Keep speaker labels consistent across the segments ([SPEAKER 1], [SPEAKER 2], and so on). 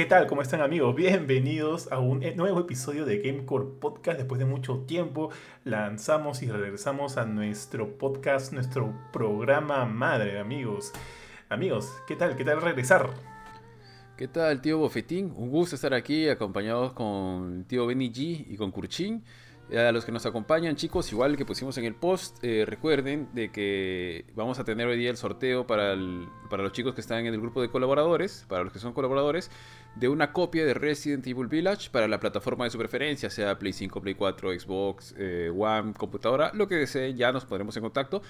[SPEAKER 1] ¿Qué tal? ¿Cómo están amigos? Bienvenidos a un nuevo episodio de Gamecore Podcast. Después de mucho tiempo lanzamos y regresamos a nuestro podcast, nuestro programa madre, amigos. Amigos, ¿qué tal? ¿Qué tal regresar?
[SPEAKER 2] ¿Qué tal, tío Bofetín? Un gusto estar aquí acompañados con tío Benny G y con Kurchin. A los que nos acompañan, chicos, igual que pusimos en el post, eh, recuerden de que vamos a tener hoy día el sorteo para, para los chicos que están en el grupo de colaboradores, para los que son colaboradores, de una copia de Resident Evil Village para la plataforma de su preferencia, sea Play 5, Play 4, Xbox, eh, One, computadora, lo que deseen, ya nos pondremos en contacto.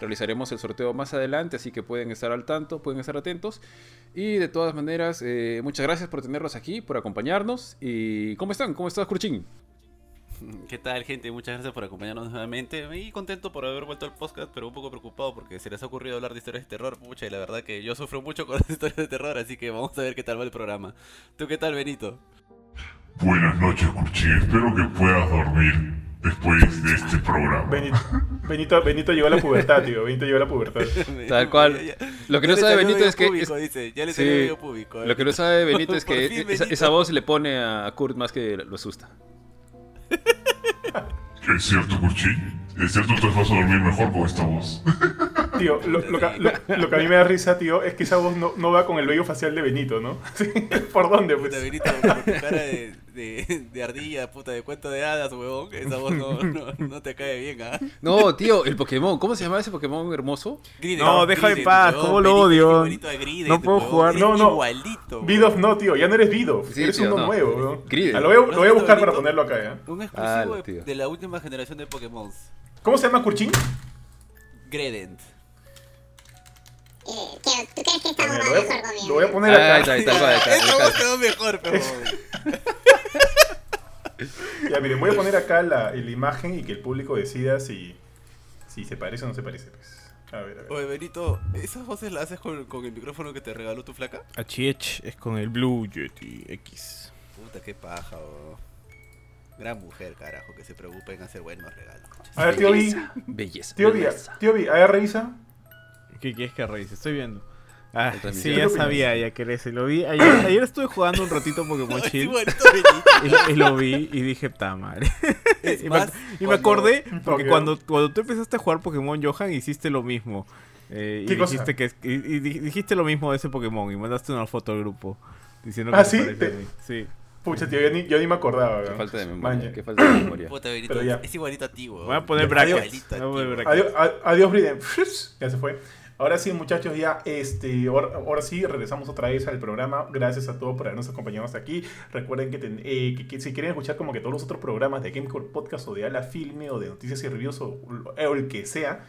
[SPEAKER 2] Realizaremos el sorteo más adelante, así que pueden estar al tanto, pueden estar atentos. Y de todas maneras, eh, muchas gracias por tenerlos aquí, por acompañarnos. ¿Y cómo están? ¿Cómo estás, Kurchin?
[SPEAKER 3] ¿Qué tal, gente? Muchas gracias por acompañarnos nuevamente. Y contento por haber vuelto al podcast, pero un poco preocupado porque se les ha ocurrido hablar de historias de terror. Pucha, y la verdad que yo sufro mucho con las historias de terror, así que vamos a ver qué tal va el programa. ¿Tú qué tal, Benito?
[SPEAKER 4] Buenas noches, Curchi. Espero que puedas dormir después de este programa.
[SPEAKER 1] Benito, Benito, llegó a la pubertad, tío. Benito llegó a la pubertad.
[SPEAKER 2] Tal cual. lo que no sabe Benito es que.
[SPEAKER 3] dice. Ya le sí, público.
[SPEAKER 2] Lo que no sabe Benito es que esa, esa, voz le pone a Kurt más que lo asusta.
[SPEAKER 4] Es cierto, Cuchi. Es cierto, te vas a dormir mejor con esta voz.
[SPEAKER 1] Tío, lo, lo, que a mí me da risa, tío, es que esa voz no, no va con el vello facial de Benito, ¿no? ¿Por dónde, pues?
[SPEAKER 3] De Benito, con tu cara de, de, de, ardilla, puta, de cuento de hadas, huevón. Esa voz no, no, no te cae bien, ¿ah?
[SPEAKER 2] No, tío, el Pokémon. ¿Cómo se llama ese Pokémon hermoso?
[SPEAKER 1] Griden, no, deja de paz, ¿cómo lo odio? no puedo jugar. No, no. Igualito. Vidoff no, tío, ya no eres Vidoff. Sí, eres uno nuevo, weón. Ah, lo, voy a, lo voy a buscar para ponerlo acá, ¿eh?
[SPEAKER 3] Un exclusivo ah, de la última generación de Pokémon.
[SPEAKER 1] ¿Cómo se llama Kurchin?
[SPEAKER 3] Gredent.
[SPEAKER 5] ¿Tú crees que mejor conmigo?
[SPEAKER 1] Lo voy a poner acá.
[SPEAKER 2] Ahí está, ahí está, ahí
[SPEAKER 3] está. quedó mejor, pero.
[SPEAKER 1] ya, miren, voy a poner acá la, la, imagen y que el público decida si, si se parece o no se parece. Pues. A ver, a ver.
[SPEAKER 3] Oye, Benito, ¿esas voces las haces con, con el micrófono que te regaló tu flaca?
[SPEAKER 6] HH es con el Blue Yeti X.
[SPEAKER 3] Puta, qué paja, oh. Gran mujer, carajo, que se preocupa en hacer buenos regalos.
[SPEAKER 1] A ver, tío Vi.
[SPEAKER 2] Belleza.
[SPEAKER 1] Tío Vi, tío Vi, a ver, revisa.
[SPEAKER 6] ¿Qué quieres que revise? Estoy viendo. Ah, sí, ya sabía ya que ese. Lo vi. Ayer, ayer estuve jugando un ratito Pokémon Chill. y, lo vi y dije, ta madre. y, me, y me, acordé porque cuando, cuando tú empezaste a jugar Pokémon Johan hiciste lo mismo. Eh, y dijiste que y, dijiste lo mismo de ese Pokémon y mandaste una foto al grupo diciendo
[SPEAKER 1] ¿Ah,
[SPEAKER 6] que
[SPEAKER 1] sí? Sí. Pucha, tío, yo ni, yo ni me acordaba.
[SPEAKER 2] Qué falta de memoria. Qué falta de memoria.
[SPEAKER 3] Puta, Pero ya. Es igualito a ti,
[SPEAKER 6] Voy a poner brackets. Adiós,
[SPEAKER 1] adiós, adiós Briden. Ya se fue. Ahora sí, muchachos, ya este, ahora, sí regresamos otra vez al programa. Gracias a todos por habernos acompañado hasta aquí. Recuerden que, eh, que, si quieren escuchar como que todos los otros programas de Gamecore Podcast o de Ala Filme o de Noticias y Reviews o el que sea,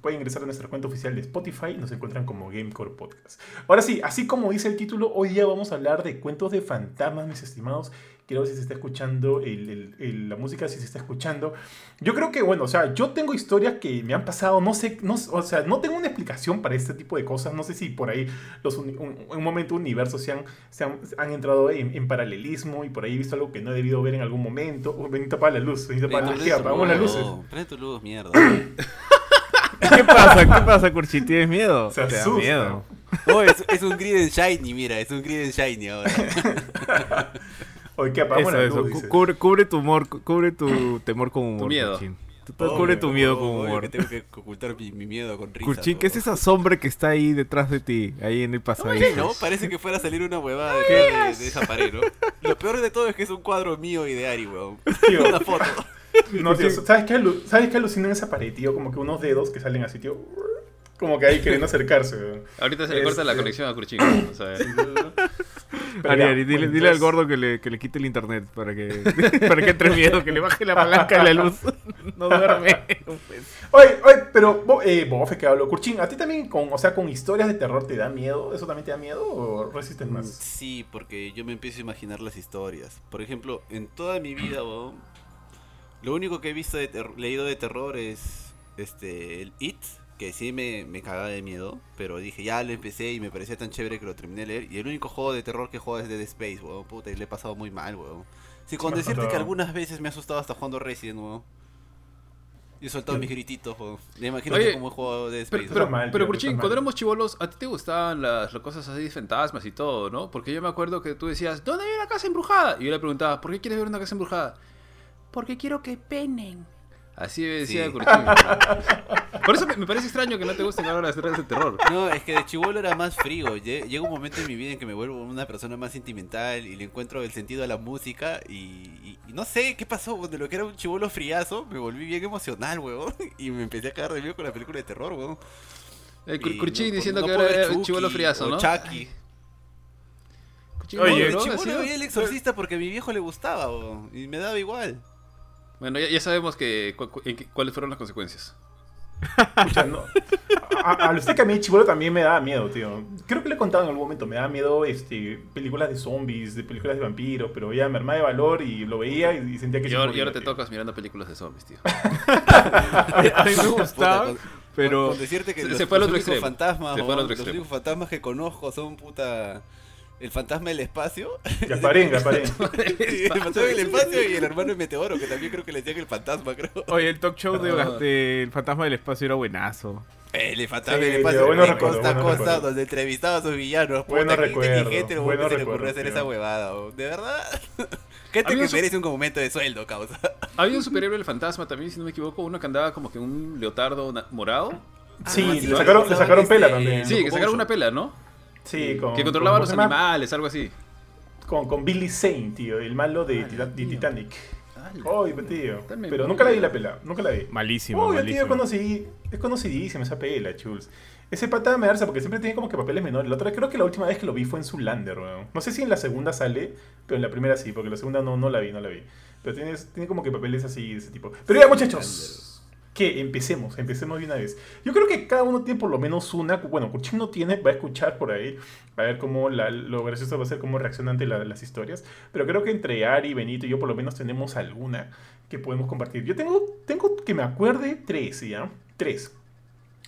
[SPEAKER 1] pueden ingresar a nuestra cuenta oficial de Spotify y nos encuentran como Gamecore Podcast. Ahora sí, así como dice el título, hoy día vamos a hablar de cuentos de fantasmas, mis estimados. Quiero ver si se está escuchando la música, si se está escuchando. Yo creo que, bueno, o sea, yo tengo historias que me han pasado, no sé, no, o sea, no tengo una explicación para este tipo de cosas. No sé si por ahí los, un, un momento universos se han, se han, han entrado en, paralelismo y por ahí he visto algo que no he debido ver en algún momento. Oh, Benito, apaga la luz, Benito, apaga la luz. Apagamos las luces.
[SPEAKER 3] Prende tu luz, mierda.
[SPEAKER 6] ¿Qué pasa? ¿Qué pasa, Curchi? ¿Tienes miedo?
[SPEAKER 1] Se asusta. miedo.
[SPEAKER 3] Oh, es, es, un grid en shiny, mira, es un grid en shiny ahora.
[SPEAKER 1] Oye, ¿qué apagamos
[SPEAKER 6] eso, eso. Cubre, cubre, tu humor, cubre tu temor con humor. Tu miedo. cubre tu miedo con humor.
[SPEAKER 3] que tengo que ocultar mi, miedo con risa.
[SPEAKER 6] Curchín, ¿qué es esa sombra que está ahí detrás de ti? Ahí en el pasadizo.
[SPEAKER 3] No, parece que fuera a salir una huevada detrás de, de, esa pared, ¿no? Lo peor de todo es que es un cuadro mío y de Ari, weón. Una foto.
[SPEAKER 1] No, tío, ¿sabes qué, ¿sabes qué alucina en esa pared, tío? Como que unos dedos que salen así, tío. Como que ahí queriendo acercarse.
[SPEAKER 2] Ahorita se le corta la este, conexión a.
[SPEAKER 6] Ari, Ari, dile, dile al gordo que le, que le quite el internet para que, para que entre miedo, que le baje la palanca de la luz. No duerme.
[SPEAKER 1] Oye, oye, pero eh, Bofe que hablo. Curchín, ¿a ti también, con, o sea, con historias de terror te da miedo? ¿Eso también te da miedo o resistes más?
[SPEAKER 3] Sí, porque yo me empiezo a imaginar las historias. Por ejemplo, en toda mi vida, bo, lo único que he visto, de leído de terror es este el It, que sí me, me cagaba de miedo, pero dije, ya lo empecé y me parecía tan chévere que lo terminé de leer. Y el único juego de terror que juego es Dead Space, weón. Puta, y le he pasado muy mal, weón. Sí, con decirte que algunas veces me ha asustado hasta jugando Resident, weón. Yo he soltado mis grititos, Me imagino que como juego de
[SPEAKER 2] Space. Pero, pero, pero Curchín, cuando éramos chivolos, a ti te gustaban las, cosas así, fantasmas y todo, ¿no? Porque yo me acuerdo que tú decías, ¿dónde hay una casa embrujada? Y yo le preguntaba, ¿por qué quieres ver una casa embrujada? Porque quiero que penen. Así decía sí. Por eso me, parece extraño que no te gusten ahora las historias de terror.
[SPEAKER 3] No, es que de chivolo era más frío. Llega un momento en mi vida en que me vuelvo una persona más sentimental y le encuentro el sentido a la música y, no sé qué pasó. De lo que era un chivolo friazo, me volví bien emocional, weón. Y me empecé a cagar de miedo con la película de terror, weón.
[SPEAKER 2] El diciendo que era un chivolo friazo, ¿no?
[SPEAKER 3] Chucky. Oye, el chivolo veía el exorcista porque a mi viejo le gustaba, weón. Y me daba igual.
[SPEAKER 2] Bueno, ya, sabemos que, cuáles fueron las consecuencias.
[SPEAKER 1] Escucha, no. A, a, usted que a mí Chibolo también me daba miedo, tío. Creo que le he contado en algún momento, me daba miedo este, películas de zombies, de películas de vampiros, pero ya me armaba de valor y lo veía y, sentía que...
[SPEAKER 2] Y ahora, y ahora te tocas mirando películas de zombies, tío.
[SPEAKER 6] a mí me gustaba, pero...
[SPEAKER 3] Con, decirte que se, los, fue al otro extremo. Fantasmas, se fue al otro los únicos fantasmas que conozco son puta... El fantasma del espacio.
[SPEAKER 1] Gasparín, Gasparín.
[SPEAKER 3] el fantasma del espacio y el hermano de Meteoro, que también creo que le decían el fantasma, creo.
[SPEAKER 6] Oye, el talk show de, El fantasma del espacio era buenazo.
[SPEAKER 3] El fantasma del espacio bueno de costa a costa, donde entrevistaba a sus villanos.
[SPEAKER 1] Bueno Puta, recuerdo,
[SPEAKER 3] inteligente el bueno se le ocurrió hacer esa huevada. ¿De verdad? ¿Qué te que merece un momento de sueldo, causa?
[SPEAKER 2] Había un superhéroe del fantasma también, si no me equivoco, uno que andaba como que un leotardo morado.
[SPEAKER 1] Sí, ah, le sacaron, le sacaron pela también.
[SPEAKER 2] Sí, que sacaron una pela, ¿no?
[SPEAKER 1] Sí, con,
[SPEAKER 2] que controlaba los animales, algo así.
[SPEAKER 1] Con, con Billy Zane, tío, el malo de, Titanic. Oye, tío. Pero nunca la vi la pela, nunca la vi.
[SPEAKER 6] Malísimo, Oye, malísimo.
[SPEAKER 1] tío, conocí, es conocidísima esa pela, chuls. Ese pata me darse porque siempre tiene como que papeles menores. La otra, creo que la última vez que lo vi fue en Zulander, weón. No sé si en la segunda sale, pero en la primera sí, porque la segunda no, no la vi, no la vi. Pero tiene, tiene como que papeles así de ese tipo. Pero ya, muchachos que empecemos, empecemos de una vez. Yo creo que cada uno tiene por lo menos una. Bueno, Cuchín no tiene, va a escuchar por ahí, a ver cómo la, lo gracioso va a ser cómo reacciona ante las historias. Pero creo que entre Ari, Benito y yo por lo menos tenemos alguna que podemos compartir. Yo tengo, tengo que me acuerde tres, ¿ya? Tres.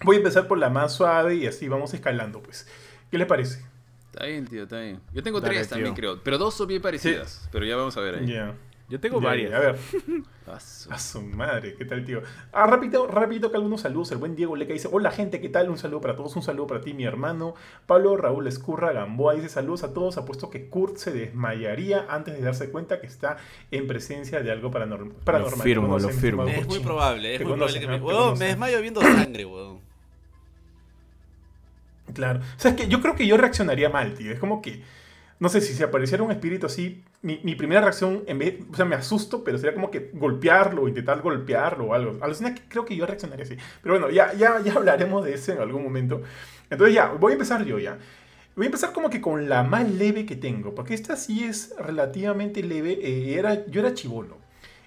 [SPEAKER 1] Voy a empezar por la más suave y así vamos escalando, pues. ¿Qué le parece?
[SPEAKER 2] Está bien, tío, está bien. Yo tengo tres también, creo. Pero dos son bien parecidas. Pero ya vamos a ver ahí.
[SPEAKER 1] Ya.
[SPEAKER 6] Yo tengo varias.
[SPEAKER 1] A ver. A su, madre, ¿qué tal, tío? Ah, rápido, rápido que algunos saludos. El buen Diego Leca dice: Hola, gente, ¿qué tal? Un saludo para todos. Un saludo para ti, mi hermano. Pablo Raúl Escurra Gamboa dice: Saludos a todos. Apuesto que Kurt se desmayaría antes de darse cuenta que está en presencia de algo paranormal.
[SPEAKER 6] Lo firmo, lo firmo.
[SPEAKER 3] Es muy probable, es muy probable que me. me desmayo viendo sangre, weón.
[SPEAKER 1] Claro. O sea, es que yo creo que yo reaccionaría mal, tío. Es como que no sé si se apareciera un espíritu así, mi, primera reacción, en vez, o sea, me asusto, pero sería como que golpearlo, intentar golpearlo o algo. Alucina que creo que yo reaccionaría así. Pero bueno, ya, ya, ya hablaremos de eso en algún momento. Entonces ya, voy a empezar yo ya. Voy a empezar como que con la más leve que tengo, porque esta sí es relativamente leve. Eh, era, yo era chivolo.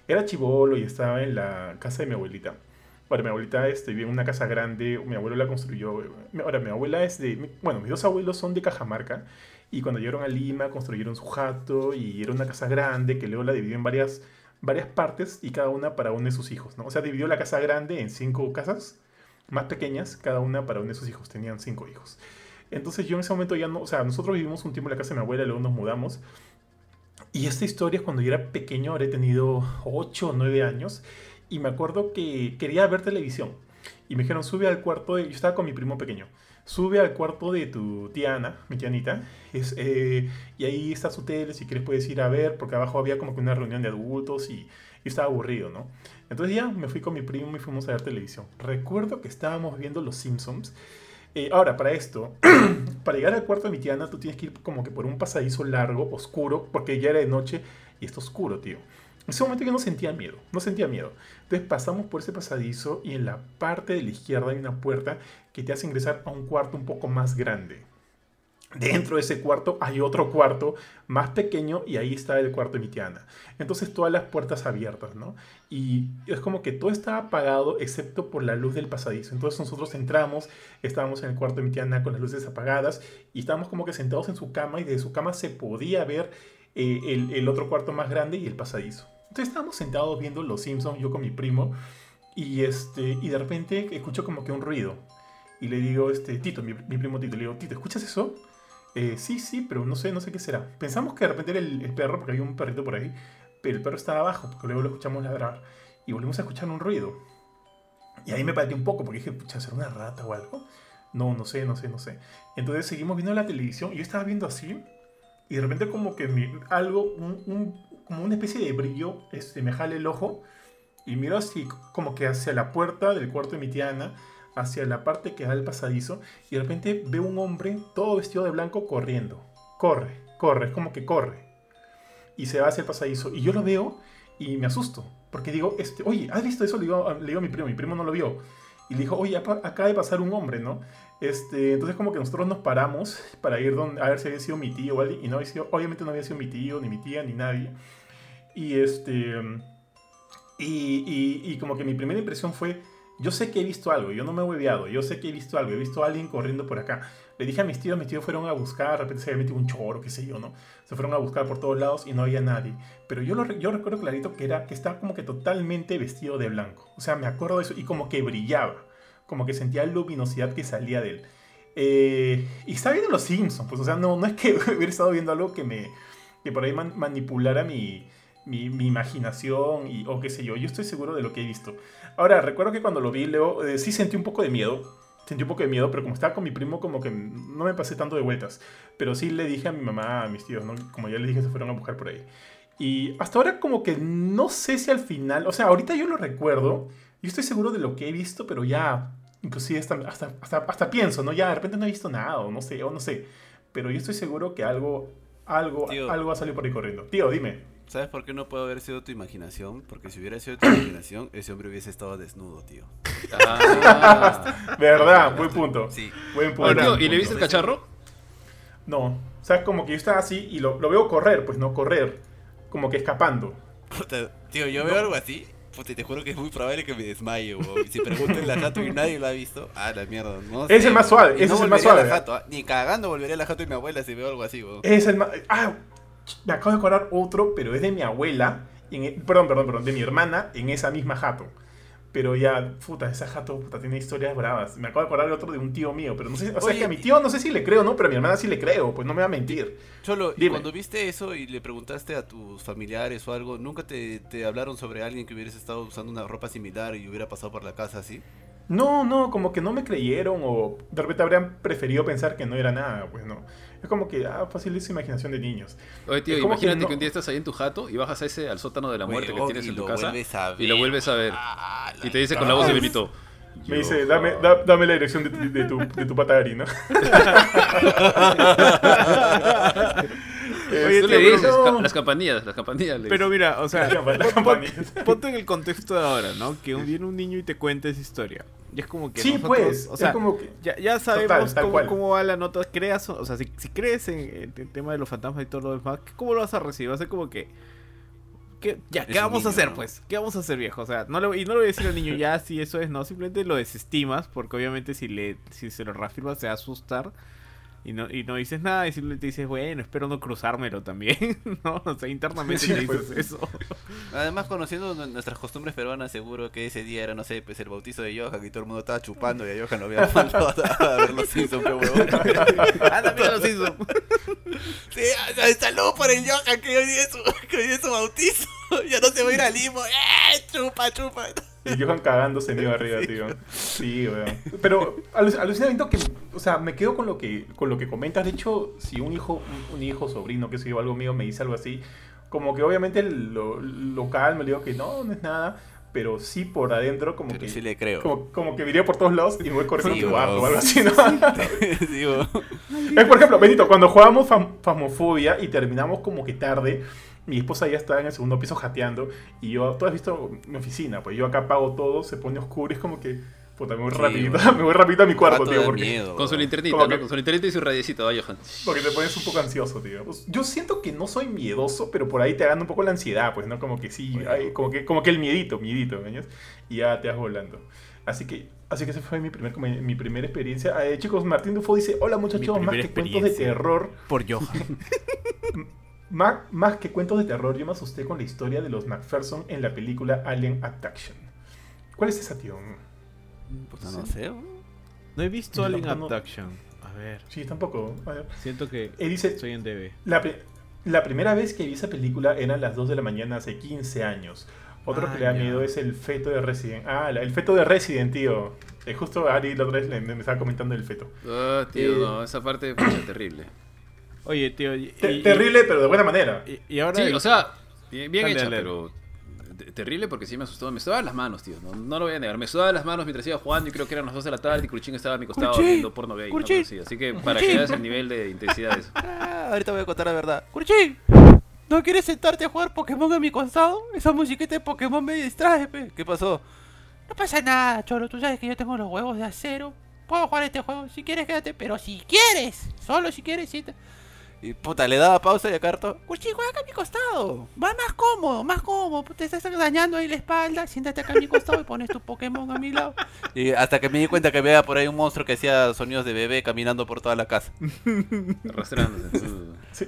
[SPEAKER 1] Era chivolo y estaba en la casa de mi abuelita. Bueno, mi abuelita este, vivía en una casa grande, mi abuelo la construyó. Ahora, mi abuela es de. Bueno, mis dos abuelos son de Cajamarca. Y cuando llegaron a Lima, construyeron su jato y era una casa grande que luego la dividió en varias, varias partes y cada una para uno de sus hijos. ¿no? O sea, dividió la casa grande en cinco casas más pequeñas, cada una para uno de sus hijos. Tenían cinco hijos. Entonces yo en ese momento ya no, o sea, nosotros vivimos un tiempo en la casa de mi abuela luego nos mudamos. Y esta historia es cuando yo era pequeño, habré tenido 8 o 9 años, y me acuerdo que quería ver televisión. Y me dijeron, sube al cuarto, de... yo estaba con mi primo pequeño, sube al cuarto de tu tía Ana, mi tía es, eh, y ahí está su tele, si quieres puedes ir a ver, porque abajo había como que una reunión de adultos y, y estaba aburrido, ¿no? Entonces ya me fui con mi primo y fuimos a ver televisión. Recuerdo que estábamos viendo Los Simpsons. Eh, ahora, para esto, para llegar al cuarto de mi tía Ana, tú tienes que ir como que por un pasadizo largo, oscuro, porque ya era de noche y está oscuro, tío. Ese momento yo no sentía miedo, no sentía miedo. Entonces pasamos por ese pasadizo y en la parte de la izquierda hay una puerta que te hace ingresar a un cuarto un poco más grande. Dentro de ese cuarto hay otro cuarto más pequeño y ahí está el cuarto de mi tía Ana. Entonces todas las puertas abiertas, ¿no? Y es como que todo está apagado excepto por la luz del pasadizo. Entonces nosotros entramos, estábamos en el cuarto de mi tía Ana con las luces apagadas y estábamos como que sentados en su cama y desde su cama se podía ver eh, el otro cuarto más grande y el pasadizo. Entonces estábamos sentados viendo Los Simpsons, yo con mi primo, y, este, y de repente escucho como que un ruido. Y le digo, este, Tito, mi, primo Tito, le digo, Tito, ¿escuchas eso? Eh, sí, sí, pero no sé, no sé qué será. Pensamos que de repente era el, perro, porque había un perrito por ahí, pero el perro estaba abajo, porque luego lo escuchamos ladrar. Y volvimos a escuchar un ruido. Y ahí me pateé un poco porque dije, pucha, ¿será una rata o algo? No, no sé, no sé, no sé. Entonces seguimos viendo la televisión y yo estaba viendo así y de repente como que algo, un, como una especie de brillo este, me jale el ojo y miro así como que hacia la puerta del cuarto de mi tía Ana, hacia la parte que da el pasadizo y de repente veo un hombre todo vestido de blanco corriendo. Corre, corre, es como que corre. Y se va hacia el pasadizo y yo lo veo y me asusto porque digo, este, oye, ¿has visto eso? Le digo, le digo a mi primo, mi primo no lo vio. Y le dijo, oye, acaba de pasar un hombre, ¿no? Este, entonces como que nosotros nos paramos para ir donde, a ver si había sido mi tío o alguien. Y no había sido, obviamente no había sido mi tío, ni mi tía, ni nadie. Y este... Y, y, como que mi primera impresión fue, yo sé que he visto algo, yo no me he hueveado, yo sé que he visto algo, he visto a alguien corriendo por acá. Le dije a mis tíos, mis tíos fueron a buscar, de repente se había metido un choro, qué sé yo, ¿no? Se fueron a buscar por todos lados y no había nadie. Pero yo, lo, yo recuerdo clarito que era que estaba como que totalmente vestido de blanco. O sea, me acuerdo de eso y como que brillaba. Como que sentía luminosidad que salía de él. Eh, y estaba viendo Los Simpsons, pues, o sea, no, no es que hubiera estado viendo algo que me que por ahí manipulara mi, mi, mi, imaginación y, o qué sé yo. Yo estoy seguro de lo que he visto. Ahora, recuerdo que cuando lo vi, Leo, eh, sí sentí un poco de miedo sentí un poco de miedo, pero como estaba con mi primo, como que no me pasé tanto de vueltas. Pero sí le dije a mi mamá, a mis tíos, ¿no? Como ya les dije, se fueron a buscar por ahí. Y hasta ahora como que no sé si al final, o sea, ahorita yo lo recuerdo, yo estoy seguro de lo que he visto, pero ya, inclusive hasta, hasta, hasta, pienso, ¿no? Ya de repente no he visto nada, o no sé, o no sé. Pero yo estoy seguro que algo, algo, algo ha salido por ahí corriendo. Tío, dime.
[SPEAKER 3] ¿Sabes por qué no puede haber sido tu imaginación? Porque si hubiera sido tu imaginación, ese hombre hubiese estado desnudo, tío.
[SPEAKER 1] Ah, verdad, buen punto. Sí. Buen
[SPEAKER 2] punto. ¿Y le viste el cacharro?
[SPEAKER 1] No. O sea, como que yo estaba así y lo, veo correr, pues no correr. Como que escapando.
[SPEAKER 3] tío, yo veo algo así. Puta, te juro que es muy probable que me desmaye, Si pregunto en la jato y nadie lo ha visto, ah, la mierda. No
[SPEAKER 1] es el más suave, ese es el más suave.
[SPEAKER 3] ¿ah? Ni cagando volvería a la jato y mi abuela si veo algo así, weón.
[SPEAKER 1] Es el más. Ah, me acabo de acordar otro, pero es de mi abuela, en, e, perdón, perdón, perdón, de mi hermana en esa misma jato. Pero ya, puta, esa jato puta, tiene historias bravas. Me acabo de acordar de otro de un tío mío, pero no sé, o sea, que a mi tío no sé si le creo, ¿no? Pero a mi hermana sí le creo, pues no me va a mentir.
[SPEAKER 3] Solo, y cuando viste eso y le preguntaste a tus familiares o algo, ¿nunca te, te hablaron sobre alguien que hubiese estado usando una ropa similar y hubiera pasado por la casa así?
[SPEAKER 1] No, no, como que no me creyeron o de repente habrían preferido pensar que no era nada, pues no. Es como que, ah, fácil es imaginación de niños.
[SPEAKER 2] Oye, tío, imagínate que, un día estás ahí en tu jato y bajas a ese al sótano de la muerte que tienes en tu casa y lo vuelves a ver. Ah, y te dice con la voz de Benito.
[SPEAKER 1] Me dice, dame, dame la dirección de, de, tu, de tu patari, ¿no?
[SPEAKER 2] Oye, tú le dices, las campanillas, las campanillas.
[SPEAKER 6] Pero mira, o sea, ponte en el contexto de ahora, ¿no? Que viene un niño y te cuenta esa historia. Y es como que
[SPEAKER 1] sí, pues, o sea, como que...
[SPEAKER 6] ya, ya sabemos cómo, cómo, va la nota. Creas, o sea, si, si crees en, el tema de los fantasmas y todo lo demás, ¿cómo lo vas a recibir? Va a ser como que... ¿Qué, ya, ¿qué vamos a hacer, pues? ¿Qué vamos a hacer, viejo? O sea, no le, y no le voy a decir al niño, ya, si eso es, no, simplemente lo desestimas, porque obviamente si le si se lo reafirmas, se va a asustar y no, y no dices nada y simplemente dices, bueno, espero no cruzármelo también, ¿no? O sea, internamente dices pues. eso.
[SPEAKER 3] Además, conociendo nuestras costumbres peruanas, seguro que ese día era, no sé, pues el bautizo de Johan y todo el mundo estaba chupando y a Johan lo había mandado a ver los Simpsons, qué huevón. Anda, mira los Simpsons. Sí, salud por el Johan que hoy es su, que hoy es su bautizo. Ya no se va a ir al limo. ¡Eh! Chupa, chupa.
[SPEAKER 1] Y Johan cagándose medio arriba, tío. Sí, weón. Pero alucinamiento que, o sea, me quedo con lo que, con lo que comentas. De hecho, si un hijo, un hijo, sobrino, que sé yo, algo mío, me dice algo así, como que obviamente lo, local me digo que no, no es nada. Pero sí por adentro, como que.
[SPEAKER 3] Sí le creo.
[SPEAKER 1] Como, como que viría por todos lados y me voy corriendo sí, a o algo así, ¿no? es, por ejemplo, Benito, cuando jugábamos Famofobia y terminamos como que tarde, mi esposa ya está en el segundo piso jateando y yo, tú has visto mi oficina, pues yo acá apago todo, se pone oscuro y es como que, puta, me voy rapidito, me voy rapidito a mi cuarto, tío. Porque,
[SPEAKER 2] con su linternita, ¿no? Con su linternita y su radiecito, vaya, Johan.
[SPEAKER 1] Porque te pones un poco ansioso, tío. Pues, yo siento que no soy miedoso, pero por ahí te gana un poco la ansiedad, pues, ¿no? Como que sí, como, que, como que el miedito, miedito, ¿ves? Y ya te vas volando. Así que, así que esa fue mi, primer, mi primera experiencia. Eh, chicos, Martín Dufo dice, hola muchachos, más que cuentos de terror.
[SPEAKER 6] Por Johan.
[SPEAKER 1] Más, que cuentos de terror, yo me asusté con la historia de los MacPherson en la película Alien Abduction. ¿Cuál es esa, tío?
[SPEAKER 3] Pues no sé.
[SPEAKER 6] No he visto Alien Abduction. A ver.
[SPEAKER 1] Sí, tampoco.
[SPEAKER 6] Siento que
[SPEAKER 1] eh, dice,
[SPEAKER 6] estoy en DB.
[SPEAKER 1] La, la primera vez que vi esa película era a las 2 de la mañana hace 15 años. Otro que le da miedo es el feto de Resident. Ah, el feto de Resident, tío. Eh, justo Ari la otra vez me estaba comentando el feto.
[SPEAKER 2] Ah, tío, eh, no, esa parte es terrible.
[SPEAKER 6] Oye, tío.
[SPEAKER 1] terrible, pero de buena manera.
[SPEAKER 2] Y, ahora. Sí, o sea, bien, hecha, pero terrible porque sí me asustó. Me sudaban las manos, tío. No, lo voy a negar. Me sudaban las manos mientras iba jugando y creo que eran las 2 de la tarde y Cruchín estaba a mi costado viendo porno gay. Así que para que veas el nivel de intensidad de eso.
[SPEAKER 3] Ah, ahorita voy a contar la verdad. Cruchín, ¿no quieres sentarte a jugar Pokémon a mi costado? Esa musiquita de Pokémon me distrae, pe. ¿Qué pasó? No pasa nada, Cholo. Tú sabes que yo tengo los huevos de acero. Puedo jugar este juego. Si quieres, quédate. Pero si quieres, solo si quieres, sí. Y puta, le daba pausa y a Carto, Curchi, juega acá a mi costado. Va más cómodo, más cómodo. Te estás dañando ahí la espalda. Siéntate acá a mi costado y pones tu Pokémon a mi lado. Y hasta que me di cuenta que había por ahí un monstruo que hacía sonidos de bebé caminando por toda la casa.
[SPEAKER 2] Arrastrándose.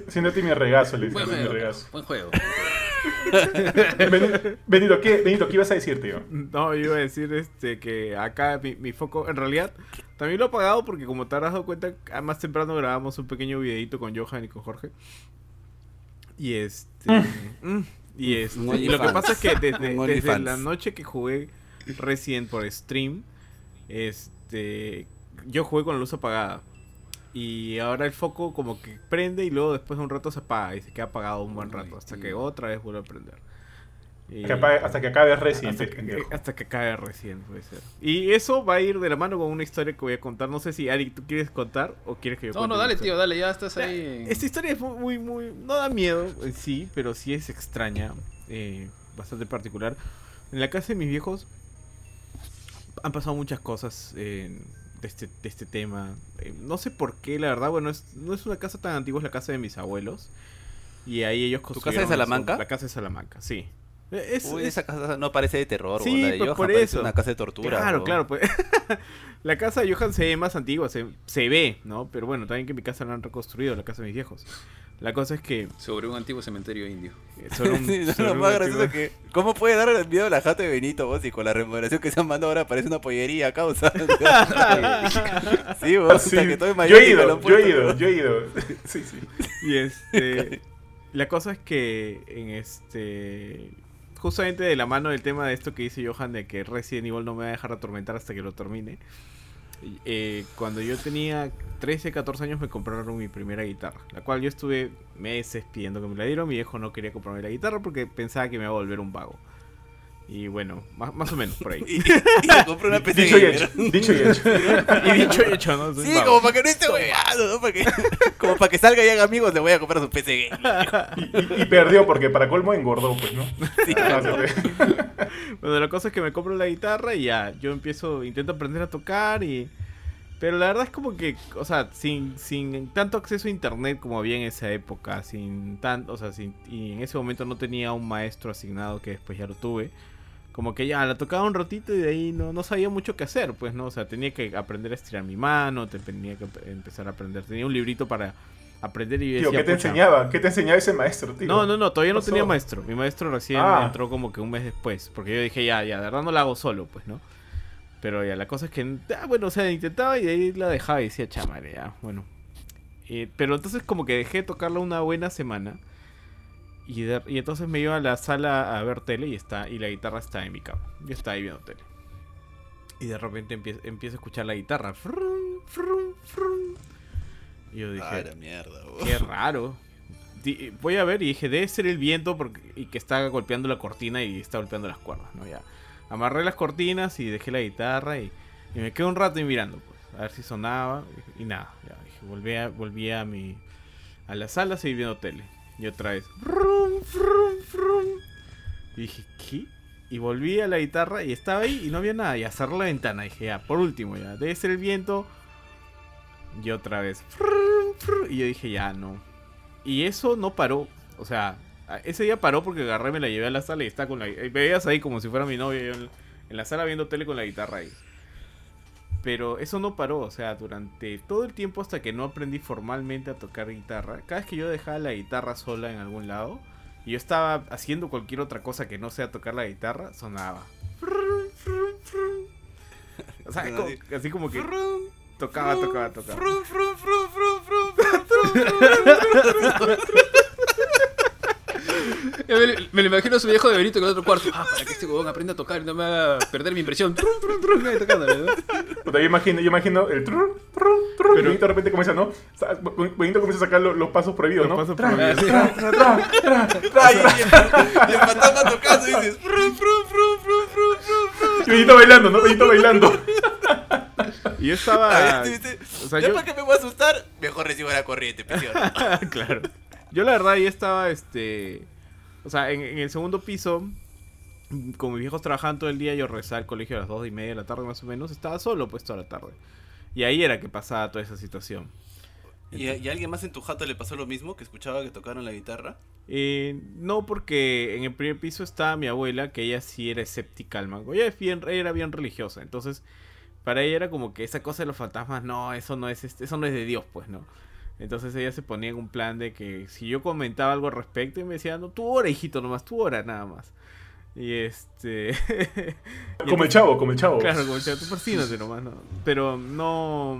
[SPEAKER 1] Siéntate mi regazo, le Buen juego.
[SPEAKER 2] regazo. Buen juego.
[SPEAKER 1] Benito, ¿qué, Benito, ¿qué ibas a decir, tío?
[SPEAKER 6] No, iba a decir este que acá mi, mi foco, en realidad, también lo he apagado porque como te habrás dado cuenta, más temprano grabamos un pequeño videito con Johan y con Jorge. Y este... Mm. Mm, y, es, y lo que pasa es que desde, la noche que jugué recién por stream, este, yo jugué con la luz apagada. Y ahora el foco como que prende y luego después de un rato se apaga y se queda apagado un buen rato hasta que otra vez vuelve a prender
[SPEAKER 1] hasta que acabe recién.
[SPEAKER 6] Hasta que, acabe recién, puede ser. Y eso va a ir de la mano con una historia que voy a contar. No sé si Ari, ¿tú quieres contar o quieres que yo
[SPEAKER 2] No, no, dale, tío, dale, ya estás
[SPEAKER 6] ahí. Esta historia es muy, muy. No da miedo en sí, pero sí es extraña. Eh, bastante particular. En la casa de mis viejos han pasado muchas cosas de, este, de este tema. Eh, no sé por qué, la verdad, bueno, no es una casa tan antigua, es la casa de mis abuelos. Y ahí ellos
[SPEAKER 3] construyeron. ¿Tu casa de Salamanca?
[SPEAKER 6] la casa de Salamanca, sí.
[SPEAKER 3] Uy, esa casa no parece de terror, sí, la de pues, por eso. una casa de tortura.
[SPEAKER 6] Claro, claro, pues. la casa de Johan se ve más antigua, se, se, ve, ¿no? Pero bueno, también que mi casa la han reconstruido, la casa de mis viejos. La cosa es que.
[SPEAKER 2] Sobre un antiguo cementerio indio.
[SPEAKER 3] Eh, sobre un, sí, sobre más gracioso que. ¿Cómo puede dar el miedo a la jata de Benito vos? Y con la remodelación que se han mandado ahora parece una pollería causa. sí, vos, sí. que todo es
[SPEAKER 1] mayor. Yo he ido, yo he ido, yo he ido. sí, sí.
[SPEAKER 6] Y este. la cosa es que en este justamente de la mano del tema de esto que dice Johan de que Resident Evil no me va a dejar atormentar hasta que lo termine. Eh, cuando yo tenía 13, 14 años me compraron mi primera guitarra, la cual yo estuve meses pidiendo que me la dieran. Mi viejo no quería comprarme la guitarra porque pensaba que me iba a volver un vago. Y bueno, más, más o menos por ahí.
[SPEAKER 3] y, y compró una PC
[SPEAKER 1] dicho y hecho. Dicho y hecho.
[SPEAKER 6] y dicho y hecho, ¿no?
[SPEAKER 3] sí, como para que no esté huevado, ¿no? Para que, como para que salga y haga amigos, le voy a comprar su PC
[SPEAKER 1] y, y, perdió porque para colmo engordó, pues, ¿no? Sí,
[SPEAKER 6] bueno, la cosa es que me compro la guitarra y ya, yo empiezo, intento aprender a tocar y... Pero la verdad es como que, o sea, sin, sin tanto acceso a internet como había en esa época, sin tanto, o sea, sin, y en ese momento no tenía un maestro asignado que después ya lo tuve como que ya la tocaba un ratito y de ahí no, no sabía mucho qué hacer, pues, ¿no? O sea, tenía que aprender a estirar mi mano, tenía que empezar a aprender. Tenía un librito para aprender y
[SPEAKER 1] decía, ¿qué te enseñaba? ¿Qué te enseñaba ese maestro, tío?
[SPEAKER 6] No, no, no, todavía no tenía maestro. Mi maestro recién ah. entró como que un mes después, porque yo dije, ya, ya, de verdad no la hago solo, pues, ¿no? Pero ya, la cosa es que, ah, bueno, o sea, intentaba y de ahí la dejaba y decía, chamare, ya, bueno. Eh, pero entonces como que dejé de tocarla una buena semana. Y, entonces me iba a la sala a ver tele y, está, y la guitarra está en mi cama. Yo estaba ahí viendo tele. Y de repente empiezo, empiezo a escuchar la guitarra. y yo dije,
[SPEAKER 3] ah, mierda,
[SPEAKER 6] qué raro. voy a ver y dije, debe ser el viento porque, y que está golpeando la cortina y está golpeando las cuerdas. ¿no? Ya. Amarré las cortinas y dejé la guitarra y, me quedé un rato y mirando, pues, a ver si sonaba. Y, nada, ya dije, volví a, volví a mi a la sala a seguir viendo tele. Y otra vez. Y dije, ¿qué? Y volví a la guitarra y estaba ahí y no había nada. Y a cerrar la ventana. Y dije, ya, por último, ya, debe ser el viento. Y otra vez. Y yo dije, ya, no. Y eso no paró. O sea, ese día paró porque agarré, me la llevé a la sala y está con la. Veías ahí como si fuera mi novia en, en la sala viendo tele con la guitarra ahí. Pero eso no paró, o sea, durante todo el tiempo hasta que no aprendí formalmente a tocar guitarra, cada vez que yo dejaba la guitarra sola en algún lado y yo estaba haciendo cualquier otra cosa que no sea tocar la guitarra, sonaba. O sea, así como que tocaba, tocaba, tocaba.
[SPEAKER 2] me, lo imagino a su viejo de Benito en el otro cuarto. Ah, para que este huevón aprenda a tocar y no me haga perder mi impresión. Trum, trum, trum,
[SPEAKER 1] yo imagino, yo imagino el trum, trum, trum, Pero, y de repente comienza, ¿no? Benito comienza a sacar los, pasos prohibidos, ¿no? Los pasos prohibidos. Tra, tra, tra, tra,
[SPEAKER 3] y el fantasma tocando y dices, frum, frum, frum, frum, frum,
[SPEAKER 1] frum. Y Benito bailando, ¿no? Benito bailando.
[SPEAKER 6] Y yo estaba.
[SPEAKER 3] o sea, yo... para que me voy a asustar, mejor recibo la corriente,
[SPEAKER 6] claro. Yo la verdad, yo estaba, este. O sea, en, el segundo piso, como mis viejos trabajaban todo el día, yo regresaba al colegio a las dos y media de la tarde más o menos, estaba solo pues toda la tarde. Y ahí era que pasaba toda esa situación.
[SPEAKER 3] ¿Y, a, alguien más en tu jato le pasó lo mismo? ¿Que escuchaba que tocaron la guitarra?
[SPEAKER 6] Eh, no, porque en el primer piso estaba mi abuela, que ella sí era escéptica al mango. Ella era bien religiosa, entonces para ella era como que esa cosa de los fantasmas, no, eso no es, este, eso no es de Dios, pues, ¿no? Entonces ella se ponía en un plan de que si yo comentaba algo al respecto y me decía, no, tú ora, hijito, nomás, tú ora, nada más. Y este.
[SPEAKER 1] como el chavo, como el chavo.
[SPEAKER 6] Claro, como el chavo, tú persínate nomás, ¿no? Pero no.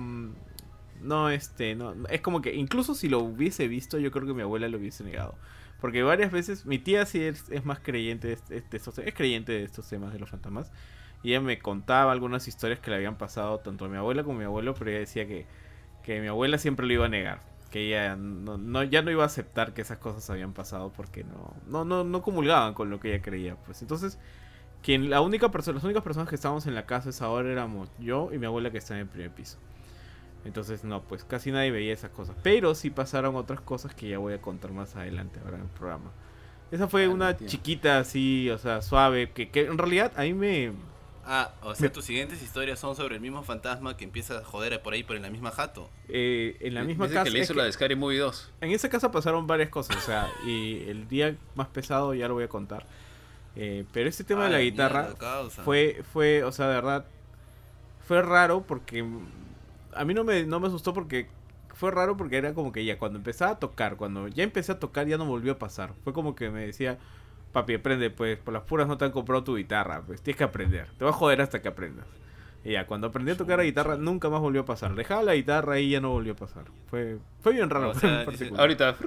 [SPEAKER 6] No, este, no. Es como que incluso si lo hubiese visto, yo creo que mi abuela lo hubiese negado. Porque varias veces, mi tía sí es, más creyente de, estos, es creyente de estos temas de los fantasmas. Y ella me contaba algunas historias que le habían pasado tanto a mi abuela como a mi abuelo, pero ella decía que, que mi abuela siempre lo iba a negar. Que ella no, ya no iba a aceptar que esas cosas habían pasado porque no, no, no, no comulgaban con lo que ella creía. Pues entonces, quien, la única persona, las únicas personas que estábamos en la casa esa hora éramos yo y mi abuela que está en el primer piso. Entonces, no, pues casi nadie veía esas cosas. Pero sí pasaron otras cosas que ya voy a contar más adelante ahora en el programa. Esa fue ah, una chiquita así, o sea, suave, que, que en realidad a mí me,
[SPEAKER 3] Ah, o sea, tus siguientes historias son sobre el mismo fantasma que empieza a joder por ahí, por en la misma jato.
[SPEAKER 6] Eh, en la misma casa.
[SPEAKER 2] que le hizo la de Scary Movie 2.
[SPEAKER 6] En esa casa pasaron varias cosas, o sea, y el día más pesado ya lo voy a contar. Eh, pero este tema de la guitarra fue, fue, o sea, de verdad, fue raro porque a mí no me, no me asustó porque fue raro porque era como que ya cuando empezaba a tocar, cuando ya empecé a tocar ya no volvió a pasar. Fue como que me decía, papi, aprende, pues, por las puras no te han comprado tu guitarra, pues, tienes que aprender. Te va a joder hasta que aprendas. Y ya, cuando aprendí a tocar la guitarra, nunca más volvió a pasar. Dejaba la guitarra y ya no volvió a pasar. Fue, fue bien raro.
[SPEAKER 2] ahorita,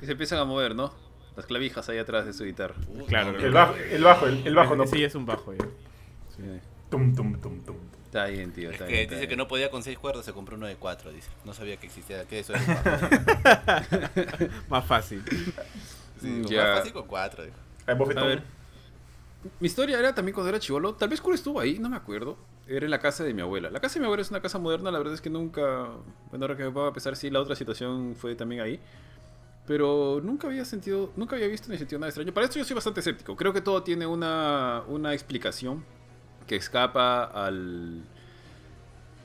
[SPEAKER 2] y se empiezan a mover, ¿no? Las clavijas ahí atrás de su guitarra.
[SPEAKER 1] claro. El bajo, el bajo, el, bajo no.
[SPEAKER 6] Sí, es un bajo ya.
[SPEAKER 1] Tum, tum, tum, tum.
[SPEAKER 2] Está bien, tío. Está
[SPEAKER 3] que dice que no podía con seis cuerdas, se compró uno de cuatro, dice. No sabía que existía, que eso
[SPEAKER 6] era más fácil.
[SPEAKER 3] Sí, más fácil con cuatro, dijo.
[SPEAKER 2] A ver. Mi historia era también cuando era chivolo. Tal vez Cura estuvo ahí, no me acuerdo. Era en la casa de mi abuela. La casa de mi abuela es una casa moderna, la verdad es que nunca. Bueno, ahora que me puedo pensar, sí, la otra situación fue también ahí. Pero nunca había sentido, nunca había visto ni sentido nada extraño. Para esto yo soy bastante escéptico. Creo que todo tiene una, una explicación que escapa al,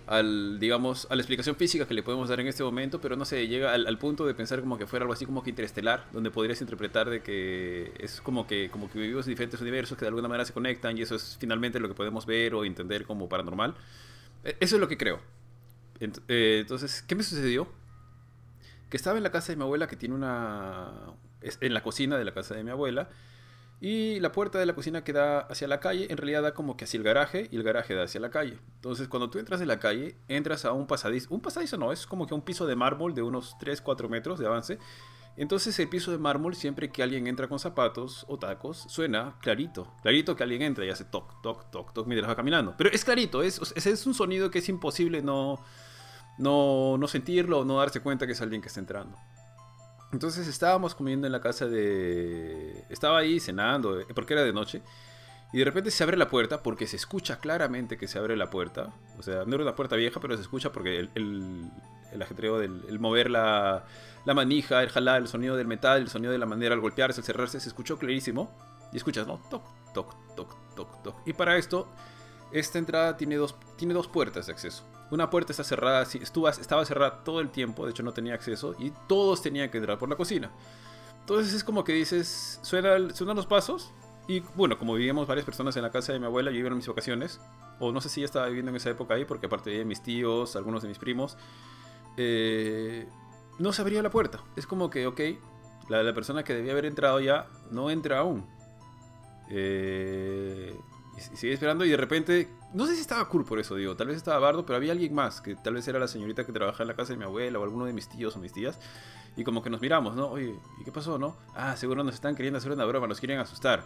[SPEAKER 2] al, digamos, a la explicación física que le podemos dar en este momento, pero no sé, llega al, punto de pensar como que fuera algo así como que interestelar, donde podrías interpretar de que es como que, como que vivimos en diferentes universos que de alguna manera se conectan y eso es finalmente lo que podemos ver o entender como paranormal. E, eso es lo que creo. Eh, entonces, ¿qué me sucedió? Que estaba en la casa de mi abuela que tiene una... en la cocina de la casa de mi abuela y la puerta de la cocina que da hacia la calle, en realidad da como que hacia el garaje y el garaje da hacia la calle. Entonces, cuando tú entras de la calle, entras a un pasadizo. Un pasadizo no, es como que un piso de mármol de unos 3-4 metros de avance. Entonces, el piso de mármol, siempre que alguien entra con zapatos o tacos, suena clarito. Clarito que alguien entra y hace toc, toc, toc, toc mientras va caminando. Pero es clarito, es, un sonido que es imposible no, no, no sentirlo o no darse cuenta que es alguien que está entrando. Entonces estábamos comiendo en la casa de... Estaba ahí cenando, eh, porque era de noche. Y de repente se abre la puerta, porque se escucha claramente que se abre la puerta. O sea, no era una puerta vieja, pero se escucha porque el, el, ajetreo del el mover la, la, manija, el jalar, el sonido del metal, el sonido de la manera al golpearse, al cerrarse, se escuchó clarísimo. Y escuchas, ¿no? Toc, toc, toc, toc, toc. Y para esto, esta entrada tiene dos, tiene dos puertas de acceso. Una puerta está cerrada, estaba cerrada todo el tiempo, de hecho no tenía acceso, y todos tenían que entrar por la cocina. Entonces es como que dices, suena, suenan los pasos, y bueno, como vivíamos varias personas en la casa de mi abuela, yo vivía en mis vacaciones, o no sé si ya estaba viviendo en esa época ahí, porque aparte de mis tíos, algunos de mis primos, eh, no se abría la puerta. Es como que, ok, la, la persona que debía haber entrado ya no entra aún. Eh, y sigue esperando y de repente, no sé si estaba cool por eso, digo, tal vez estaba bardo, pero había alguien más, que tal vez era la señorita que trabajaba en la casa de mi abuela o alguno de mis tíos o mis tías. Y como que nos miramos, ¿no? Oye, ¿y qué pasó, no? Ah, seguro nos están queriendo hacer una broma, nos quieren asustar.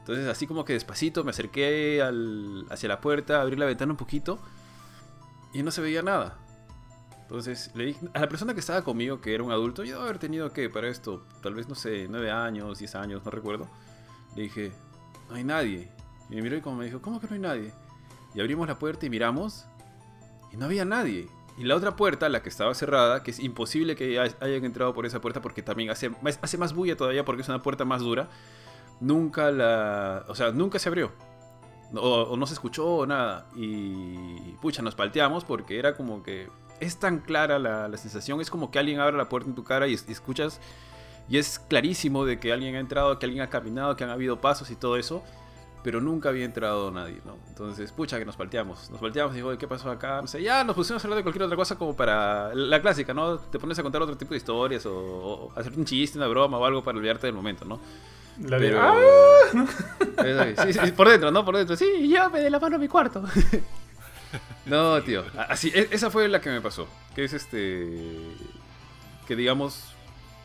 [SPEAKER 2] Entonces, así como que despacito me acerqué al, hacia la puerta, abrí la ventana un poquito y no se veía nada. Entonces le dije a la persona que estaba conmigo, que era un adulto, yo haber tenido que para esto, tal vez no sé, 9 años, 10 años, no recuerdo. Le dije, no hay nadie. Y me miró y como me dijo, ¿cómo que no hay nadie? Y abrimos la puerta y miramos y no había nadie. Y la otra puerta, la que estaba cerrada, que es imposible que hayan entrado por esa puerta porque también hace, hace más bulla todavía porque es una puerta más dura, nunca la... O sea, nunca se abrió. O, no se escuchó o nada. Y pucha, nos palteamos porque era como que es tan clara la, sensación, es como que alguien abre la puerta en tu cara y, escuchas, y es clarísimo de que alguien ha entrado, que alguien ha caminado, que han habido pasos y todo eso, pero nunca había entrado nadie, ¿no? Entonces, pucha, que nos palteamos, nos palteamos y digo, ¿qué pasó acá? No sé, ya nos pusimos a hablar de cualquier otra cosa como para la clásica, ¿no? Te pones a contar otro tipo de historias o, hacer un chiste, una broma o algo para olvidarte del momento, ¿no?
[SPEAKER 1] La de... ¡Ah!
[SPEAKER 2] Sí, sí, por dentro, ¿no? Por dentro. Sí, ya me de la mano a mi cuarto. No, tío. Así, e, esa fue la que me pasó. Que es este. Que digamos.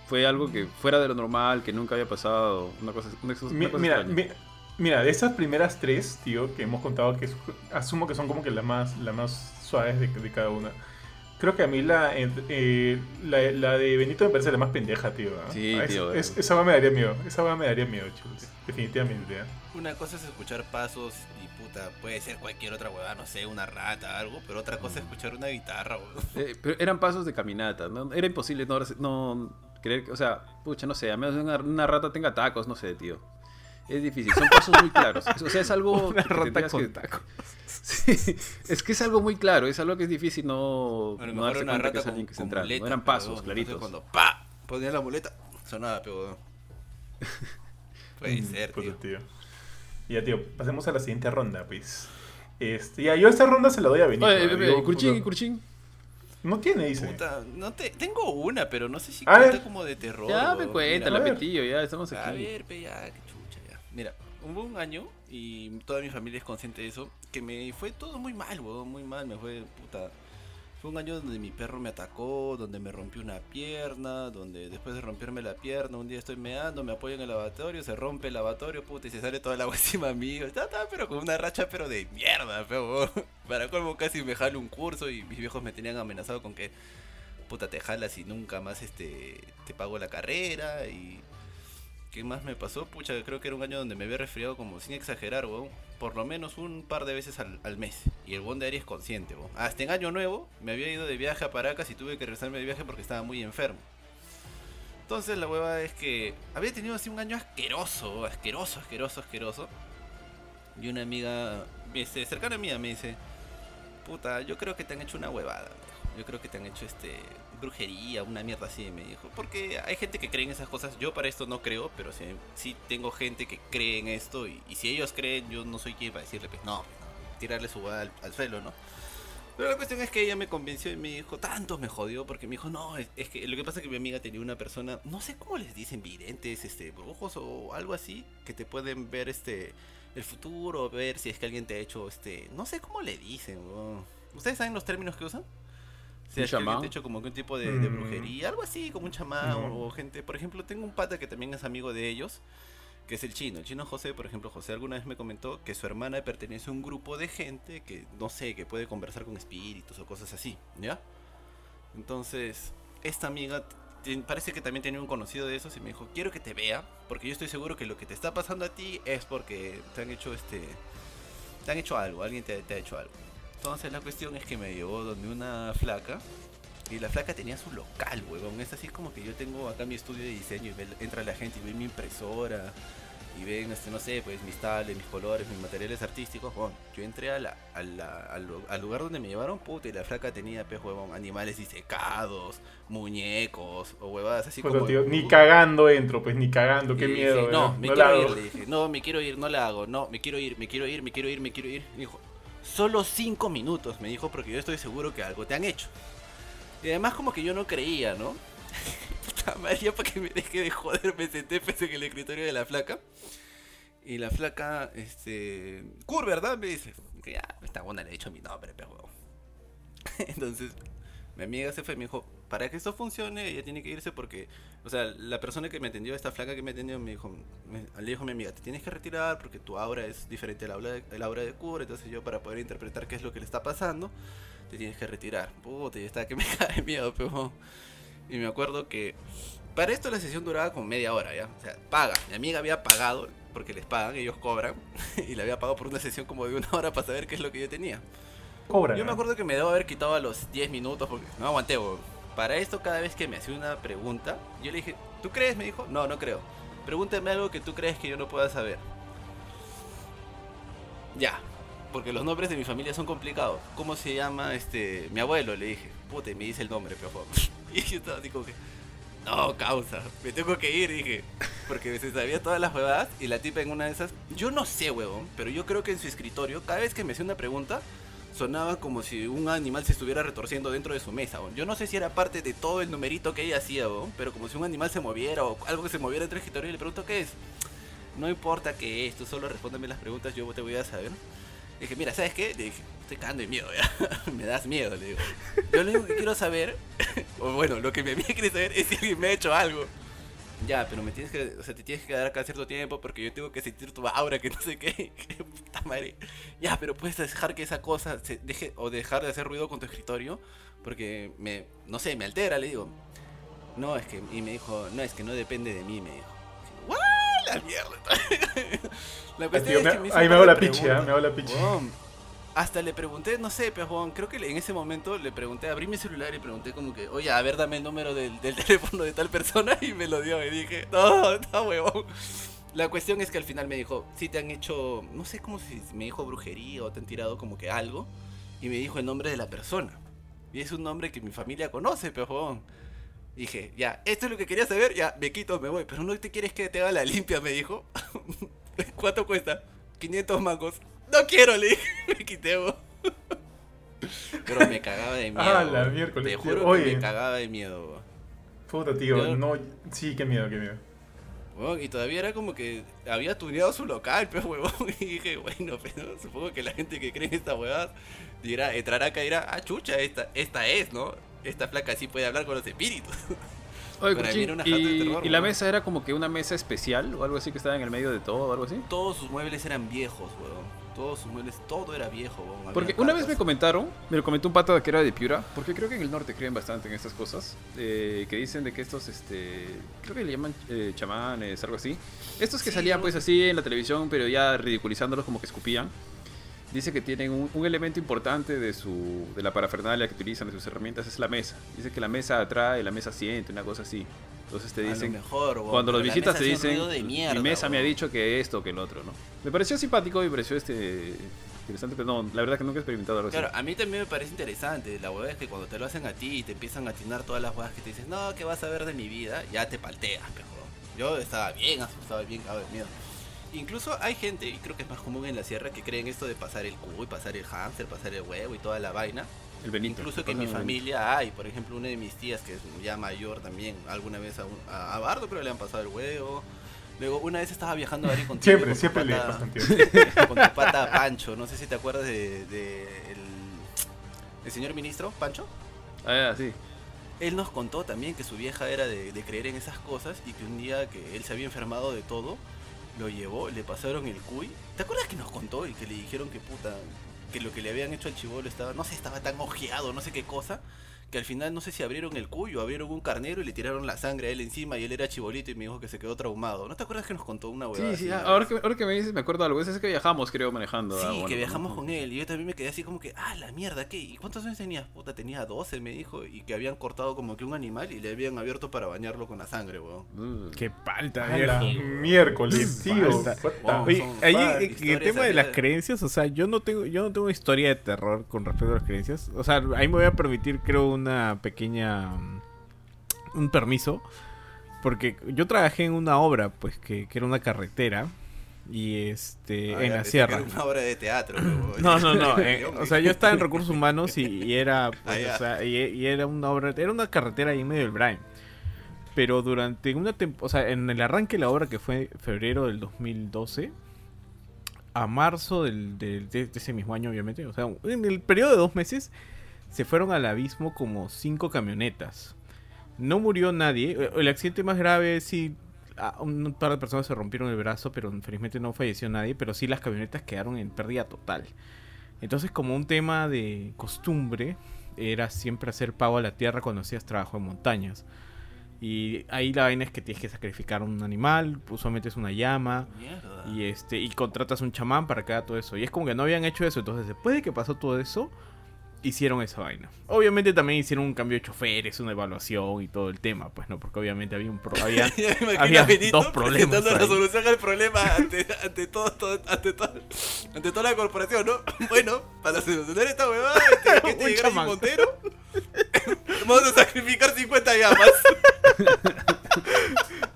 [SPEAKER 2] Fue algo que fuera de lo normal, que nunca había pasado. Una cosa,
[SPEAKER 1] mira, mira, de esas primeras tres, tío, que hemos contado, que asumo que son como que las más, las más suaves de, de cada una Creo que a mí la, eh, la, de Benito me parece la más pendeja, tío.
[SPEAKER 2] Sí, tío.
[SPEAKER 1] esa va me daría miedo. Esa va me daría miedo, chulos. Definitivamente. ¿eh?
[SPEAKER 3] Una cosa es escuchar pasos y puta, puede ser cualquier otra huevada, no sé, una rata, algo. Pero otra cosa es escuchar una guitarra,
[SPEAKER 2] eh, pero eran pasos de caminata, ¿no? Era imposible no, no creer, o sea, pucha, no sé, a menos que una, una rata tenga tacos, no sé, tío. Es difícil, son pasos muy claros. O sea, es algo.
[SPEAKER 6] Una rata con tacos.
[SPEAKER 2] Sí, es que es algo muy claro, es algo que es difícil no, no darse cuenta que es alguien que se entra. No eran pasos, claritos.
[SPEAKER 3] Cuando pa, ponía la muleta, sonaba, pero. Puede mm, ser, tío. tío.
[SPEAKER 1] Ya, tío, pasemos a la siguiente ronda, pues. Este, ya, yo esta ronda se la doy a Benito.
[SPEAKER 2] Oye, ¿eh? Curchín, Curchín.
[SPEAKER 1] No tiene, dice.
[SPEAKER 3] Puta, no te, tengo una, pero no sé si cuenta como de terror.
[SPEAKER 2] Ya me cuenta, la petillo, ya estamos aquí.
[SPEAKER 3] A ver, pe, ya. Mira, hubo un año, y toda mi familia es consciente de eso, que me fue todo muy mal, weón, muy mal, me fue puta. Fue un año donde mi perro me atacó, donde me rompió una pierna, donde después de romperme la pierna, un día estoy meando, me apoyo en el lavatorio, se rompe el lavatorio, puta, y se sale toda la agua encima mío. Está, está, pero con una racha, pero de mierda, pero Para colmo casi me jalo un curso y mis viejos me tenían amenazado con que, puta, te jalas y nunca más este te pago la carrera y ¿Qué más me pasó? Pucha, creo que era un año donde me había resfriado como sin exagerar, weón. Por lo menos un par de veces al, mes. Y el buen de es consciente, weón. Hasta en año nuevo me había ido de viaje a Paracas y tuve que regresarme de viaje porque estaba muy enfermo. Entonces la hueva es que había tenido así un año asqueroso, asqueroso, asqueroso, asqueroso. Y una amiga, este, cercana a mí, me dice, puta, yo creo que te han hecho una huevada. Yo creo que te han hecho este brujería, una mierda así, me dijo. Porque hay gente que cree en esas cosas. Yo para esto no creo, pero sí, sí tengo gente que cree en esto. Y, si ellos creen, yo no soy quien para decirle, pues no, tirarle su al, al suelo, ¿no? Pero la cuestión es que ella me convenció y me dijo, tanto me jodió, porque me dijo, no, es, que lo que pasa es que mi amiga tenía una persona, no sé cómo les dicen, videntes, este, brujos o algo así, que te pueden ver este el futuro, ver si es que alguien te ha hecho este, no sé cómo le dicen, ¿ustedes saben los términos que usan? Sea, que te hecho como que un tipo de, mm. brujería, algo así, como un chamán o, gente. Por ejemplo, tengo un pata que también es amigo de ellos, que es el chino. El chino José, por ejemplo, José alguna vez me comentó que su hermana pertenece a un grupo de gente que, no sé, que puede conversar con espíritus o cosas así, ¿ya? Entonces, esta amiga parece que también tenía un conocido de esos y me dijo, quiero que te vea, porque yo estoy seguro que lo que te está pasando a ti es porque te han hecho este... Te han hecho algo, alguien te ha hecho algo. Entonces la cuestión es que me llevó donde una flaca. Y la flaca tenía su local, huevón. Es así como que yo tengo acá mi estudio de diseño y entra la gente y ve mi impresora. Y ven, este, no sé, pues mis tales, mis colores, mis materiales artísticos. Bueno, yo entré a la, al, lugar donde me llevaron, puta, y la flaca tenía, pues, huevón, animales disecados, muñecos, o huevadas así como...
[SPEAKER 1] ni cagando entro, pues, ni cagando, qué miedo.
[SPEAKER 3] no, me quiero ir, le dije. No, me quiero ir, no la hago. No, me quiero ir, me quiero ir, me quiero ir, me quiero ir. Me dijo, Solo cinco minutos, me dijo, porque yo estoy seguro que algo te han hecho. Y además como que yo no creía, ¿no? Puta María, para que me deje de joder, me senté en el escritorio de la flaca. Y la flaca, este... Cur, ¿verdad? Me dice. ya, esta buena le he dicho mi nombre, pero... Entonces, mi amiga se fue y me dijo, para que esto funcione, ella tiene que irse porque, o sea, la persona que me atendió, esta flaca que me atendió, me dijo, le dijo a mi amiga, te tienes que retirar porque tu aura es diferente a la aura de, la aura de cura, entonces yo para poder interpretar qué es lo que le está pasando, te tienes que retirar. Puta, y estaba que me cae miedo, pero... Y me acuerdo que para esto la sesión duraba como media hora, ¿ya? O sea, paga. Mi amiga había pagado, porque les pagan, ellos cobran, y le había pagado por una sesión como de una hora para saber qué es lo que yo tenía. Yo me acuerdo que me debo haber quitado a los 10 minutos porque no aguanté, Para esto, cada vez que me hacía una pregunta, yo le dije, ¿tú crees? Me dijo, no, no creo. Pregúntame algo que tú crees que yo no pueda saber. Ya, porque los nombres de mi familia son complicados. ¿Cómo se llama este mi abuelo? Le dije, pute, me dice el nombre, pero Y yo estaba así como que, no, causa, me tengo que ir, dije. Porque se sabía todas las huevadas y la tipa en una de esas, yo no sé, huevón, pero yo creo que en su escritorio, cada vez que me hacía una pregunta, sonaba como si un animal se estuviera retorciendo dentro de su mesa. Yo no sé si era parte de todo el numerito que ella hacía, pero como si un animal se moviera o algo que se moviera dentro del escritorio y le pregunto qué es. No importa que esto, solo respóndeme las preguntas, yo te voy a saber. dije, mira, ¿sabes qué? Le dije, estoy cagando de miedo, me das miedo, le digo. Yo lo único que quiero saber, o bueno, lo que mi amiga quiere saber es si me ha hecho algo. Ya, pero me tienes que, o sea, te tienes que quedar acá cierto tiempo porque yo tengo que sentir tu aura, que no sé qué, puta madre. Ya, pero puedes dejar que esa cosa se deje o dejar de hacer ruido con tu escritorio porque me, no sé, me altera, le digo. No, es que, y me dijo, no, es que no depende de mí, me dijo. ¡What! La mierda.
[SPEAKER 1] la cuestión es que me Ahí me hago la piche, ¿eh? me hago la piche.
[SPEAKER 3] Hasta le pregunté, no sé, pero creo que en ese momento le pregunté, abrí mi celular y pregunté como que, oye, a ver, dame el número del, teléfono de tal persona y me lo dio y dije, no, está huevón. La cuestión es que al final me dijo, si te han hecho, no sé cómo si me dijo brujería o te han tirado como que algo, y me dijo el nombre de la persona. Y es un nombre que mi familia conoce, pero Dije, ya, esto es lo que quería saber, ya, me quito, me voy. Pero no te quieres que te haga la limpia, me dijo. ¿Cuánto cuesta? 500 mangos. No quiero, le dije, me quité, Pero me cagaba de miedo. Ah, la miércoles. Te juro Oye. que me cagaba de miedo,
[SPEAKER 1] Puta, tío, no. Sí, qué miedo, qué miedo.
[SPEAKER 3] y todavía era como que había tuneado su local, pero huevón. Y dije, bueno, pero supongo que la gente que cree en esta huevada dirá, entrará acá y dirá, ah, chucha, esta, esta es, ¿no? Esta flaca sí puede hablar con los espíritus.
[SPEAKER 2] Oye, y, y, la mesa era como que una mesa especial o algo así que estaba en el medio de todo o algo así.
[SPEAKER 3] Todos sus muebles eran viejos, huevón todos sus muebles, todo era viejo.
[SPEAKER 2] Porque una vez me comentaron, me lo comentó un pata que era de Piura, porque creo que en el norte creen bastante en estas cosas, eh, que dicen de que estos, este, creo que le llaman eh, chamanes, algo así. Estos que salían pues así en la televisión, pero ya ridiculizándolos como que escupían. Dice que tienen un, elemento importante de su de la parafernalia que utilizan, de sus herramientas, es la mesa. Dice que la mesa atrae, la mesa siente, una cosa así. Entonces te dicen, mejor, cuando los visitas te dicen, mi mesa me ha dicho que esto, que el otro, ¿no? Me pareció simpático y me pareció este interesante, pero no, la verdad que nunca he experimentado algo
[SPEAKER 3] claro, a mí también me parece interesante. La hueá es que cuando te lo hacen a ti y te empiezan a atinar todas las huevas que te dicen, no, ¿qué vas a ver de mi vida? Ya te palteas, pero yo estaba bien asustado, bien cagado de miedo. Incluso hay gente, y creo que es más común en la sierra, que creen esto de pasar el cubo y pasar el hámster, pasar el huevo y toda la vaina. El Incluso que en mi familia hay, por ejemplo, una de mis tías que es ya mayor también, alguna vez a, a, Bardo creo que le han pasado el huevo. Luego, una vez estaba viajando a con
[SPEAKER 1] Siempre, con siempre le pasa
[SPEAKER 3] Con tu pata Pancho, no sé si te acuerdas de, de el, señor ministro, Pancho.
[SPEAKER 2] Ah, sí.
[SPEAKER 3] Él nos contó también que su vieja era de, de creer en esas cosas y que un día que él se había enfermado de todo, lo llevó, le pasaron el cuy. ¿Te acuerdas que nos contó y que le dijeron que puta, que lo que le habían hecho al chivolo estaba, no sé, estaba tan ojeado, no sé qué cosa, que al final no sé si abrieron el cuyo, abrieron un carnero y le tiraron la sangre a él encima y él era chibolito y me dijo que se quedó traumado. ¿No te acuerdas que nos contó una huevada?
[SPEAKER 2] Sí, sí, ahora que, ahora que me dices me acuerdo algo, es que viajamos creo manejando.
[SPEAKER 3] Sí, ah, que viajamos con él y yo también me quedé así como que, ah, la mierda, ¿qué? ¿Y cuántos años tenías? Puta, tenía 12 me dijo y que habían cortado como que un animal y le habían abierto para bañarlo con la sangre, weón.
[SPEAKER 6] Mm. Qué palta,
[SPEAKER 1] miércoles, tío.
[SPEAKER 6] Oye, ahí en el tema de las creencias, o sea, yo no tengo yo no tengo historia de terror con respecto a las creencias. O sea, ahí me voy a permitir creo una pequeña Mm, un permiso porque yo trabajé en una obra pues que, era una carretera y este ah, en la sierra.
[SPEAKER 3] una obra de teatro
[SPEAKER 6] no no no eh, o sea yo estaba en recursos humanos y, era pues, ah, y, era una obra era una carretera ahí en medio del Brian. Pero durante una temporada o sea en el arranque de la obra que fue febrero del 2012 a marzo del, de ese mismo año obviamente o sea en el periodo de dos meses se fueron al abismo como cinco camionetas. No murió nadie. El accidente más grave sí un par de personas se rompieron el brazo, pero felizmente no falleció nadie, pero sí las camionetas quedaron en pérdida total. Entonces, como un tema de costumbre, era siempre hacer pago a la tierra cuando hacías trabajo en montañas. Y ahí la vaina es que tienes que sacrificar un animal, usualmente es una llama. Y este y contratas un chamán para que haga todo eso. Y es como que no habían hecho eso. Entonces, después de que pasó todo eso, hicieron esa vaina. Obviamente también hicieron un cambio de choferes, una evaluación y todo el tema, pues no, porque obviamente había un pro había, había dos problemas.
[SPEAKER 3] la solución al problema ante, ante todo, ante, todo, ante toda la corporación, ¿no? Bueno, para solucionar esta huevada, este, que te llegara un Montero, vamos a sacrificar 50 llamas.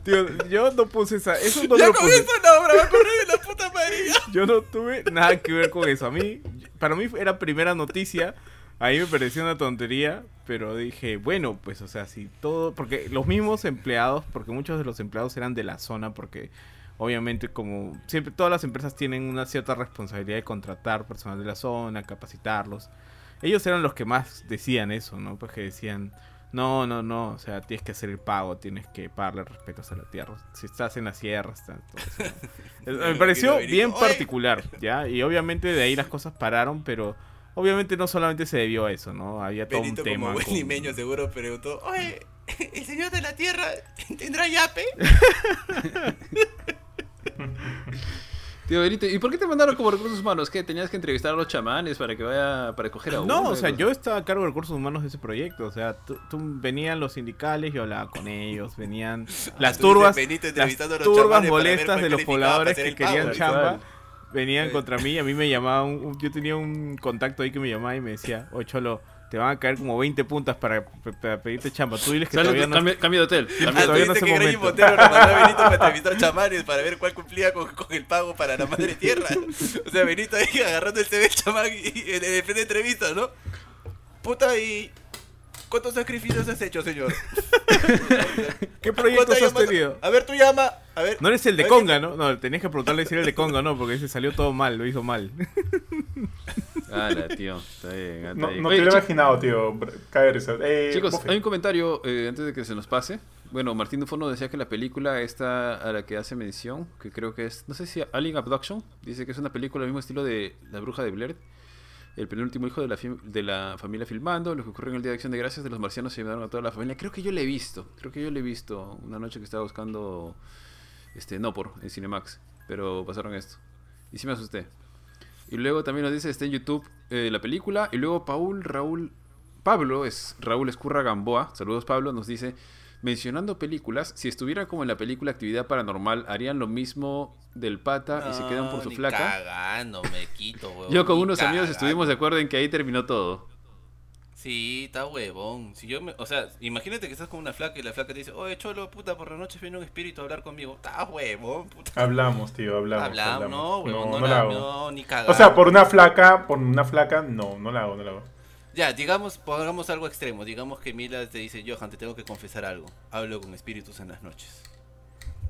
[SPEAKER 6] Tío, yo no puse esa. Eso no ya lo con eso
[SPEAKER 3] la obra va a la puta María.
[SPEAKER 6] Yo no tuve nada que ver con eso. A mí, para mí era primera noticia. A mí me pareció una tontería, pero dije, bueno, pues, o sea, si todo. Porque los mismos empleados, porque muchos de los empleados eran de la zona, porque obviamente, como siempre, todas las empresas tienen una cierta responsabilidad de contratar personal de la zona, capacitarlos. Ellos eran los que más decían eso, ¿no? Porque decían, no, no, no, o sea, tienes que hacer el pago, tienes que pagarle respeto a la tierra. Si estás en la sierra, está Me pareció bien particular, ¿ya? Y obviamente de ahí las cosas pararon, pero Obviamente no solamente se debió a eso, ¿no? Había todo un tema.
[SPEAKER 3] Como buen limeño seguro preguntó, oye, ¿el señor de la tierra tendrá yape?
[SPEAKER 2] Tío Benito, ¿y por qué te mandaron como recursos humanos? ¿Qué? ¿Tenías que entrevistar a los chamanes para que vaya para coger a
[SPEAKER 6] uno? No, o sea, yo estaba a cargo de recursos humanos de ese proyecto. O sea, tú, venían los sindicales, yo hablaba con ellos, venían ah, las turbas, las turbas molestas de los pobladores que querían chamba venían contra mí. A mí me llamaban. yo tenía un contacto ahí que me llamaba y me decía: Oye, Cholo, te van a caer como 20 puntas para, pedirte chamba. Tú diles que todavía no...
[SPEAKER 2] Cambio, de hotel.
[SPEAKER 3] Ah, todavía no que Grey Montero nos mandó a Benito para entrevistar chamanes para ver cuál cumplía con, con, el pago para la madre tierra. O sea, Benito ahí agarrando el CV chamán y, en el frente de entrevista, ¿no? Puta, y ¿Cuántos sacrificios has hecho, señor?
[SPEAKER 6] ¿Qué proyectos has tenido?
[SPEAKER 3] A ver, tú llama. A ver.
[SPEAKER 6] No eres el de Conga, ¿no? No, tenías que preguntarle si era el de Conga, ¿no? Porque ese salió todo mal, lo hizo mal.
[SPEAKER 2] Hala, tío. Está bien.
[SPEAKER 1] no, no te lo he imaginado, tío. Caer
[SPEAKER 2] eh, Chicos, hay un comentario eh, antes de que se nos pase. Bueno, Martín Dufono decía que la película esta a la que hace mención, que creo que es, no sé si Alien Abduction, dice que es una película del mismo estilo de La Bruja de Blair el penúltimo hijo de la, de la familia filmando, lo que ocurrió en el Día de Acción de Gracias de los marcianos se llevaron a toda la familia. Creo que yo le he visto, creo que yo le he visto una noche que estaba buscando, este, no por, en Cinemax, pero pasaron esto. Y sí me asusté. Y luego también nos dice, está en YouTube eh, la película. Y luego Paul, Raúl, Pablo, es Raúl Escurra Gamboa, saludos Pablo, nos dice, mencionando películas, si estuviera como en la película Actividad Paranormal, harían lo mismo del pata y se quedan por su flaca.
[SPEAKER 3] Cagando, me quito, huevón,
[SPEAKER 2] Yo con unos amigos estuvimos de acuerdo en que ahí terminó todo.
[SPEAKER 3] Sí, está huevón. Si yo me, o sea, imagínate que estás con una flaca y la flaca te dice, oye, cholo, puta, por la noche viene un espíritu a hablar conmigo. Está huevón, puta.
[SPEAKER 1] Hablamos, tío, hablamos.
[SPEAKER 3] Hablamos, no, huevón, no, no, la, hago. no, ni cagando.
[SPEAKER 1] O sea, por una flaca, por una flaca, no, no la hago, no la hago.
[SPEAKER 3] Ya, digamos, pongamos algo extremo. Digamos que Mila te dice, Johan, te tengo que confesar algo. Hablo con espíritus en las noches.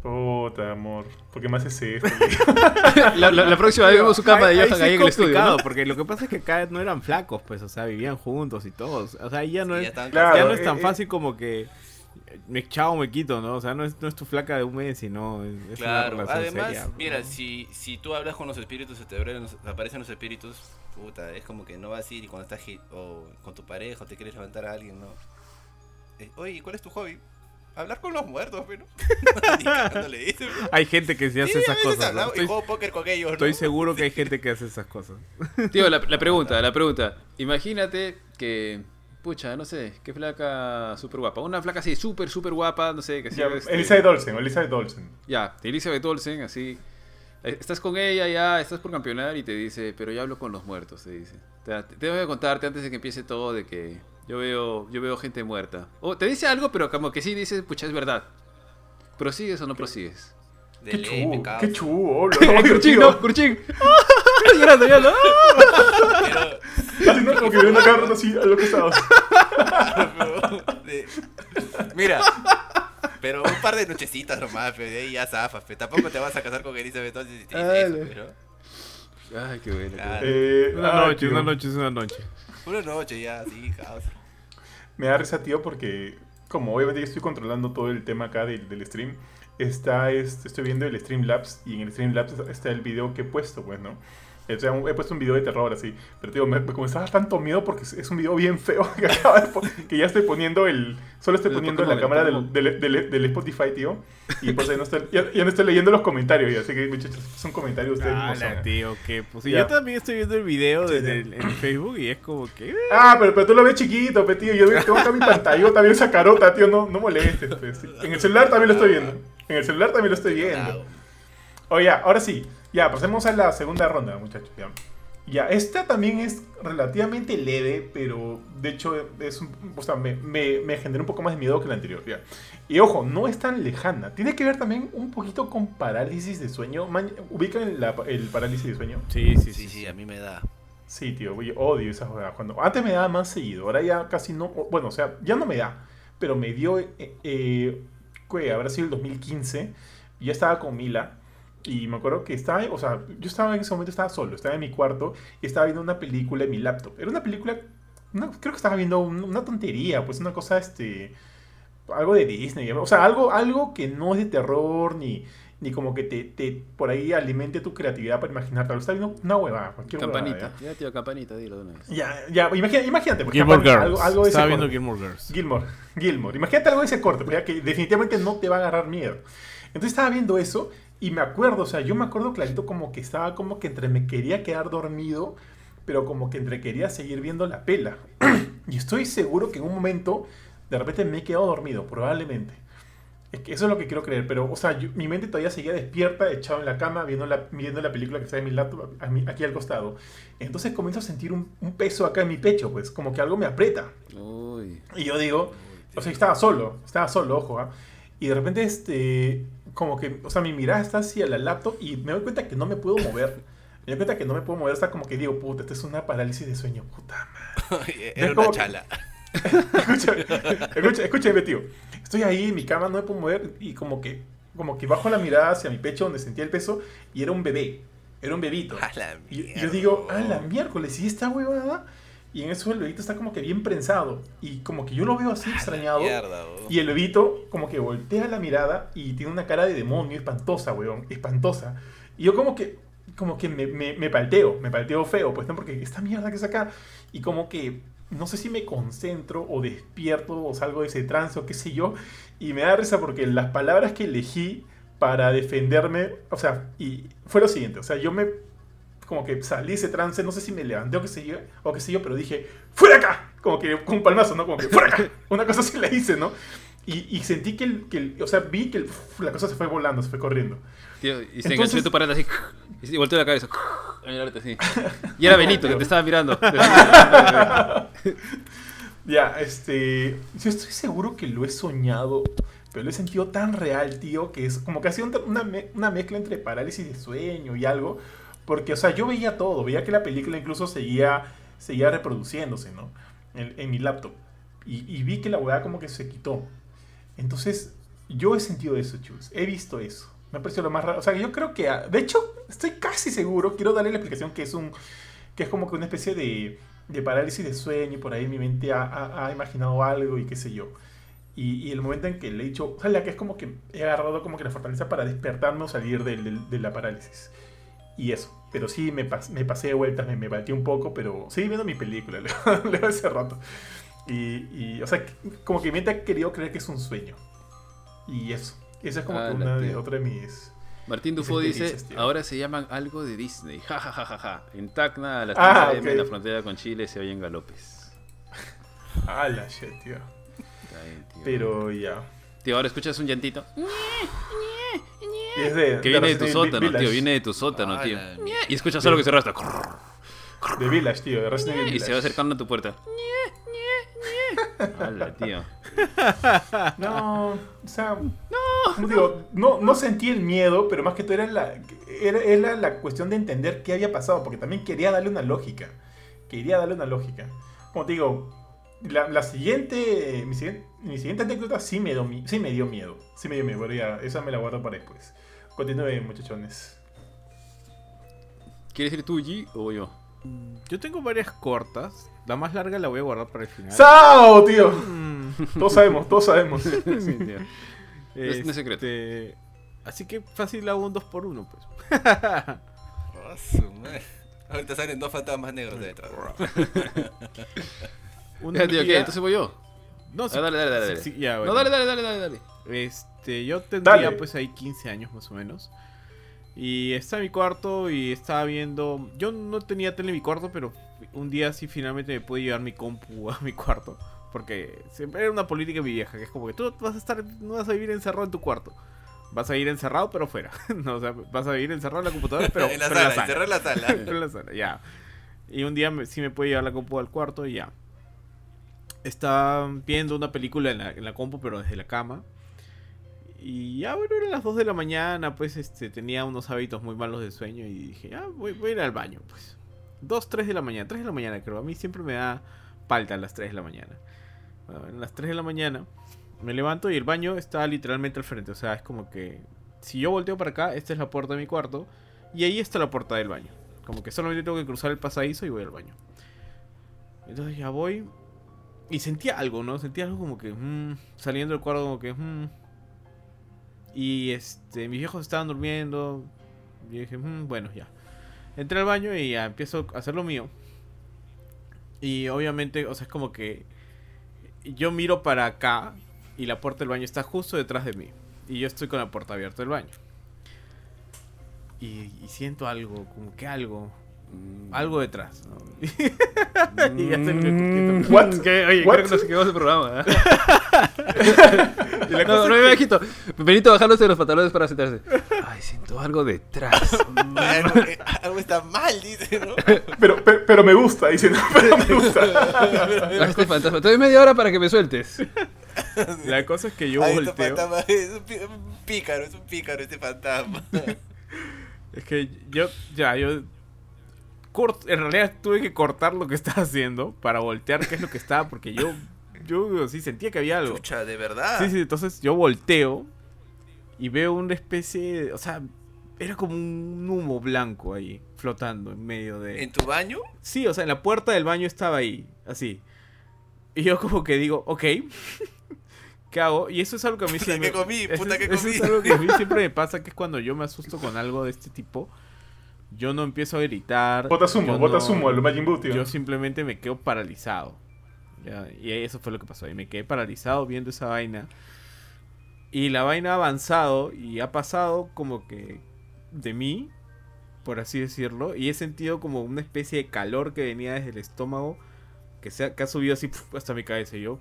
[SPEAKER 1] Puta, amor. ¿Por qué me haces esto?
[SPEAKER 2] la, la, próxima vez vemos su cama de Johan ahí, en el estudio.
[SPEAKER 6] Porque lo que pasa es que acá no eran flacos, pues, o sea, vivían juntos y todos. O sea, ya no, es, ya, no es tan eh, eh. fácil como que me chao me quito, ¿no? O sea, no es, no es tu flaca de un mes, sino es,
[SPEAKER 3] claro. Además, mira, si, si tú hablas con los espíritus, se te aparecen los espíritus, puta, es como que no vas a ir y cuando estás o con tu pareja o te quieres levantar a alguien, ¿no? Eh, oye, ¿cuál es tu hobby? Hablar con los muertos, pero.
[SPEAKER 6] hay gente que se hace esas cosas.
[SPEAKER 3] Estoy, póker con ellos,
[SPEAKER 6] estoy seguro que hay gente que hace esas cosas.
[SPEAKER 2] Tío, la, la pregunta, la pregunta. Imagínate que pucha, no sé, qué flaca súper guapa. Una flaca así, súper, súper guapa, no sé, que
[SPEAKER 1] sea. Este... Elizabeth Olsen, Elizabeth Olsen.
[SPEAKER 2] Ya, Elizabeth Olsen, así. Eh, estás con ella ya, estás por campeonar y te dice, pero yo hablo con los muertos, te dice. Te, te voy a contarte antes de que empiece todo de que yo veo, yo veo gente muerta. O te dice algo, pero como que sí dice, pucha, es verdad. ¿Prosigues o no prosigues?
[SPEAKER 1] qué chulo, qué chulo.
[SPEAKER 2] Curchín, no, Curchín. llorando, llorando.
[SPEAKER 1] No, como que una así a lo que estaba.
[SPEAKER 3] Mira, pero un par de nochecitas nomás, pero de ahí ya zafas. Pero tampoco te vas a casar con Elizabeth entonces si te dice eso, pero...
[SPEAKER 2] Ay, qué bueno.
[SPEAKER 6] Eh, una noche, una noche es una noche.
[SPEAKER 3] Una noche ya, sí, caos.
[SPEAKER 1] Me da risa, tío, porque como obviamente yo estoy controlando todo el tema acá del, del stream, está, este, estoy viendo el Streamlabs y en el Streamlabs está el video que he puesto, pues, ¿no? O sea, he puesto un video de terror así. Pero, tío, me, me comenzaba tanto miedo porque es un video bien feo que, acaba de que ya estoy poniendo el... Solo estoy poniendo en la cámara del, del, del, del, Spotify, tío. Y pues ya no, estoy, ya, ya no estoy leyendo los comentarios. Así que, muchachos, son comentarios ustedes
[SPEAKER 6] ah, no tío, que pues, Yo también estoy viendo el video desde el, en Facebook y es como que...
[SPEAKER 1] Ah, pero, pero tú lo ves chiquito, pe, tío. Yo tengo acá mi pantalla, también esa carota, tío. No, no molestes. Pues. En el celular también lo estoy viendo. En el celular también lo estoy viendo. Oye, ahora sí. Ya, pasemos a la segunda ronda, muchachos. Ya. Ya, esta también es relativamente leve, pero de hecho es un, o sea, me, me, me genera un poco más de miedo que la anterior. Ya. Y ojo, no es tan lejana. Tiene que ver también un poquito con parálisis de sueño. ¿Ubican la, el parálisis de sueño?
[SPEAKER 3] Sí, sí, sí, sí, a mí me da.
[SPEAKER 1] Sí, tío, odio esa juega. Cuando antes me daba más seguido, ahora ya casi no. Bueno, o sea, ya no me da, pero me dio. Eh, eh, habrá sido el 2015. Ya estaba con Mila. Y me acuerdo que estaba, o sea, yo estaba en ese momento, estaba solo, estaba en mi cuarto y estaba viendo una película en mi laptop. Era una película, creo que estaba viendo una tontería, pues una cosa, este, algo de Disney, o sea, algo, algo que no es de terror ni, ni como que te, te por ahí alimente tu creatividad para imaginarte. Estaba viendo una huevada, cualquier
[SPEAKER 2] Campanita, ya, tío, campanita, dilo de una vez.
[SPEAKER 1] Ya, ya, imagínate, imagínate
[SPEAKER 6] pues, Gilmore Girls. Algo, algo de estaba viendo Gilmore Girls.
[SPEAKER 1] Gilmore, Gilmore. Imagínate algo de ese corte, pues, que definitivamente no te va a agarrar miedo. Entonces estaba viendo eso y me acuerdo, o sea, yo me acuerdo clarito como que estaba como que entre me quería quedar dormido, pero como que entre quería seguir viendo la pela. y estoy seguro que en un momento, de repente me he quedado dormido, probablemente. Es que eso es lo que quiero creer, pero, o sea, mi mente todavía seguía despierta, echado en la cama, viendo la, viendo la película que está en mi laptop, aquí al costado. Entonces comienzo a sentir un, peso acá en mi pecho, pues, como que algo me aprieta. Y yo digo, o sea, estaba solo, estaba solo, ojo, ¿ah? Y de repente, este, como que, o sea, mi mirada está hacia la laptop y me doy cuenta que no me puedo mover. Me doy cuenta que no me puedo mover, está como que digo, puta, esto es una parálisis de sueño, puta
[SPEAKER 3] madre. Era una chala.
[SPEAKER 1] escucha, escucha, tío. Estoy ahí en mi cama, no me puedo mover y como que, como que bajo la mirada hacia mi pecho donde sentía el peso y era un bebé. Era un bebito. y yo digo, ah, la miércoles, ¿y esta huevada? Y en eso el bebito está como que bien prensado. Y como que yo lo veo así extrañado. y el bebito como que voltea la mirada y tiene una cara de demonio espantosa, weón. Espantosa. Y yo como que, como que me, me, me palteo, me palteo feo, pues no, porque esta mierda que es acá. Y como que no sé si me concentro o despierto o salgo de ese trance o qué sé yo. Y me da risa porque las palabras que elegí para defenderme, o sea, y fue lo siguiente, o sea, yo me como que salí ese trance, no sé si me levanté o qué sé yo, o qué sé yo, pero dije, ¡fuera acá! Como que con un palmazo, ¿no? Como que, ¡fuera acá! Una cosa así le hice, ¿no? Y, y sentí que, el, que el, o sea, vi que el, la cosa se fue volando, se fue corriendo.
[SPEAKER 2] Tío, y se enganchó en tu pared así, y volteó la cabeza, a mirarte así. Y era Benito que te estaba mirando.
[SPEAKER 1] ya, este, yo estoy seguro que lo he soñado pero lo he sentido tan real, tío, que es como que ha sido una, una mezcla entre parálisis de sueño y algo. Porque, o sea, yo veía todo, veía que la película incluso seguía, seguía reproduciéndose, ¿no? En, mi laptop. Y, vi que la weá como que se quitó. Entonces, yo he sentido eso, chus. He visto eso. Me ha parecido lo más raro. O sea, yo creo que, de hecho, estoy casi seguro, quiero darle la explicación que es un, que es como que una especie de, de parálisis de sueño y por ahí mi mente ha, ha, imaginado algo y qué sé yo. Y, el momento en que le he dicho, o sea, que es como que he agarrado como que la fortaleza para despertarme o salir de, de la parálisis. Y eso. Pero sí, me, me pasé de vueltas, me, me batí un poco, pero seguí viendo mi película, leo ese rato. Y, y, o sea, como que mi mente ha querido creer que es un sueño. Y eso. Esa es como ah, una de, otra de mis...
[SPEAKER 2] Martín Dufo dice, ahora se llaman algo de Disney. Ja, ja, ja, ja, ja. En Tacna, a las ah, okay. en la frontera con Chile, se oyen galopes.
[SPEAKER 1] Ah, la shit, tío. Pero ya.
[SPEAKER 2] Tío, ahora escuchas un llantito que viene de tu sótano, tío. Viene de tu sótano, tío. Y escuchas solo que se arrastra.
[SPEAKER 1] De Village, tío. De Resident Evil
[SPEAKER 2] Y se va acercando a tu puerta. Hola, tío.
[SPEAKER 1] No, o sea, no. Digo, no, no sentí el miedo, pero más que todo era la, era, era la cuestión de entender qué había pasado, porque también quería darle una lógica. Quería darle una lógica. Como te digo, la, la siguiente, mi siguiente, mi siguiente anécdota sí me, dio, sí me dio miedo. Sí me dio miedo, pero ya, esa me la guardo para después. Continúe, muchachones.
[SPEAKER 2] ¿Quieres ir tú, G, o yo?
[SPEAKER 6] Yo tengo varias cortas. La más larga la voy a guardar para el final.
[SPEAKER 1] ¡Sao, tío! Mm. Todos sabemos, todos sabemos. sí,
[SPEAKER 2] tío. Este, no es secreto.
[SPEAKER 6] Así que fácil hago un 2 por 1 pues.
[SPEAKER 3] oh, Ahorita salen dos fantasmas negros de detrás.
[SPEAKER 2] Un tío, ¿qué? Entonces voy yo.
[SPEAKER 6] No,
[SPEAKER 2] ah, dale, dale, dale.
[SPEAKER 6] Sí, ya,
[SPEAKER 2] bueno. No, dale, dale, dale, dale, dale.
[SPEAKER 6] Este, yo tendría pues ahí 15 años más o menos. Y está en mi cuarto y estaba viendo. Yo no tenía tele en mi cuarto, pero un día sí finalmente me pude llevar mi compu a mi cuarto. Porque siempre era una política mi vieja, que es como que tú vas a estar, no vas a vivir encerrado en tu cuarto. Vas a ir encerrado, pero fuera. no, o sea, vas a vivir encerrado en la computadora, pero,
[SPEAKER 3] en la
[SPEAKER 6] sala,
[SPEAKER 3] en la sala.
[SPEAKER 6] en la sala, ya. Y un día sí me pude llevar la compu al cuarto y ya. Estaba viendo una película en la, en la compu, pero desde la cama. Y ya, bueno, eran las 2 de la mañana, pues este, tenía unos hábitos muy malos de sueño y dije, ah, voy, a ir al baño, pues. 2, 3 de la mañana, 3 de la mañana creo. A mí siempre me da palta a las 3 de la mañana. Bueno, las 3 de la mañana me levanto y el baño está literalmente al frente. O sea, es como que si yo volteo para acá, esta es la puerta de mi cuarto y ahí está la puerta del baño. Como que solamente tengo que cruzar el pasadizo y voy al baño. Entonces ya voy y sentía algo, ¿no? Sentía algo como que mmm, saliendo del cuarto como que mmm. y este mis viejos estaban durmiendo y dije, mmm, bueno, ya. Entré al baño y ya empiezo a hacer lo mío. Y obviamente, o sea, es como que yo miro para acá y la puerta del baño está justo detrás de mí. Y yo estoy con la puerta abierta del baño. Y, siento algo, como que algo. Mm. Algo detrás. ¿no? y
[SPEAKER 2] ya mm. What? ¿Qué? Oye, creo que no se quedó ese programa. ¿eh? no, no, me bajito. Benito bajándose los pantalones para sentarse. Ay, siento algo detrás.
[SPEAKER 3] algo está mal, dice, ¿no?
[SPEAKER 1] pero, pero, pero, me gusta, dice, no, pero me gusta.
[SPEAKER 2] este fantasma. Te doy media hora para que me sueltes.
[SPEAKER 6] La cosa es que yo volteo.
[SPEAKER 3] Fantasma es un pícaro, es un pícaro este fantasma.
[SPEAKER 6] es que yo, ya, yo en realidad tuve que cortar lo que estaba haciendo para voltear qué es lo que estaba, porque yo, yo sí sentía que había algo.
[SPEAKER 3] Chucha, de verdad.
[SPEAKER 6] Sí, sí, entonces yo volteo y veo una especie, de, o sea, era como un humo blanco ahí, flotando en medio de...
[SPEAKER 3] ¿En tu baño?
[SPEAKER 6] Sí, o sea, en la puerta del baño estaba ahí, así. Y yo como que digo, ok, ¿qué hago? Y eso es algo que a mí
[SPEAKER 3] siempre... que comí, puta que comí.
[SPEAKER 6] Eso es algo que a mí siempre me pasa, que es cuando yo me asusto con algo de este tipo, yo no empiezo a gritar.
[SPEAKER 1] Bota sumo, bota sumo, el Majin Buu, tío.
[SPEAKER 6] Yo simplemente me quedo paralizado. Y eso fue lo que pasó. Y me quedé paralizado viendo esa vaina. Y la vaina ha avanzado y ha pasado como que de mí, por así decirlo. Y he sentido como una especie de calor que venía desde el estómago que, se ha, que ha subido así hasta mi cabeza. Y yo.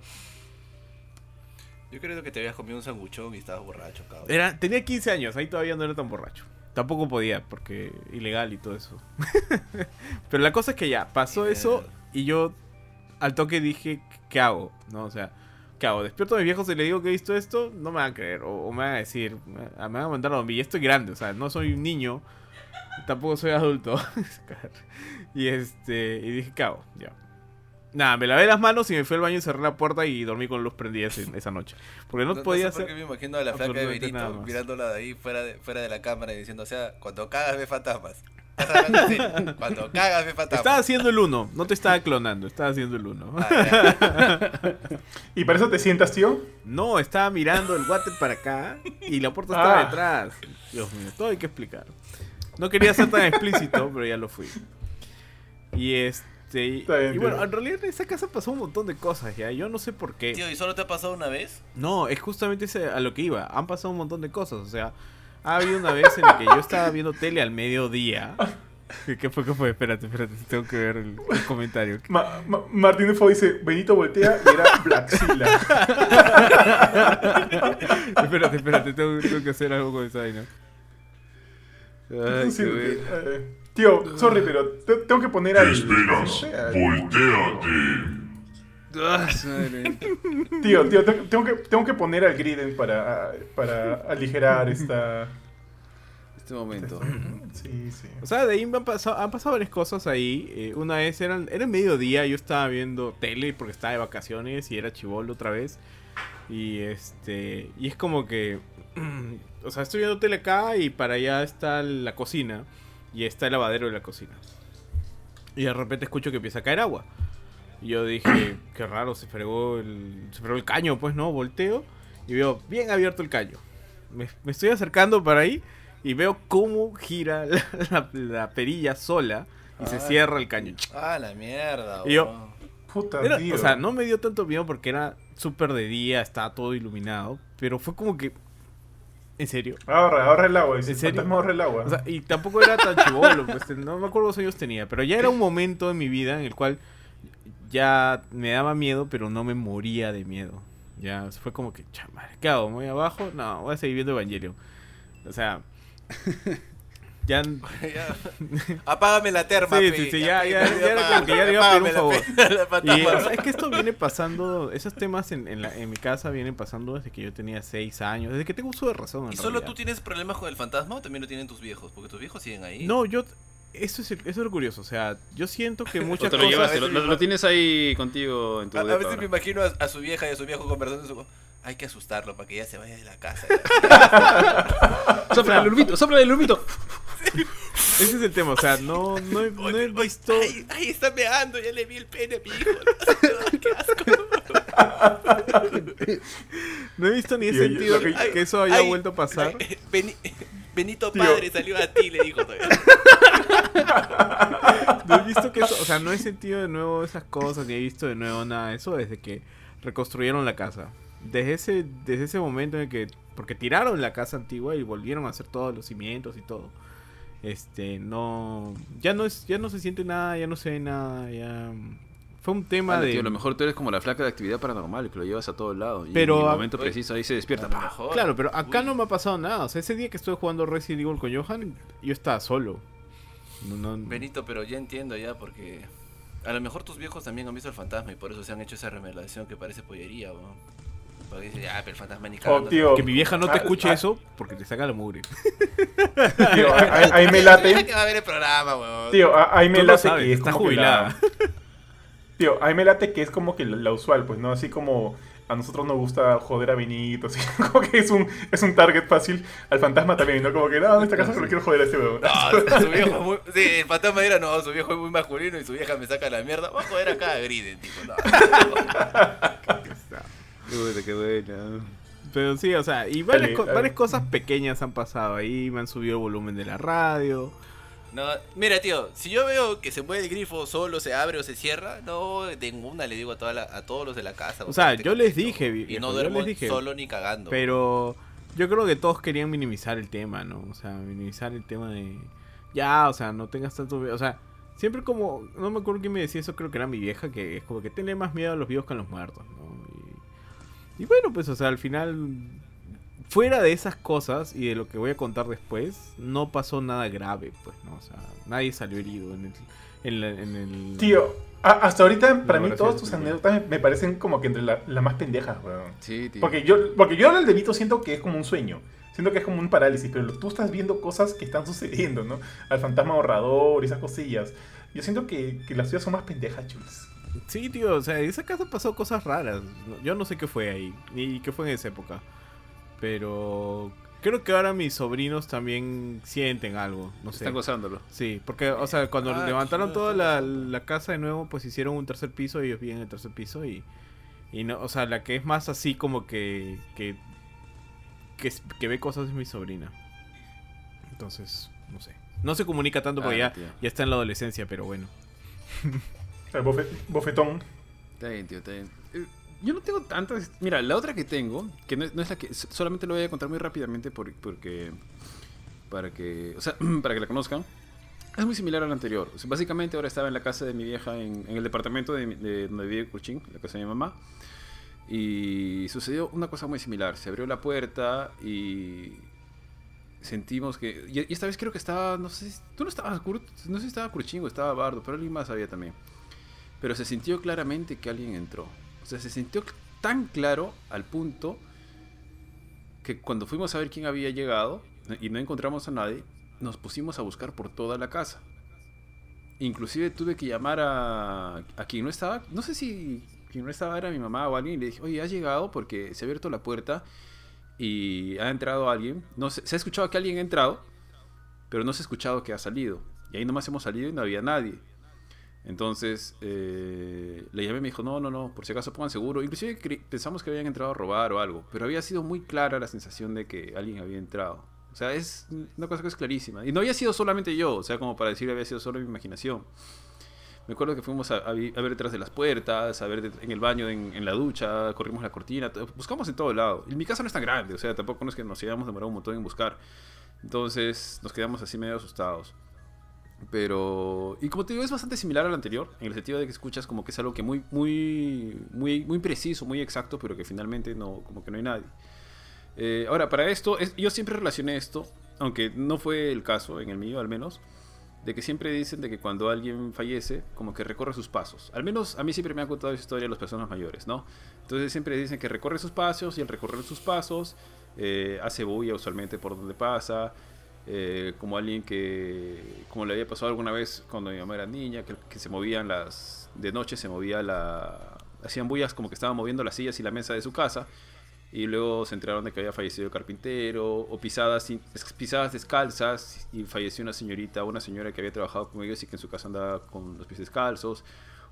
[SPEAKER 3] Yo creo que te habías comido un sanguchón y estabas borracho, cabrón.
[SPEAKER 6] Era, tenía 15 años, ahí todavía no era tan borracho. Tampoco podía, porque ilegal y todo eso. Pero la cosa es que ya, pasó eso y yo al toque dije, ¿qué hago? ¿No? O sea, ¿qué hago? ¿Despierto a mis viejos y le digo que he visto esto? No me van a creer. O, me van a decir, me van a mandar a dormir. Y estoy grande, o sea, no soy un niño. Tampoco soy adulto. y este, y dije, ¿qué hago? Ya. Nada, me lavé las manos y me fui al baño y cerré la puerta y dormí con luz prendida esa noche. Porque no, podía hacer.
[SPEAKER 3] me imagino a la flaca de Benito mirándola de ahí fuera de, fuera de la cámara y diciendo, o sea, cuando cagas ve fantasmas. Cuando cagas ve fantasmas.
[SPEAKER 6] Estaba haciendo el uno, no te estaba clonando, estaba haciendo el uno.
[SPEAKER 1] Ah, ¿Y para eso te sientas, tío?
[SPEAKER 6] No, estaba mirando el water para acá y la puerta estaba ah. detrás. Dios mío, todo hay que explicar. No quería ser tan explícito, pero ya lo fui. Y este y bueno, en realidad en esa casa pasó un montón de cosas, ya. Yo no sé por qué.
[SPEAKER 3] Tío, ¿y solo te ha pasado una vez?
[SPEAKER 6] No, es justamente a lo que iba. Han pasado un montón de cosas. O sea, ha habido una vez en la que yo estaba viendo tele al mediodía. ¿Qué fue? ¿Qué fue? Espérate, espérate, tengo que ver el, comentario.
[SPEAKER 1] Martín Fo dice, Benito voltea y era Blackzilla.
[SPEAKER 6] espérate, espérate, tengo, que hacer algo con esa vaina.
[SPEAKER 1] Ay, qué Tío, sorry, pero tengo que poner
[SPEAKER 4] al. esperas? Volteate.
[SPEAKER 1] Ah, tío, tío, tengo que, tengo que poner al Griden para, para aligerar esta.
[SPEAKER 2] Este momento.
[SPEAKER 1] Sí, sí.
[SPEAKER 6] O sea, de ahí han pasado, han pasado varias cosas ahí. Eh, una vez eran, era mediodía, yo estaba viendo tele porque estaba de vacaciones y era chivolo otra vez. Y este. Y es como que. o sea, estoy viendo tele acá y para allá está la cocina y está el lavadero de la cocina. Y de repente escucho que empieza a caer agua. Y yo dije, qué raro, se fregó el, se fregó el caño, pues, ¿no? Volteo y veo bien abierto el caño. Me, estoy acercando para ahí y veo cómo gira la, perilla sola y se cierra el caño.
[SPEAKER 3] Ah, la mierda.
[SPEAKER 6] Y yo, puta, O sea, no me dio tanto miedo porque era súper de día, estaba todo iluminado, pero fue como que ¿En serio?
[SPEAKER 1] Ahorra, ahorra el agua. ¿En serio? ahorra el agua.
[SPEAKER 6] O sea, y tampoco era tan chivolo, pues, no me acuerdo cuántos años tenía, pero ya era un momento en mi vida en el cual ya me daba miedo, pero no me moría de miedo. Ya fue como que, chamar, ¿qué hago? ¿Me voy abajo? No, voy a seguir viendo Evangelio. O sea, ya...
[SPEAKER 3] Apágame la terma.
[SPEAKER 6] Sí, sí, sí, ya, ya, ya, era como que ya le iba a pedir un favor. y, o sea, es que esto viene pasando, esos temas en, en, la, en, mi casa vienen pasando desde que yo tenía 6 años, desde que tengo uso de razón.
[SPEAKER 3] ¿Y solo tú tienes problemas con el fantasma o también lo tienen tus viejos? Porque tus viejos siguen ahí.
[SPEAKER 6] No, yo eso es, eso es lo curioso. O sea, yo siento que muchas cosas. Lo,
[SPEAKER 2] lo, tienes ahí contigo en tu
[SPEAKER 3] A, a veces me imagino a, su vieja y a su viejo conversando. Su... Hay que asustarlo para que ya se vaya de la casa.
[SPEAKER 2] sopla el lumito, sopla el lumito.
[SPEAKER 6] Ese es el tema, o sea, no, no, he, no he visto.
[SPEAKER 3] Ahí, está meando, ya le vi el pene a mi hijo. ¡Qué asco!
[SPEAKER 6] No he visto ni he sentido que eso haya vuelto a pasar.
[SPEAKER 3] Benito Padre salió a ti, le dijo todavía.
[SPEAKER 6] No he visto que eso, o sea, no he sentido de nuevo esas cosas, ni he visto de nuevo nada de eso desde que reconstruyeron la casa. Desde ese, desde ese momento en que, porque tiraron la casa antigua y volvieron a hacer todos los cimientos y todo. Este, no, ya no es, ya no se siente nada, ya no se ve nada, ya fue un tema de.
[SPEAKER 2] a lo mejor tú eres como la flaca de actividad paranormal, que lo llevas a todos lados. Pero. en el momento preciso ahí se despierta.
[SPEAKER 6] Claro, pero acá no me ha pasado nada. O sea, ese día que estuve jugando Resident Evil con Johan, yo estaba solo.
[SPEAKER 3] Benito, pero ya entiendo ya, porque. A lo mejor tus viejos también han visto el fantasma y por eso se han hecho esa remodelación que parece pollería, ¿no? Porque dicen, ya, pero el fantasma ni oh,
[SPEAKER 6] Que mi vieja no te ah, escuche ah. eso porque te saca la mugre.
[SPEAKER 1] Tío, ahí, me late.
[SPEAKER 3] que va a ver el programa, weón.
[SPEAKER 1] Tío, ahí me late.
[SPEAKER 6] que está jubilada.
[SPEAKER 1] Tío, a mí me late que es como que la, usual, pues, ¿no? Así como a nosotros nos gusta joder a Benito, así como que es un, es un target fácil. Al fantasma también, ¿no? Como que, no, en esta casa solo quiero joder a este weón.
[SPEAKER 3] No, su viejo es muy... Sí, el fantasma era, no, su viejo es muy masculino y su vieja me saca la mierda. Va a joder acá a Griden, tipo, no.
[SPEAKER 6] Qué qué buena. Pero sí, o sea, y varias, varias cosas pequeñas han pasado ahí. Me han subido el volumen de la radio.
[SPEAKER 3] No, mira, tío, si yo veo que se mueve el grifo solo, se abre o se cierra, no de ninguna le digo a, toda a todos los de la casa.
[SPEAKER 6] O sea, yo les dije,
[SPEAKER 3] y no duermo solo ni cagando.
[SPEAKER 6] Pero yo creo que todos querían minimizar el tema, ¿no? O sea, minimizar el tema de ya, o sea, no tengas tanto, o sea, siempre como no me acuerdo quién me decía eso, creo que era mi vieja que es como que tiene más miedo a los vivos que a los muertos, ¿no? Y bueno, pues o sea, al final fuera de esas cosas y de lo que voy a contar después, no pasó nada grave, pues, ¿no? O sea, nadie salió herido en el... En, el
[SPEAKER 1] Tío, hasta ahorita para mí todas tus anécdotas me, parecen como que entre las la más pendejas, weón.
[SPEAKER 2] Sí, tío.
[SPEAKER 1] Porque yo, porque yo el delito siento que es como un sueño. Siento que es como un parálisis, pero tú estás viendo cosas que están sucediendo, ¿no? Al fantasma ahorrador y esas cosillas. Yo siento que, que las tuyas son más pendejas, chuls.
[SPEAKER 6] Sí, tío, o sea, en esa casa pasó cosas raras. Yo no sé qué fue ahí, ni qué fue en esa época. Pero creo que ahora mis sobrinos también sienten algo, no sé.
[SPEAKER 2] Están gozándolo.
[SPEAKER 6] Sí, porque, o sea, cuando ah, levantaron toda la, casa de nuevo, pues hicieron un tercer piso y ellos viven en el tercer piso y, y no, o sea, la que es más así como que, que, que, ve cosas es mi sobrina. Entonces, no sé. No se comunica tanto porque ah, ya, ya está en la adolescencia, pero bueno.
[SPEAKER 1] bofetón.
[SPEAKER 2] Está bien, tío, está bien. Eh, yo no tengo tantas. Mira, la otra que tengo, que no es, la que. Solamente lo voy a contar muy rápidamente porque. Para que. O sea, para que la conozcan. Es muy similar a la anterior. básicamente ahora estaba en la casa de mi vieja, en, el departamento de, donde vive Curchín, la casa de mi mamá. Y sucedió una cosa muy similar. Se abrió la puerta y sentimos que. Y, esta vez creo que estaba. No sé. Tú no estabas. No sé si estaba Curchín o estaba Bardo, pero alguien más había también. Pero se sintió claramente que alguien entró. O sea, se sintió tan claro al punto que cuando fuimos a ver quién había llegado y no encontramos a nadie, nos pusimos a buscar por toda la casa. Inclusive tuve que llamar a, a quien no estaba, no sé si quien no estaba era mi mamá o alguien, y le dije, oye, has llegado porque se ha abierto la puerta y ha entrado alguien. No se, se ha escuchado que alguien ha entrado, pero no se ha escuchado que ha salido. Y ahí nomás hemos salido y no había nadie. Entonces le llamé y me dijo, no, no, no, por si acaso pongan seguro. Inclusive pensamos que habían entrado a robar o algo, pero había sido muy clara la sensación de que alguien había entrado. O sea, es una cosa que es clarísima. Y no había sido solamente yo, o sea, como para decir había sido solo mi imaginación. Me acuerdo que fuimos a, ver detrás de las puertas, a ver en el baño, en, la ducha, corrimos la cortina, buscamos en todo lado. Y mi casa no es tan grande, o sea, tampoco no es que nos hayamos demorado un montón en buscar. Entonces nos quedamos así medio asustados. Pero, y como te digo, es bastante similar al anterior, en el sentido de que escuchas como que es algo que muy, muy, muy, muy preciso, muy exacto, pero que finalmente no, como que no hay nadie. Eh, ahora, para esto, yo siempre relacioné esto, aunque no fue el caso, en el mío al menos, de que siempre dicen de que cuando alguien fallece, como que recorre sus pasos. Al menos a mí siempre me han contado esa historia las personas mayores, ¿no? Entonces siempre dicen que recorre sus pasos y al recorrer sus pasos eh, hace bulla usualmente por donde pasa. Eh, como alguien que, como le había pasado alguna vez cuando mi mamá era niña, que, se movían las, de noche se movía la, hacían bullas como que estaban moviendo las sillas y la mesa de su casa y luego se enteraron de que había fallecido el carpintero, o pisadas, pisadas descalzas, y falleció una señorita, una señora que había trabajado con ellos y que en su casa andaba con los pies descalzos,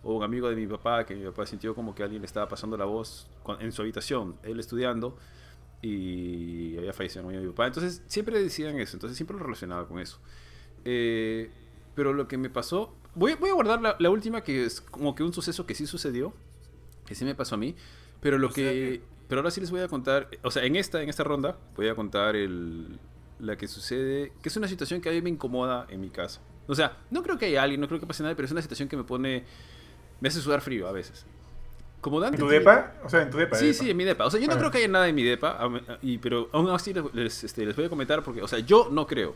[SPEAKER 2] o un amigo de mi papá, que mi papá sintió como que alguien le estaba pasando la voz en su habitación, él estudiando, y había fallecido mi papá. Entonces siempre decían eso, entonces siempre lo relacionaba con eso. Eh, pero lo que me pasó, voy, voy a guardar la, última que es como que un suceso que sí sucedió, que sí me pasó a mí, pero lo que pero ahora sí les voy a contar, o sea, en esta, en esta ronda voy a contar el, la que sucede, que es una situación que a mí me incomoda en mi casa. O sea, no creo que haya alguien, no creo que pase nada, pero es una situación que me pone, me hace sudar frío a veces.
[SPEAKER 1] Como ¿En tu depa? O sea, en tu depa.
[SPEAKER 2] Sí, sí, en mi depa. O sea, yo no creo que haya nada en mi depa, y, pero aún así les, este, les voy a comentar porque, o sea, yo no creo.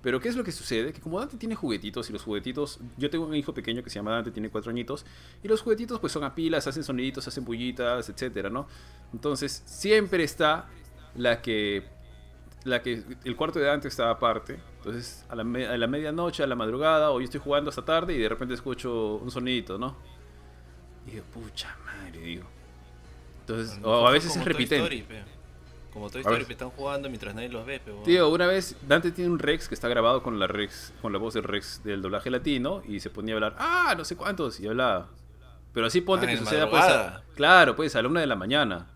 [SPEAKER 2] Pero ¿qué es lo que sucede? Que como Dante tiene juguetitos y los juguetitos, yo tengo un hijo pequeño que se llama Dante, tiene cuatro añitos, y los juguetitos pues son a pilas, hacen soniditos, hacen bullitas, etcétera, ¿no? Entonces siempre está la que, la que el cuarto de Dante está aparte. Entonces a la, a la medianoche, a la madrugada, o yo estoy jugando hasta tarde y de repente escucho un sonidito, ¿no? Y digo, pucha madre, digo. Entonces, o a veces es repitente.
[SPEAKER 3] Como Toy Story que están jugando mientras nadie los ve, pero...
[SPEAKER 2] Tío, una vez Dante tiene un Rex que está grabado con la Rex, con la voz del Rex del doblaje latino y se ponía a hablar, ah, no sé cuántos, y hablaba. Pero así ponte ah, que suceda pues claro, pues a la una de la mañana.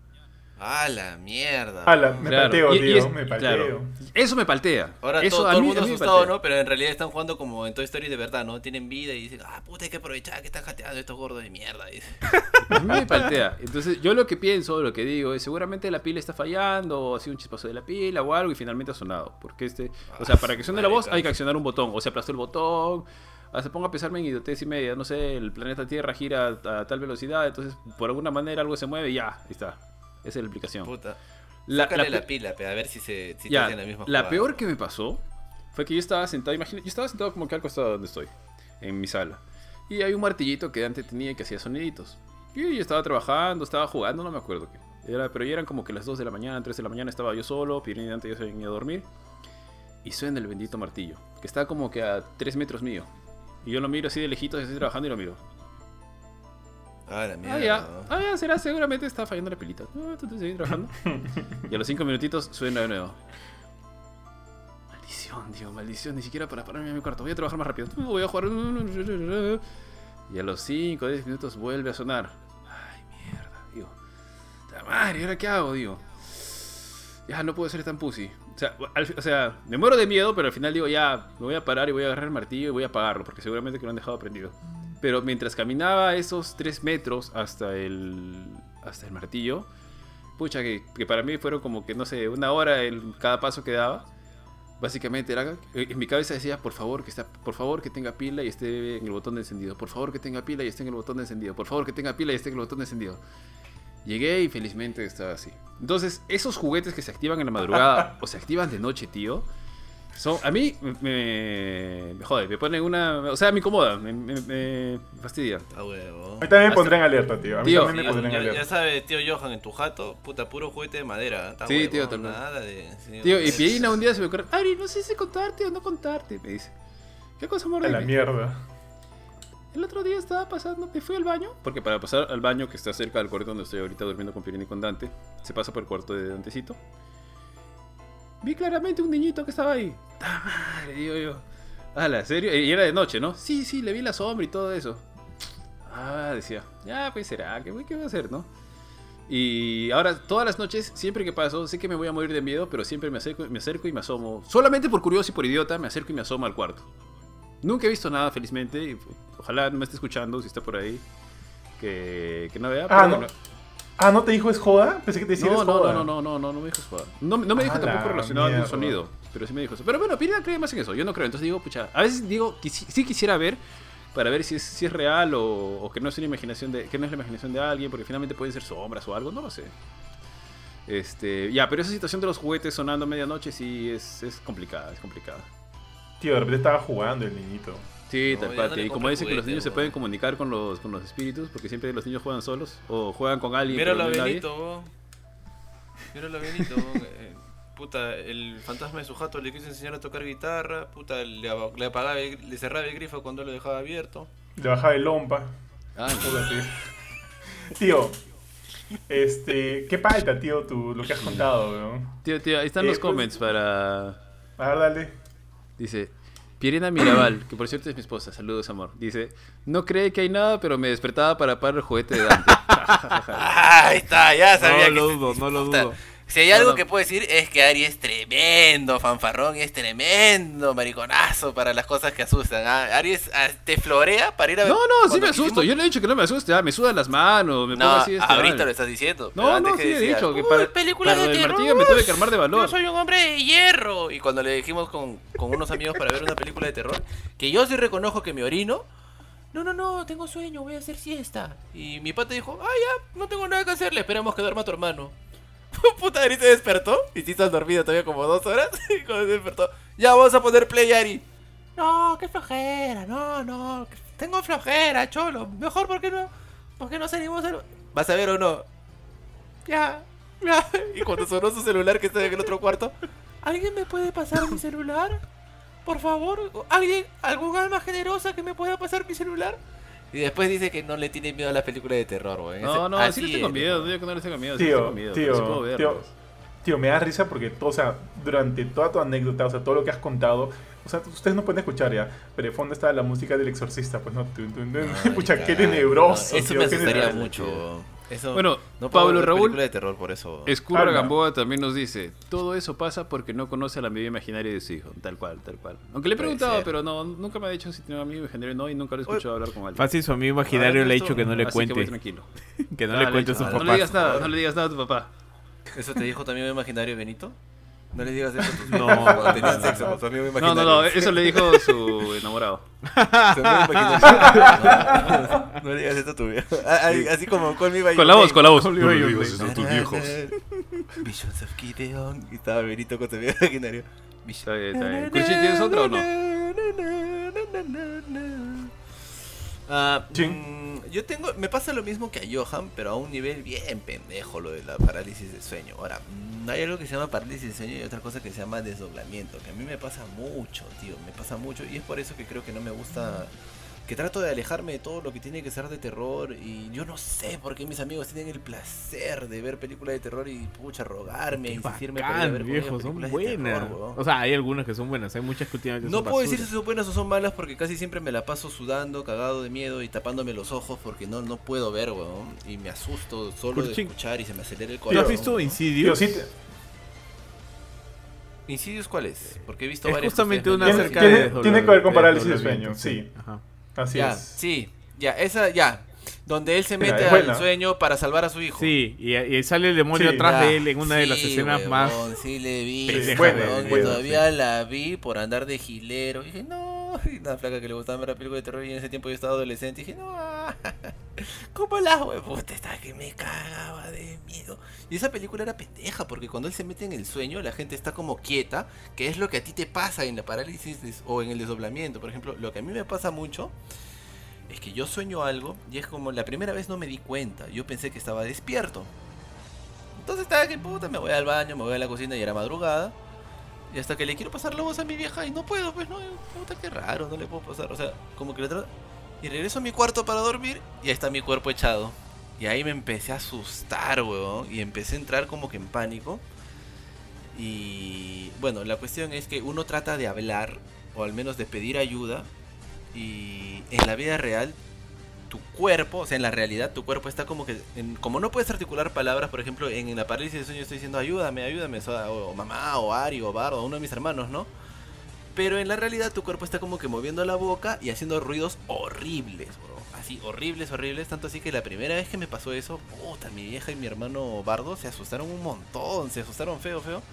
[SPEAKER 3] A la mierda.
[SPEAKER 1] A la, me palteo, tío, me palteo.
[SPEAKER 2] eso me paltea.
[SPEAKER 3] Ahora
[SPEAKER 2] eso,
[SPEAKER 3] todo, el mundo asustado, ¿no? Pero en realidad están jugando como en Toy Story de verdad, ¿no? Tienen vida y dicen, ah, puta, hay que aprovechar que están jateando estos gordos de mierda.
[SPEAKER 2] a mí me paltea. Entonces, yo lo que pienso, lo que digo es, seguramente la pila está fallando, o ha sido un chispazo de la pila o algo, y finalmente ha sonado. Porque este, o sea, para que suene la voz hay que accionar un botón, o se aplastó el botón, se ponga a pesarme en idiotez y media, no sé, el planeta Tierra gira a tal velocidad, entonces por alguna manera algo se mueve y ya, ahí está. Esa es la explicación.
[SPEAKER 3] Puta. La, la, pila, a ver si se si
[SPEAKER 2] ya, la misma La peor que me pasó fue que yo estaba sentado, imagínate, yo estaba sentado como que al costado donde estoy, en mi sala. Y hay un martillito que antes tenía que hacía soniditos. Y yo estaba trabajando, estaba jugando, no me acuerdo qué. Era, pero ya eran como que las 2 de la mañana, 3 de la mañana, estaba yo solo, Pirine y antes yo se venía a dormir. Y suena el bendito martillo, que está como que a 3 metros mío. Y yo lo miro así de lejitos, estoy trabajando y lo miro.
[SPEAKER 3] Ah, la mierda.
[SPEAKER 2] Ah, ya. Ah, ya, será, seguramente está fallando la pilita. Ah, trabajando. y a los cinco minutitos suena de nuevo. Maldición, tío, maldición. Ni siquiera para pararme en mi cuarto. Voy a trabajar más rápido. Voy a jugar. Y a los 5 o 10 minutos vuelve a sonar. Ay, mierda, digo. La madre, ¿ahora qué hago, digo? Ya no puedo ser tan pussy. O sea, o sea, me muero de miedo, pero al final digo, ya, me voy a parar y voy a agarrar el martillo y voy a apagarlo, porque seguramente que lo han dejado prendido. Pero mientras caminaba esos 3 metros hasta el, hasta el martillo, pucha, que, para mí fueron como que, no sé, una hora en cada paso que daba. Básicamente era, eh, en mi cabeza decía, por favor, que está, por favor que tenga pila y esté en el botón de encendido. Por favor que tenga pila y esté en el botón de encendido. Por favor que tenga pila y esté en el botón de encendido. Llegué y felizmente estaba así. Entonces, esos juguetes que se activan en la madrugada o se activan de noche, tío, a mí me, me, Joder, me ponen una. O sea, me incomoda, me, me, fastidia.
[SPEAKER 3] A huevo.
[SPEAKER 1] A mí también me pondré en alerta, tío. A mí también me pondré
[SPEAKER 3] en alerta. Ya sabes, tío Johan, en tu jato, puta, puro juguete de madera. Está sí,
[SPEAKER 2] tío, también. Nada de. tío, y Piedina un día se me ocurre. Ari, no sé si contarte o no contarte. Me dice. ¿Qué cosa
[SPEAKER 1] morder? la mierda.
[SPEAKER 2] El otro día estaba pasando, me fui al baño. Porque para pasar al baño que está cerca del cuarto donde estoy ahorita durmiendo con Piedina y con Dante, se pasa por el cuarto de Dantecito. Vi claramente un niñito que estaba ahí. ¡Ta madre! Digo yo. Ah, ¿la serio? Y era de noche, ¿no? Sí, sí, le vi la sombra y todo eso. Ah, decía, ya, pues será, ¿qué, qué voy a hacer, no? Y ahora, todas las noches, siempre que paso, sé que me voy a morir de miedo, pero siempre me acerco, me acerco y me asomo. Solamente por curioso y por idiota, me acerco y me asomo al cuarto. Nunca he visto nada, felizmente. Y, ojalá no me esté escuchando, si está por ahí. Que, que no vea.
[SPEAKER 1] Ah, no. Ah, ¿no te dijo es joda? Pensé que te decía
[SPEAKER 2] no,
[SPEAKER 1] es
[SPEAKER 2] no,
[SPEAKER 1] joda.
[SPEAKER 2] No, no, no, no, no, me dijo es joda. No, no me dijo
[SPEAKER 1] Ah,
[SPEAKER 2] tampoco
[SPEAKER 1] la
[SPEAKER 2] relacionado al sonido. Pero sí me dijo eso. Pero bueno, Pirina cree más en eso. Yo no creo. Entonces digo, pucha, a veces digo que sí, sí quisiera ver para ver si es, si es real o, o que no es una imaginación de que no es la imaginación de alguien, porque finalmente pueden ser sombras o algo, no lo sé. Este, ya, pero esa situación de los juguetes sonando a medianoche sí es, es complicada, es complicada.
[SPEAKER 1] Tío, de repente estaba jugando el niñito.
[SPEAKER 2] Sí,
[SPEAKER 7] No,
[SPEAKER 2] tal cual. y como dicen que los niños se pueden comunicar con los, con los espíritus, porque siempre los niños juegan solos o juegan con alguien.
[SPEAKER 3] Míralo a. Benito. Míralo a Benito. Eh, Puta, el fantasma de su jato le quiso enseñar a tocar guitarra. Puta, le, le apagaba, el- le cerraba el grifo cuando lo dejaba abierto.
[SPEAKER 1] Le bajaba el lompa.
[SPEAKER 2] Ah.
[SPEAKER 1] Tío, este, ¿qué falta, tío, tú, lo que has contado, weón?
[SPEAKER 2] Tío, tío, ahí están
[SPEAKER 1] Eh,
[SPEAKER 2] los
[SPEAKER 1] pues-
[SPEAKER 2] comments para.
[SPEAKER 1] A ver, dale.
[SPEAKER 2] Dice. Pierina Mirabal, que por cierto es mi esposa, saludos amor. Dice, no cree que hay nada, pero me despertaba para parar el juguete de Dante.
[SPEAKER 3] Ah, ahí está, ya sabía
[SPEAKER 6] No
[SPEAKER 3] que
[SPEAKER 6] lo dudo, no lo dudo.
[SPEAKER 3] Si hay algo que puedo decir es que Ari es tremendo fanfarrón y es tremendo mariconazo para las cosas que asustan. Ah, Ari es- ah, te florea para ir a ver.
[SPEAKER 2] No, no, sí me asusto. Yo le he dicho que no me asuste. Ah, me sudan las manos, me pongo
[SPEAKER 3] No,
[SPEAKER 2] así. este,
[SPEAKER 3] ahorita
[SPEAKER 2] vale.
[SPEAKER 3] lo estás diciendo.
[SPEAKER 2] No, no,
[SPEAKER 3] antes
[SPEAKER 2] sí
[SPEAKER 3] que
[SPEAKER 2] he dicho que
[SPEAKER 3] "Uy,
[SPEAKER 2] para,
[SPEAKER 3] películas
[SPEAKER 2] para
[SPEAKER 3] de terror,
[SPEAKER 2] martillo me tuve que armar de valor.
[SPEAKER 3] Yo soy un hombre de hierro. Y cuando le dijimos con, con unos amigos para ver una película de terror, que yo sí reconozco que me orino. No, no, no, tengo sueño, voy a hacer siesta. Y mi pata dijo, ah, ya, no tengo nada que hacerle, esperamos que duerma tu hermano. Puta, Ari se despertó. Y si estás dormido todavía como dos horas. Se despertó, ya vamos a poner play, Ari. No, qué flojera, no, no. Tengo flojera, cholo. Mejor, ¿por qué no? ¿Por qué no salimos. ¿Vas a ver o no? Ya, ya. Y cuando sonó su celular que está en el otro cuarto, ¿alguien me puede pasar mi celular? Por favor, ¿alguien, algún alma generosa que me pueda pasar mi celular? Y después dice que no le tiene miedo a la película de terror, güey.
[SPEAKER 2] No, no,
[SPEAKER 3] Así
[SPEAKER 2] sí le tengo miedo. No que no le tengo miedo. sí le
[SPEAKER 1] Tío,
[SPEAKER 2] tengo miedo. pero sí puedo
[SPEAKER 1] tío, tío, tío, me da risa porque, o sea, durante toda tu anécdota, o sea, todo lo que has contado, o sea, ustedes no pueden escuchar ya, pero de fondo está la música del exorcista, pues no, tun, tun.
[SPEAKER 3] Ay,
[SPEAKER 1] pucha, qué tenebroso.
[SPEAKER 3] no, Eso
[SPEAKER 1] tío,
[SPEAKER 3] me asustaría mucho. Eso,
[SPEAKER 2] Bueno,
[SPEAKER 3] no
[SPEAKER 2] Pablo Raúl-
[SPEAKER 3] de terror por eso.
[SPEAKER 2] Escurra
[SPEAKER 1] Habla.
[SPEAKER 2] Gamboa también nos dice, todo eso pasa porque no conoce a la amiga imaginaria de su hijo. Tal cual, tal cual. Aunque le he preguntado, pero no, nunca me ha dicho si tiene un amigo imaginario o no y nunca lo he escuchado hablar con alguien.
[SPEAKER 6] Fácil, su amigo imaginario le ha dicho que no le
[SPEAKER 2] Así que voy
[SPEAKER 6] cuente.
[SPEAKER 2] tranquilo.
[SPEAKER 6] Que no
[SPEAKER 2] Ah,
[SPEAKER 6] le cuente a sus
[SPEAKER 2] ah, No le
[SPEAKER 6] papás.
[SPEAKER 2] digas nada, no le digas nada a tu papá.
[SPEAKER 3] ¿Eso te dijo tu amigo imaginario Benito? No le digas eso a tus
[SPEAKER 6] No,
[SPEAKER 3] Cuando tenían
[SPEAKER 6] no, no,
[SPEAKER 3] sexo
[SPEAKER 6] no.
[SPEAKER 3] con tu amigo
[SPEAKER 2] No,
[SPEAKER 3] imaginario.
[SPEAKER 2] no, no, eso le dijo su enamorado.
[SPEAKER 3] Tu amigo imaginario. No, no le digas eso a tu viejo. Así como con mi
[SPEAKER 2] Con la voz, con la voz.
[SPEAKER 6] No le digas eso
[SPEAKER 2] a tus viejos.
[SPEAKER 3] Visions of Gideon. Y estaba Benito con tu amigo imaginario.
[SPEAKER 2] Está bien, está bien. ¿tienes otra o no?
[SPEAKER 3] Ah,
[SPEAKER 1] Sí.
[SPEAKER 3] mm, yo tengo, me pasa lo mismo que a Johan, pero a un nivel bien pendejo lo de la parálisis de sueño. Ahora, mm, hay algo que se llama parálisis de sueño y otra cosa que se llama desdoblamiento, que a mí me pasa mucho, tío, me pasa mucho y es por eso que creo que no me gusta, que trato de alejarme de todo lo que tiene que ser de terror y yo no sé por qué mis amigos tienen el placer de ver películas de terror y pucha rogarme,
[SPEAKER 6] Qué
[SPEAKER 3] insistirme para
[SPEAKER 6] bacán,
[SPEAKER 3] ver con ellos
[SPEAKER 6] viejo, son
[SPEAKER 3] películas de terror,
[SPEAKER 6] buenas. O sea, hay algunas que son buenas, hay muchas que últimamente
[SPEAKER 3] No
[SPEAKER 6] son
[SPEAKER 3] puedo decir si son buenas o son malas porque casi siempre me la paso sudando, cagado de miedo y tapándome los ojos porque no, no puedo ver, weón. Y me asusto solo de escuchar y se me acelera el
[SPEAKER 6] ¿Tú
[SPEAKER 3] corazón.
[SPEAKER 6] has visto Insidious?
[SPEAKER 1] sí, te-
[SPEAKER 3] ¿Insidious cuál es? Porque he visto
[SPEAKER 6] Es
[SPEAKER 3] varias.
[SPEAKER 6] justamente una acerca de
[SPEAKER 1] tiene- que ver con
[SPEAKER 6] de
[SPEAKER 1] parálisis de sueño, sí.
[SPEAKER 6] Ajá.
[SPEAKER 1] Así
[SPEAKER 3] Ya,
[SPEAKER 1] es.
[SPEAKER 3] sí, ya, esa, ya. Donde él se mete al
[SPEAKER 1] buena.
[SPEAKER 3] sueño para salvar a su hijo.
[SPEAKER 6] Sí, y, y sale el demonio
[SPEAKER 1] Sí.
[SPEAKER 6] atrás
[SPEAKER 3] Ya,
[SPEAKER 6] de él en una de las
[SPEAKER 3] sí,
[SPEAKER 6] escenas
[SPEAKER 3] huevón,
[SPEAKER 6] más...
[SPEAKER 3] Sí, le vi. sí,
[SPEAKER 1] Buena, buena,
[SPEAKER 3] todavía la vi por andar de gilero. Y dije, no. Y una flaca que le gustaba ver la película de terror y en ese tiempo yo estaba adolescente. Y dije, no. ¿Cómo la huevón? Estaba que me cagaba de miedo. Y esa película era pendeja porque cuando él se mete en el sueño, la gente está como quieta, que es lo que a ti te pasa en la parálisis o en el desdoblamiento. Por ejemplo, lo que a mí me pasa mucho es que yo sueño algo y es como la primera vez no me di cuenta. Yo pensé que estaba despierto. Entonces estaba que puta, me voy al baño, me voy a la cocina y era madrugada. Y hasta que le quiero pasar la voz a mi vieja y no puedo, pues no, puta, qué raro, no le puedo pasar. O sea, como que le trato. Y regreso a mi cuarto para dormir y ahí está mi cuerpo echado. Y ahí me empecé a asustar, weón. Y empecé a entrar como que en pánico. Y bueno, la cuestión es que uno trata de hablar o al menos de pedir ayuda, y en la vida real tu cuerpo, o sea, en la realidad tu cuerpo está como que, como no puedes articular palabras, por ejemplo, en, la parálisis de sueño estoy diciendo ayúdame, ayúdame, o, mamá, o Ari, o Bardo, uno de mis hermanos, ¿no? Pero en la realidad tu cuerpo está como que moviendo la boca y haciendo ruidos horribles, bro. Así, horribles, horribles. Tanto así que la primera vez que me pasó eso, puta, mi vieja y mi hermano Bardo se asustaron un montón, se asustaron feo, feo.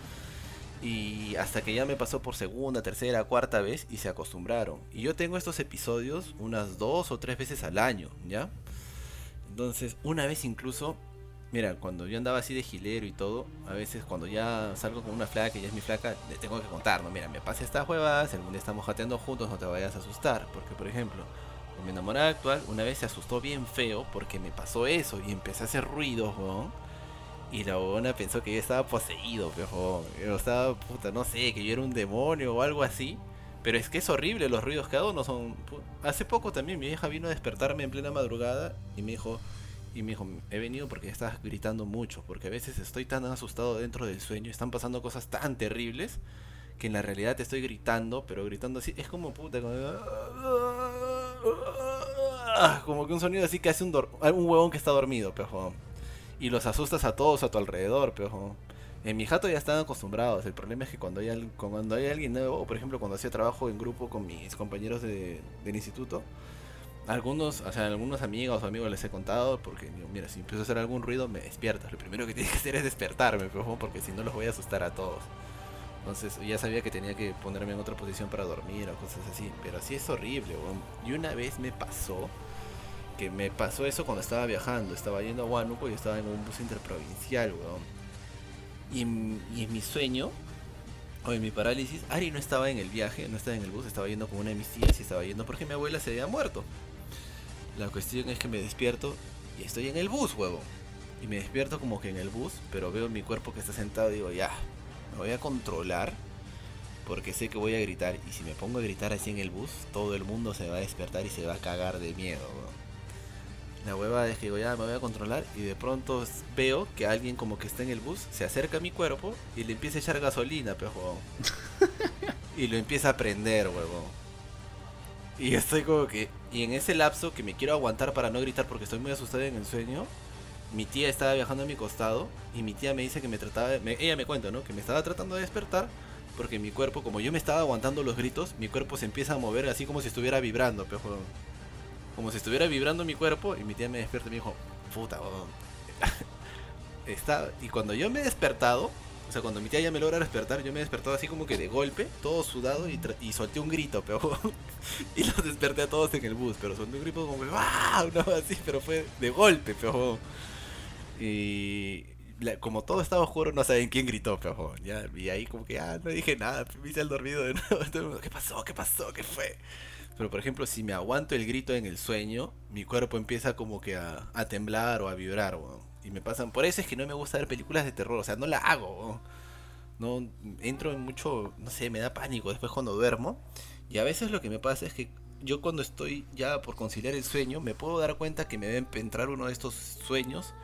[SPEAKER 3] Y hasta que ya me pasó por segunda, tercera, cuarta vez y se acostumbraron. Y yo tengo estos episodios unas dos o tres veces al año, ¿ya? Entonces, una vez incluso, mira, cuando yo andaba así de gilero y todo, a veces cuando ya salgo con una flaca y ya es mi flaca, le tengo que contar, no, mira, me pasa esta hueva, si algún día estamos jateando juntos, no te vayas a asustar. Porque, por ejemplo, con mi enamorada actual, una vez se asustó bien feo porque me pasó eso y empecé a hacer ruidos, ¿no? Y la buena pensó que yo estaba poseído, pero yo estaba, puta, no sé, que yo era un demonio o algo así. Pero es que es horrible, los ruidos que hago no son... Hace poco también mi vieja vino a despertarme en plena madrugada y me dijo, y me dijo, he venido porque estás gritando mucho, porque a veces estoy tan asustado dentro del sueño, están pasando cosas tan terribles, que en la realidad te estoy gritando, pero gritando así, es como puta, como, como que un sonido así que hace un, un huevón que está dormido, pero y los asustas a todos a tu alrededor, pero en mi jato ya están acostumbrados. El problema es que cuando hay, cuando hay alguien nuevo, por ejemplo, cuando hacía trabajo en grupo con mis compañeros de, del instituto, algunos, o sea, algunos amigos o amigos les he contado, porque mira, si empiezo a hacer algún ruido, me despiertas. Lo primero que tienes que hacer es despertarme, porque si no los voy a asustar a todos. Entonces ya sabía que tenía que ponerme en otra posición para dormir o cosas así. Pero así es horrible, Y una vez me pasó que me pasó eso cuando estaba viajando. Estaba yendo a Huánuco y estaba en un bus interprovincial, weón. Y, en mi sueño, o en mi parálisis, Ari no estaba en el viaje, no estaba en el bus, estaba yendo con una de mis tías y estaba yendo porque mi abuela se había muerto. La cuestión es que me despierto y estoy en el bus, huevo. Y me despierto como que en el bus, pero veo mi cuerpo que está sentado y digo, ya, me voy a controlar porque sé que voy a gritar. Y si me pongo a gritar así en el bus, todo el mundo se va a despertar y se va a cagar de miedo, weón. La hueva es que digo, ya me voy a controlar y de pronto veo que alguien como que está en el bus, se acerca a mi cuerpo y le empieza a echar gasolina, pero y lo empieza a prender, huevón. Y estoy como que... Y en ese lapso que me quiero aguantar para no gritar porque estoy muy asustado en el sueño, mi tía estaba viajando a mi costado y mi tía me dice que me trataba... ella me cuenta, ¿no? Que me estaba tratando de despertar porque mi cuerpo, como yo me estaba aguantando los gritos, mi cuerpo se empieza a mover así como si estuviera vibrando, pero como si estuviera vibrando mi cuerpo y mi tía me despierta y me dijo, puta, Está, y cuando yo me he despertado, o sea, cuando mi tía ya me logra despertar, yo me he despertado así como que de golpe, todo sudado y, y solté un grito, pero y los desperté a todos en el bus, pero solté un grito como que ¡ah! No, así, pero fue de golpe, pero y como todo estaba oscuro, no saben quién gritó, pero ya, y ahí como que ah, no dije nada, me hice el dormido de nuevo. ¿Qué pasó? ¿Qué pasó? ¿Qué fue? Pero por ejemplo, si me aguanto el grito en el sueño, mi cuerpo empieza como que a, temblar o a vibrar, Y me pasan. Por eso es que no me gusta ver películas de terror, o sea, no la hago, No entro en mucho, no sé, me da pánico después cuando duermo. Y a veces lo que me pasa es que yo cuando estoy ya por conciliar el sueño, me puedo dar cuenta que me debe entrar uno de estos sueños.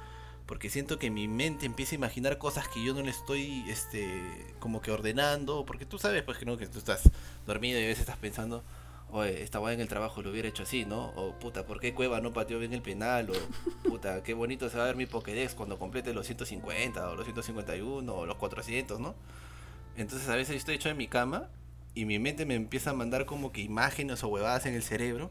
[SPEAKER 3] Porque siento que mi mente empieza a imaginar cosas que yo no le estoy, este, como que ordenando. Porque tú sabes, pues, que no, que tú estás dormido y a veces estás pensando, oye, estaba en el trabajo lo hubiera hecho así, ¿no? O puta, ¿por qué Cueva no pateó bien el penal? O puta, qué bonito se va a ver mi Pokédex cuando complete los 150 o los 151 o los 400, ¿no? Entonces a veces estoy hecho en mi cama y mi mente me empieza a mandar como que imágenes o huevadas en el cerebro.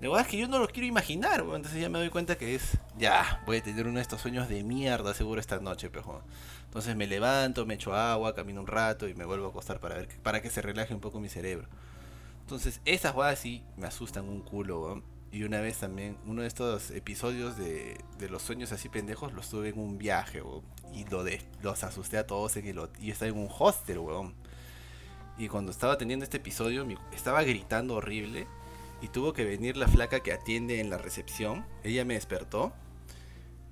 [SPEAKER 3] De es que yo no lo quiero imaginar, entonces ya me doy cuenta que es, ya, voy a tener uno de estos sueños de mierda seguro esta noche, pero entonces me levanto, me echo agua, camino un rato y me vuelvo a acostar para ver para que se relaje un poco mi cerebro. Entonces, esas jugadas sí me asustan un culo, Y una vez también, uno de estos episodios de, los sueños así pendejos los tuve en un viaje, Y lo los asusté a todos en el Y estaba en un hostel, weón. Y cuando estaba teniendo este episodio, estaba gritando horrible. Y tuvo que venir la flaca que atiende en la recepción. Ella me despertó.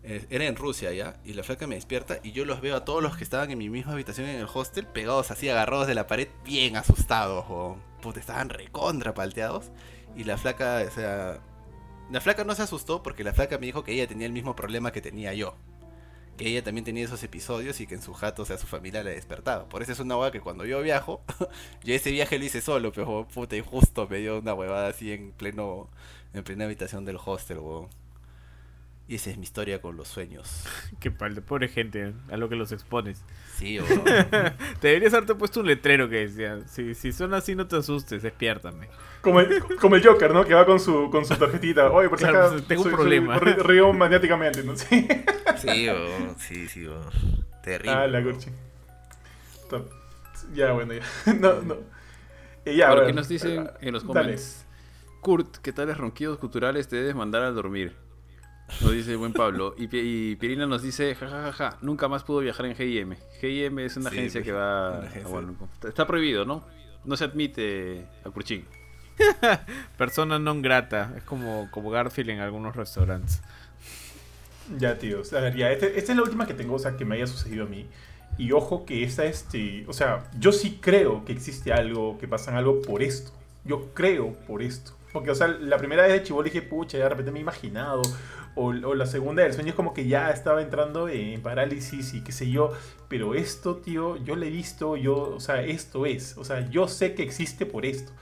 [SPEAKER 3] Eh, era en Rusia ya. Y la flaca me despierta. Y yo los veo a todos los que estaban en mi misma habitación en el hostel. Pegados así, agarrados de la pared. Bien asustados, weón estaban recontra palteados. Y la flaca, o sea, la flaca no se asustó porque la flaca me dijo que ella tenía el mismo problema que tenía yo. que ella también tenía esos episodios y que en su jato, o sea, su familia la despertaba. Por eso es una hueá que cuando yo viajo, yo ese viaje lo hice solo, pero puta, y justo me dio una huevada así en pleno, en plena habitación del hostel, weón. Y esa es mi historia con los sueños.
[SPEAKER 6] Qué de pobre gente, a lo que los expones.
[SPEAKER 3] Sí, o...
[SPEAKER 6] te deberías haberte puesto un letrero que decía, si, si son así no te asustes, despiértame.
[SPEAKER 1] Como el, como el Joker, ¿no? Que va con su, con su tarjetita. Oye, por si acaso,
[SPEAKER 6] tengo un problema.
[SPEAKER 1] río maniáticamente, ¿no?
[SPEAKER 3] Sí, sí, o, sí, sí, o. Terrible.
[SPEAKER 1] Ah, la Gurchi. Ya, bueno, ya. No, no.
[SPEAKER 2] Y ya, Ahora, ¿qué nos dicen en los comentarios? Kurt, ¿qué tales ronquidos culturales te debes mandar a dormir? Nos dice buen Pablo. Y, y Pirina nos dice, jajajaja, nunca más pudo viajar en GIM. GIM es una agencia pues, que va... está prohibido, ¿no? No se admite a Curchín.
[SPEAKER 6] Persona non grata. Es como, como Garfield en algunos restaurantes.
[SPEAKER 1] Ya, tío. A ver, ya, este, esta es la última que tengo, o sea, que me haya sucedido a mí. Y ojo que esta, este, o sea, yo sí creo que existe algo, que pasan algo por esto. Yo creo por esto. Porque, o sea, la primera vez de Chibol dije, pucha, de repente me he imaginado. O, la segunda del sueño es como que ya estaba entrando en parálisis y qué sé yo. Pero esto, tío, yo lo he visto, yo, o sea, esto es. O sea, yo sé que existe por esto.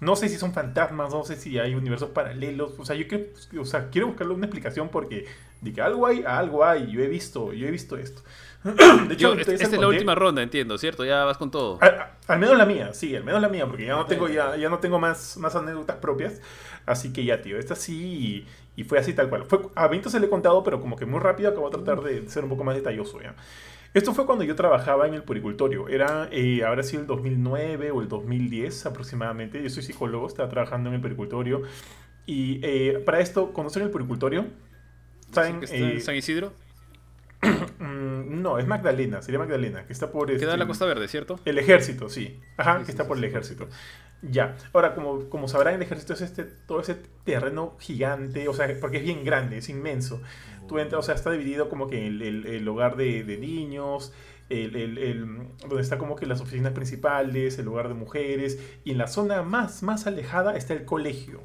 [SPEAKER 1] No sé si son fantasmas, no sé si hay universos paralelos. O sea, yo quiero, o sea, quiero buscarle una explicación porque de que algo hay, algo hay. Yo he visto, yo he visto esto.
[SPEAKER 2] De hecho, esta es la última ronda, entiendo, ¿cierto? Ya vas con todo.
[SPEAKER 1] Al, menos la mía, sí, al menos la mía, porque ya no tengo, ya, ya no tengo más, más anécdotas propias. Así que ya, tío, esta sí y, fue así tal cual. Fue, a Vinto se le he contado, pero como que muy rápido acabo de tratar de ser un poco más detalloso, ¿ya? Esto fue cuando yo trabajaba en el puricultorio. Era, eh, ahora sí, el 2009 o el 2010 aproximadamente. Yo soy psicólogo, estaba trabajando en el puricultorio. Y eh, para esto, ¿conocen el puricultorio?
[SPEAKER 2] ¿Saben, eh, ¿San Isidro?
[SPEAKER 1] Mm, no, es Magdalena, sería Magdalena, que está por...
[SPEAKER 2] Queda en la este, Costa Verde, ¿cierto?
[SPEAKER 1] El ejército, sí. Ajá, que está por el ejército. Ya. Ahora, como, como sabrán, el ejército es este, todo ese terreno gigante, o sea, porque es bien grande, es inmenso. Tú entras, o sea, está dividido como que el, el, hogar de, de niños, el, el, donde está como que las oficinas principales, el hogar de mujeres, y en la zona más, más alejada está el colegio.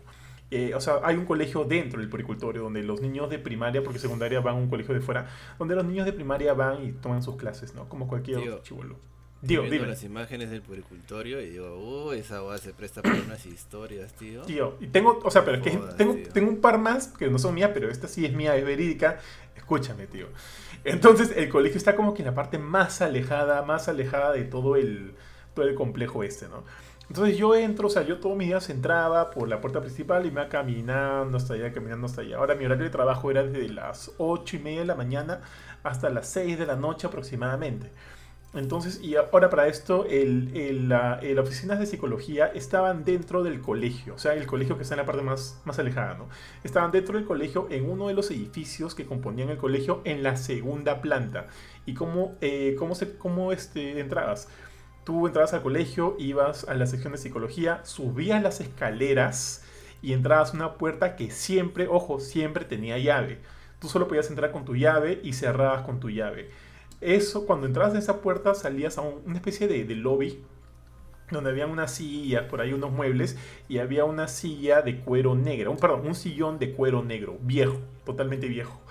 [SPEAKER 1] Eh, o sea, hay un colegio dentro del puricultorio donde los niños de primaria, porque secundaria van a un colegio de fuera, donde los niños de primaria van y toman sus clases, ¿no? Como cualquier otro chivolo.
[SPEAKER 3] Digo, viendo las imágenes del puricultorio y digo, uh, esa agua se presta para unas historias, tío.
[SPEAKER 1] Tío, y tengo, o sea, pero es que tengo, tengo un par más que no son mías, pero esta sí es mía, es verídica. Escúchame, tío. Entonces, el colegio está como que en la parte más alejada, más alejada de todo el, todo el complejo este, ¿no? Entonces yo entro, o sea, yo todos mis días entraba por la puerta principal y me iba caminando hasta allá, caminando hasta allá. Ahora mi horario de trabajo era desde las 8 y media de la mañana hasta las 6 de la noche aproximadamente. Entonces, y ahora para esto, el, la, oficinas de psicología estaban dentro del colegio, o sea, el colegio que está en la parte más, más alejada, ¿no? Estaban dentro del colegio en uno de los edificios que componían el colegio en la segunda planta. ¿Y cómo, eh, cómo, se, cómo este, entrabas? Tú entrabas al colegio, ibas a la sección de psicología, subías las escaleras y entrabas a una puerta que siempre, ojo, siempre tenía llave. Tú solo podías entrar con tu llave y cerrabas con tu llave. Eso, cuando entrabas en esa puerta, salías a una especie de, lobby donde había unas sillas, por ahí unos muebles, y había una silla de cuero negro, un, perdón, un sillón de cuero negro, viejo, totalmente viejo.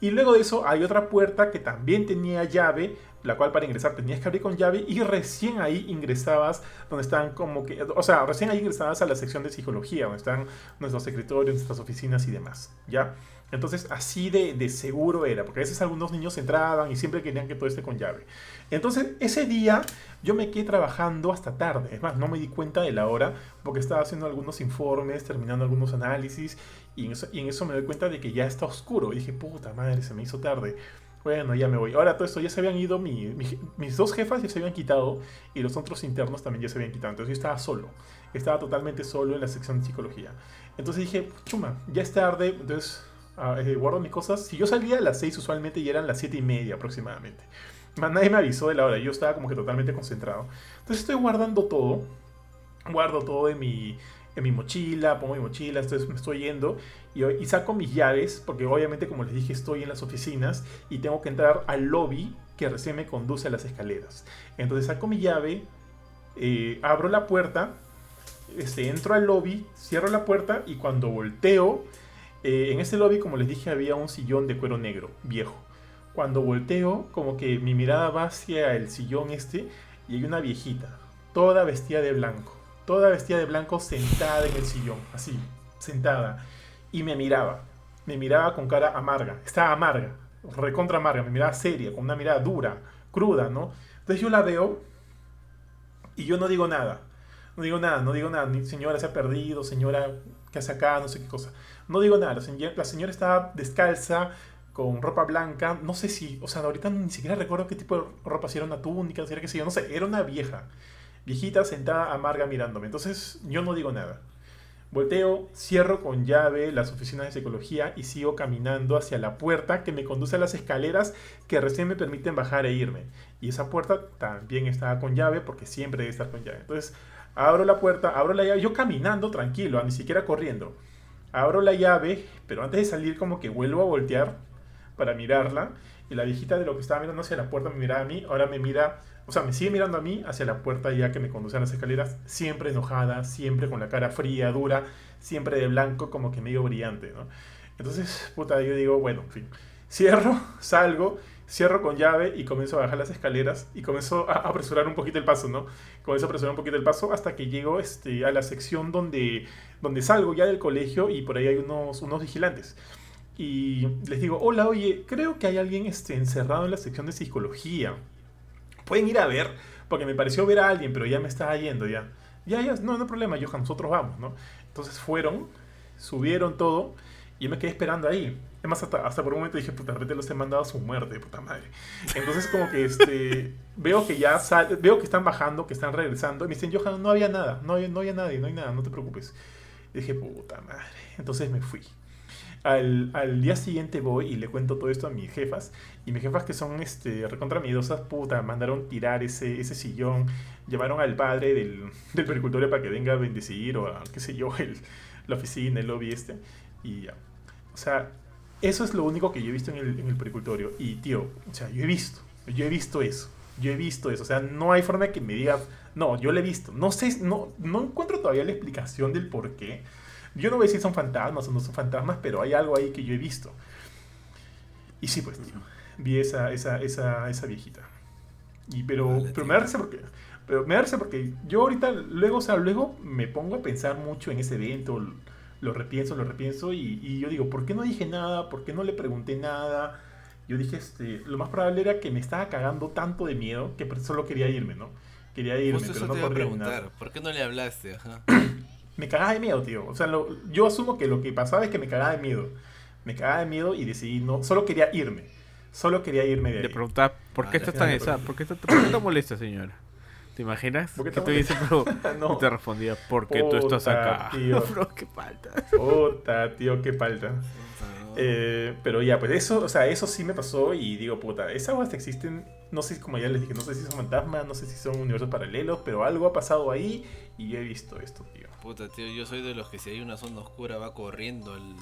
[SPEAKER 1] Y luego de eso hay otra puerta que también tenía llave, la cual para ingresar tenías que abrir con llave y recién ahí ingresabas donde están como que, o sea, recién ahí ingresabas a la sección de psicología, donde están nuestros escritorios, nuestras oficinas y demás, ¿ya? Entonces, así de, seguro era, porque a veces algunos niños entraban y siempre querían que todo esté con llave. Entonces, ese día yo me quedé trabajando hasta tarde. Es más, no me di cuenta de la hora porque estaba haciendo algunos informes, terminando algunos análisis y en eso, me doy cuenta de que ya está oscuro. Y dije, puta madre, se me hizo tarde. Bueno, ya me voy. Ahora todo esto ya se habían ido, mis dos jefas ya se habían quitado y los otros internos también ya se habían quitado. Entonces yo estaba solo. Estaba totalmente solo en la sección de psicología. Entonces dije, chuma, ya es tarde. Entonces eh, guardo mis cosas. Si yo salía a las 6 usualmente y eran las 7 y media aproximadamente. nadie me avisó de la hora, yo estaba como que totalmente concentrado. Entonces estoy guardando todo. Guardo todo en mi, en mi mochila, pongo mi mochila, estoy, me estoy yendo y, y, saco mis llaves, porque obviamente como les dije estoy en las oficinas y tengo que entrar al lobby que recién me conduce a las escaleras. Entonces saco mi llave, eh, abro la puerta, este, entro al lobby, cierro la puerta y cuando volteo eh, en ese lobby, como les dije, había un sillón de cuero negro, viejo. Cuando volteo, como que mi mirada va hacia el sillón este y hay una viejita, toda vestida de blanco, toda vestida de blanco sentada en el sillón, así, sentada, y me miraba, me miraba con cara amarga, estaba amarga, recontra amarga, me miraba seria, con una mirada dura, cruda, ¿no? Entonces yo la veo y yo no digo nada, no digo nada, no digo nada, señora se ha perdido, señora que hace acá, no sé qué cosa. No digo nada, la señora, la señora estaba descalza, con ropa blanca, no sé si, o sea, ahorita ni siquiera recuerdo qué tipo de ropa, si era una túnica, si era qué sé yo, no sé, era una vieja, viejita sentada amarga mirándome. Entonces yo no digo nada. Volteo, cierro con llave las oficinas de psicología y sigo caminando hacia la puerta que me conduce a las escaleras que recién me permiten bajar e irme. Y esa puerta también estaba con llave porque siempre debe estar con llave. Entonces abro la puerta, abro la llave, yo caminando tranquilo, ni siquiera corriendo. Abro la llave, pero antes de salir como que vuelvo a voltear para mirarla. Y la viejita de lo que estaba mirando hacia la puerta me miraba a mí, ahora me mira o sea, me sigue mirando a mí hacia la puerta ya que me conduce a las escaleras, siempre enojada, siempre con la cara fría, dura, siempre de blanco, como que medio brillante, ¿no? Entonces, puta, yo digo, bueno, en fin, cierro, salgo, cierro con llave y comienzo a bajar las escaleras y comienzo a apresurar un poquito el paso, ¿no? Comienzo a apresurar un poquito el paso hasta que llego este, a la sección donde, donde salgo ya del colegio y por ahí hay unos, unos vigilantes. Y les digo, hola, oye, creo que hay alguien este, encerrado en la sección de psicología pueden ir a ver, porque me pareció ver a alguien, pero ya me estaba yendo ya. Ya, ya, no, no hay problema, Johan, nosotros vamos, ¿no? Entonces fueron, subieron todo, yo me quedé esperando ahí. Además, hasta, hasta por un momento dije, puta, repente los he mandado a su muerte, puta madre. Entonces, como que este, veo que ya sal, veo que están bajando, que están regresando, y me dicen, Johan, no había nada, no, no había nadie, no hay nada, no te preocupes. Y dije, puta madre. Entonces me fui. Al, al, día siguiente voy y le cuento todo esto a mis jefas. Y mis jefas que son este, recontra miedosas, puta, mandaron tirar ese, ese sillón. Llevaron al padre del, del pericultorio para que venga a bendecir o a, qué sé yo, el, la oficina, el lobby este. Y ya. O sea, eso es lo único que yo he visto en el, en el pericultorio. Y tío, o sea, yo he visto, yo he visto eso. Yo he visto eso. O sea, no hay forma que me diga, no, yo lo he visto. No sé, no, no encuentro todavía la explicación del por qué yo no voy a decir son fantasmas o no son fantasmas, pero hay algo ahí que yo he visto. Y sí, pues, tío, vi esa, esa, esa, esa viejita. Y, pero, pero me da risa porque... Pero me da risa porque yo ahorita, luego, o sea, luego me pongo a pensar mucho en ese evento, lo repienso, lo repienso y, y, yo digo, ¿por qué no dije nada? ¿Por qué no le pregunté nada? Yo dije, este, lo más probable era que me estaba cagando tanto de miedo que solo quería irme, ¿no? Quería irme, pero no
[SPEAKER 8] podía preguntar. ¿Por qué no le hablaste? Ajá.
[SPEAKER 1] me cagaba de miedo, tío. O sea, yo asumo que lo que pasaba es que me cagaba de miedo. Me cagaba de miedo y decidí no. Solo quería irme. Solo quería irme de ahí.
[SPEAKER 6] Le preguntaba, ¿por qué ah, estás tan esa? ¿Por qué, está, molesta, señora? ¿Te imaginas? ¿Por qué te dice, pero no. te respondía, porque tú estás acá.
[SPEAKER 1] Tío. qué falta. Puta, tío, qué falta. Eh, pero ya, pues eso, o sea, eso sí me pasó y digo, puta, esas aguas existen, no sé, como ya les dije, no sé si son fantasmas, no sé si son universos paralelos, pero algo ha pasado ahí y yo he visto esto, tío.
[SPEAKER 8] Puta, tío, yo soy de los que si hay una zona oscura va corriendo al,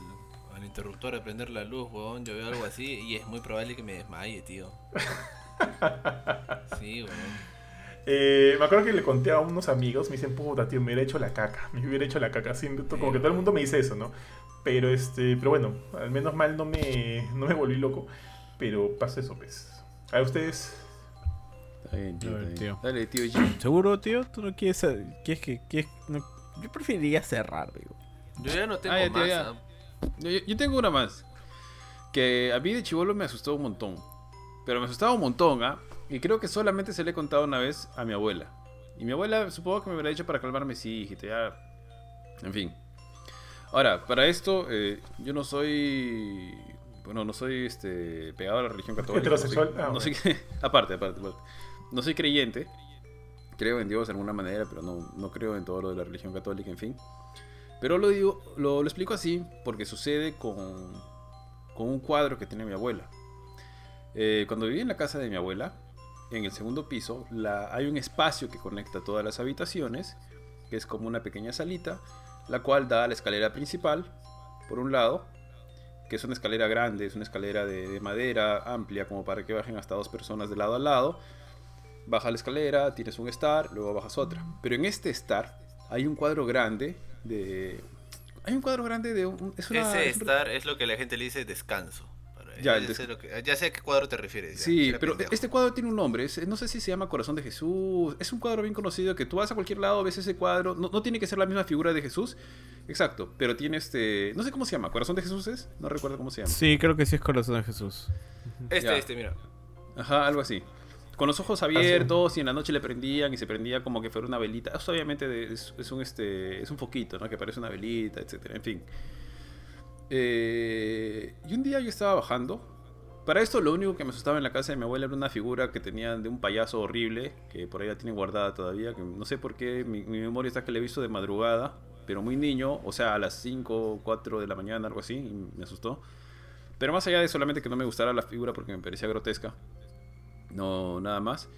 [SPEAKER 8] al interruptor a prender la luz, weón. Yo veo algo así y es muy probable que me desmaye, tío.
[SPEAKER 1] sí, weón. Eh, me acuerdo que le conté a unos amigos, me dicen, puta, tío, me hubiera hecho la caca, me hubiera hecho la caca, así, como que todo el mundo me dice eso, ¿no? Pero este, pero bueno, al menos mal no me, no me volví loco, pero pasa eso, pues. A ustedes,
[SPEAKER 6] Está bien, tío. Dale, tío ¿Seguro, tío? ¿Tú no quieres, quieres que, quieres, no, yo preferiría cerrar, digo.
[SPEAKER 8] Yo ya no tengo ah, más. ¿ah?
[SPEAKER 2] Yo, tengo una más. Que a mí de chivolo me asustó un montón. Pero me asustaba un montón, ¿ah? Y creo que solamente se le he contado una vez a mi abuela. Y mi abuela supongo que me hubiera dicho para calmarme, sí, hijita, ya. En fin. Ahora, para esto, eh, yo no soy. Bueno, no soy este pegado a la religión católica.
[SPEAKER 1] Heterosexual.
[SPEAKER 2] No soy, ah, aparte, aparte, aparte. No soy creyente creo en Dios de alguna manera, pero no, no creo en todo lo de la religión católica, en fin. Pero lo digo, lo, explico así porque sucede con, con, un cuadro que tiene mi abuela. Eh, cuando viví en la casa de mi abuela, en el segundo piso, la, hay un espacio que conecta todas las habitaciones, que es como una pequeña salita, la cual da a la escalera principal, por un lado, que es una escalera grande, es una escalera de, de madera amplia, como para que bajen hasta dos personas de lado a lado baja la escalera, tienes un star, luego bajas otra. Pero en este star hay un cuadro grande de... Hay un cuadro grande de... Un,
[SPEAKER 8] Ese star es lo que la gente le dice descanso.
[SPEAKER 3] Ya, sé ya, sé a qué cuadro te refieres.
[SPEAKER 2] sí, pero este cuadro tiene un nombre. no sé si se llama Corazón de Jesús. Es un cuadro bien conocido que tú vas a cualquier lado, ves ese cuadro. No, no tiene que ser la misma figura de Jesús. Exacto, pero tiene este. No sé cómo se llama. ¿Corazón de Jesús es? No recuerdo cómo se llama.
[SPEAKER 6] Sí, creo que sí es Corazón de Jesús.
[SPEAKER 3] Este, este, mira.
[SPEAKER 2] Ajá, algo así. Con los ojos abiertos y en la noche le prendían y se prendía como que fuera una velita. obviamente es, es, un este es un foquito, ¿no? Que parece una velita, etcétera. En fin. Eh, y un día yo estaba bajando. Para esto lo único que me asustaba en la casa de mi abuela era una figura que tenía de un payaso horrible, que por ahí la tienen guardada todavía, que no sé por qué, mi, memoria está que le he visto de madrugada, pero muy niño, o sea, a las 5 o 4 de la mañana, algo así, y me asustó. Pero más allá de solamente que no me gustara la figura porque me parecía grotesca, no, nada más.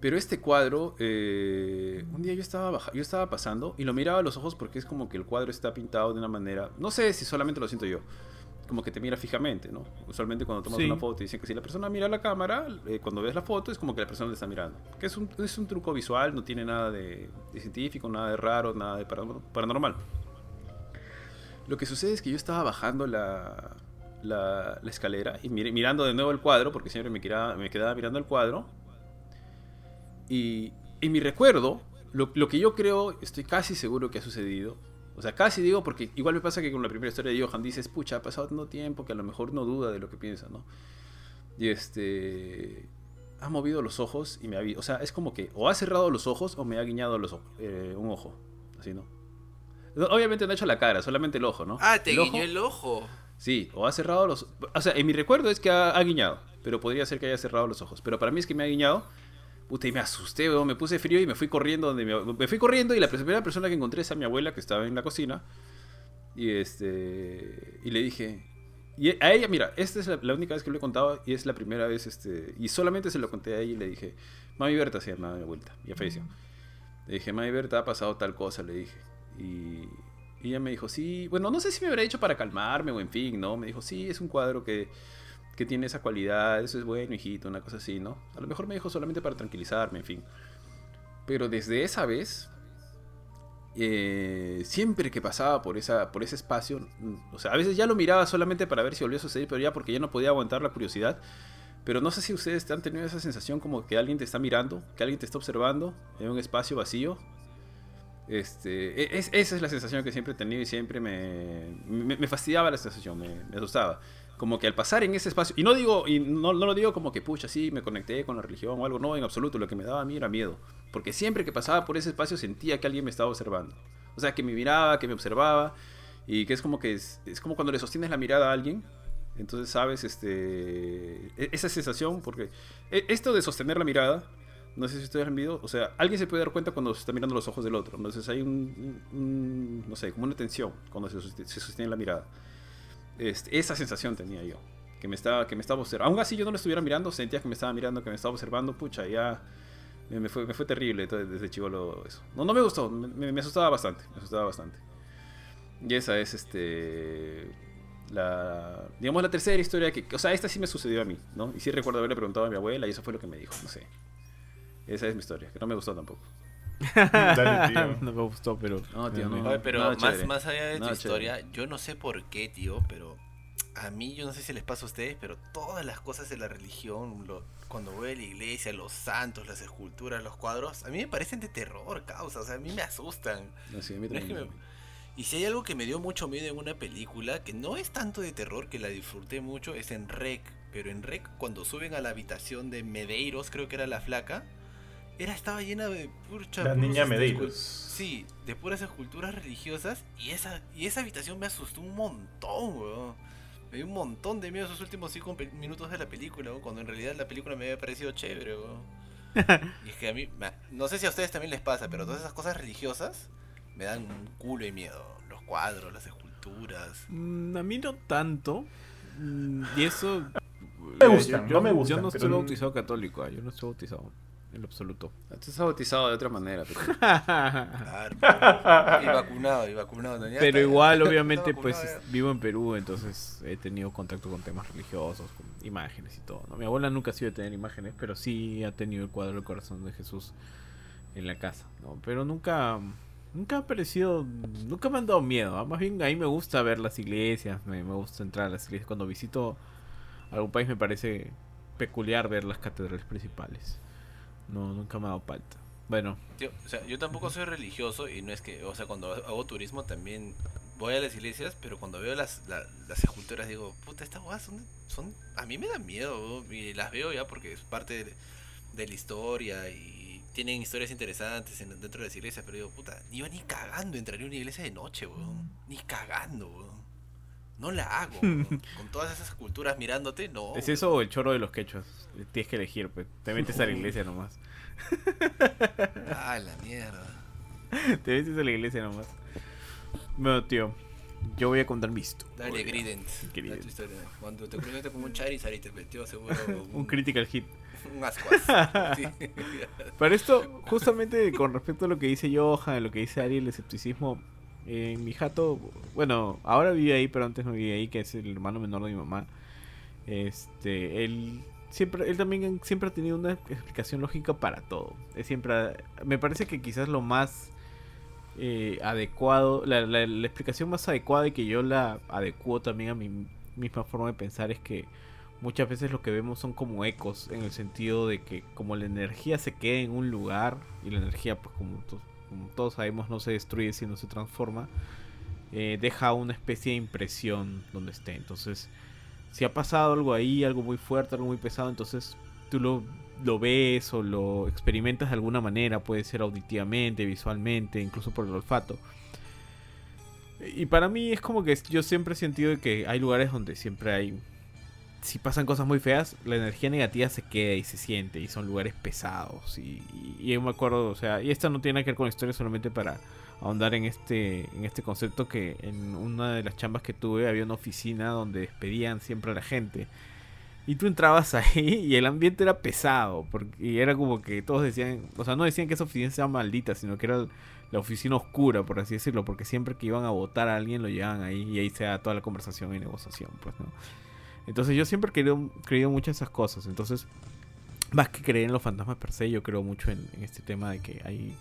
[SPEAKER 2] Pero este cuadro, eh, un día yo estaba, yo estaba pasando y lo miraba a los ojos porque es como que el cuadro está pintado de una manera, no sé si solamente lo siento yo, como que te mira fijamente, ¿no? Usualmente cuando tomas una foto dicen que si la persona mira la cámara, eh, cuando ves la foto es como que la persona te está mirando. Que es un, es un truco visual, no tiene nada de, científico, nada de raro, nada de paranormal. Lo que sucede es que yo estaba bajando la, la, escalera y mirando de nuevo el cuadro, porque siempre me quedaba, me quedaba mirando el cuadro y en mi recuerdo, lo, lo, que yo creo, estoy casi seguro que ha sucedido. O sea, casi digo porque igual me pasa que con la primera historia de Johan dices, pucha, ha pasado tanto tiempo que a lo mejor no duda de lo que piensa, ¿no? Y este... Ha movido los ojos y me ha... O sea, es como que o ha cerrado los ojos o me ha guiñado los eh, un ojo. Así, ¿no? Obviamente no ha hecho la cara, solamente el ojo, ¿no?
[SPEAKER 3] Ah, te guiñó el ojo.
[SPEAKER 2] Sí, o ha cerrado los... O sea, en mi recuerdo es que ha, ha guiñado, pero podría ser que haya cerrado los ojos. Pero para mí es que me ha guiñado Puta, y me asusté, me puse frío y me fui corriendo donde me, fui corriendo y la primera persona que encontré es a mi abuela que estaba en la cocina. Y este y le dije, y a ella, mira, esta es la, única vez que lo he contado y es la primera vez este y solamente se lo conté a ella y le dije, "Mami Berta se llama mi vuelta, ya falleció." Le dije, "Mami Berta, ha pasado tal cosa", le dije. Y, ella me dijo, "Sí, bueno, no sé si me hubiera dicho para calmarme o en fin, ¿no?" Me dijo, "Sí, es un cuadro que que tiene esa cualidad, eso es bueno, hijito, una cosa así, ¿no? A lo mejor me dijo solamente para tranquilizarme, en fin. Pero desde esa vez, eh, siempre que pasaba por, esa, por ese espacio, mm, o sea, a veces ya lo miraba solamente para ver si volvía a suceder, pero ya porque ya no podía aguantar la curiosidad. Pero no sé si ustedes han tenido esa sensación como que alguien te está mirando, que alguien te está observando en un espacio vacío. Este, e, es, esa es la sensación que siempre he tenido y siempre me, me, fastidiaba la sensación, me, me asustaba como que al pasar en ese espacio, y no digo, y no, no, lo digo como que, pucha, sí, me conecté con la religión o algo, no, en absoluto, lo que me daba a mí era miedo, porque siempre que pasaba por ese espacio sentía que alguien me estaba observando, o sea, que me miraba, que me observaba, y que es como que es, es como cuando le sostienes la mirada a alguien, entonces sabes, este, e, esa sensación, porque e, esto de sostener la mirada, no sé si ustedes han visto, o sea, alguien se puede dar cuenta cuando se está mirando los ojos del otro, entonces hay un, no sé, como una tensión cuando se, se sostiene la mirada. Este, esa sensación tenía yo. Que me estaba, que me estaba observando. Aún así yo no lo estuviera mirando, sentía que me estaba mirando, que me estaba observando. Pucha, ya me, fue, me fue terrible desde chivolo eso. No, no me gustó, me, me, asustaba bastante. Me asustaba bastante. Y esa es este. La, digamos la tercera historia que, o sea, esta sí me sucedió a mí, ¿no? Y sí recuerdo haberle preguntado a mi abuela y eso fue lo que me dijo, no sé. Esa es mi historia, que no me gustó tampoco.
[SPEAKER 6] no me gustó, pero.
[SPEAKER 3] No, tío, no. pero más, más, allá de tu historia, yo no sé por qué, tío, pero a mí, yo no sé si les pasa a ustedes, pero todas las cosas de la religión, cuando voy a la iglesia, los santos, las esculturas, los cuadros, a mí me parecen de terror, causa. O sea, a mí me asustan. Y si hay algo que me dio mucho miedo en una película, que no es tanto de terror, que la disfruté mucho, es en Rec. Pero en Rec, cuando suben a la habitación de Medeiros, creo que era la flaca era, estaba llena de
[SPEAKER 1] purcha, La niña Medeiros.
[SPEAKER 3] Sí, de puras esculturas religiosas. Y esa, y esa habitación me asustó un montón, weón. Me dio un montón de miedo esos últimos 5 minutos de la película, weón, cuando en realidad la película me había parecido chévere, weón. y es que a mí, no sé si a ustedes también les pasa, pero todas esas cosas religiosas me dan un culo de miedo. Los cuadros, las esculturas.
[SPEAKER 6] Mm, a mí no tanto. Mm, y eso.
[SPEAKER 1] Me gusta, yo, no me gusta.
[SPEAKER 6] Yo no estoy bautizado católico, ¿eh? yo no estoy bautizado en lo absoluto.
[SPEAKER 2] Estás bautizado de otra manera.
[SPEAKER 3] Pero... y vacunado, y vacunado.
[SPEAKER 6] Pero igual, obviamente, pues vivo en Perú, entonces he tenido contacto con temas religiosos, con imágenes y todo. Mi abuela nunca ha sido de tener imágenes, pero sí ha tenido el cuadro del corazón de Jesús en la casa. ¿no? Pero nunca... Nunca ha parecido, nunca me han dado miedo. Más bien a mí me gusta ver las iglesias, me, me gusta entrar a las iglesias cuando visito algún país me parece peculiar ver las catedrales principales. No, nunca me ha dado falta. Bueno.
[SPEAKER 8] o sea, yo tampoco soy religioso y no es que, o sea, cuando hago turismo también voy a las iglesias, pero cuando veo las, las esculturas digo, puta, estas guas son, son, a mí me dan miedo y las veo ya porque es parte de, la historia y tienen historias interesantes dentro de las iglesias, pero digo, puta, ni yo ni cagando entraría a una iglesia de noche, weón, ni cagando, weón. No la hago, con todas esas esculturas mirándote, no.
[SPEAKER 6] ¿Es eso o el choro de los quechos? Tienes que elegir, pues. Te metes a la iglesia nomás.
[SPEAKER 8] ah, la mierda.
[SPEAKER 6] Te metes a la iglesia nomás. Bueno, tío, yo voy a contar mi historia.
[SPEAKER 8] Dale, Grident. Cuando te cruzaste como un Charizard y te metió seguro
[SPEAKER 6] un, critical hit.
[SPEAKER 8] Un ascuas.
[SPEAKER 6] Para esto, justamente con respecto a lo que dice Johan, lo que dice Ari, el escepticismo, eh, mi jato, bueno, ahora vive ahí, pero antes no vivía ahí, que es el hermano menor de mi mamá. Este, él siempre, él también siempre ha tenido una explicación lógica para todo. Es siempre, me parece que quizás lo más eh, adecuado, la, la, explicación más adecuada y que yo la adecuo también a mi misma forma de pensar es que muchas veces lo que vemos son como ecos en el sentido de que como la energía se queda en un lugar y la energía pues como, todos sabemos no se destruye sino se transforma, eh, deja una especie de impresión donde esté. Entonces, si ha pasado algo ahí, algo muy fuerte, algo muy pesado, entonces tú lo lo ves o lo experimentas de alguna manera, puede ser auditivamente, visualmente, incluso por el olfato. Y para mí es como que yo siempre he sentido que hay lugares donde siempre hay... Si pasan cosas muy feas, la energía negativa se queda y se siente y son lugares pesados. Y, yo me acuerdo, o sea, y esta no tiene que ver con la historia solamente para ahondar en este, en este concepto que en una de las chambas que tuve había una oficina donde despedían siempre a la gente y tú entrabas ahí y el ambiente era pesado. Porque, y era como que todos decían, o sea, no decían que esa oficina sea maldita, sino que era la oficina oscura, por así decirlo. Porque siempre que iban a votar a alguien lo llevaban ahí y ahí se da toda la conversación y negociación, pues, ¿no? Entonces yo siempre he creído, creído mucho en esas cosas. Entonces, más que creer en los fantasmas per se, yo creo mucho en, este tema de que hay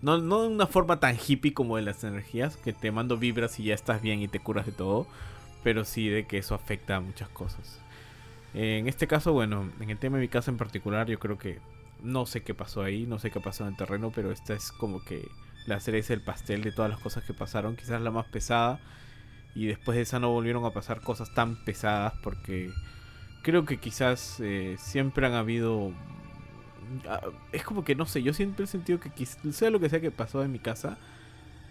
[SPEAKER 6] no, no de una forma tan hippie como de las energías, que te mando vibras y ya estás bien y te curas de todo, pero sí de que eso afecta a muchas cosas en este caso, bueno, en el tema de mi casa en particular, yo creo que no sé qué pasó ahí, no sé qué pasó en el terreno, pero esta es como que la cereza el pastel de todas las cosas que pasaron, quizás la más pesada. Y después de esa no volvieron a pasar cosas tan pesadas porque creo que quizás eh, siempre han habido... Ah, es como que no sé, yo siempre he sentido que sea lo que sea que pasó en mi casa,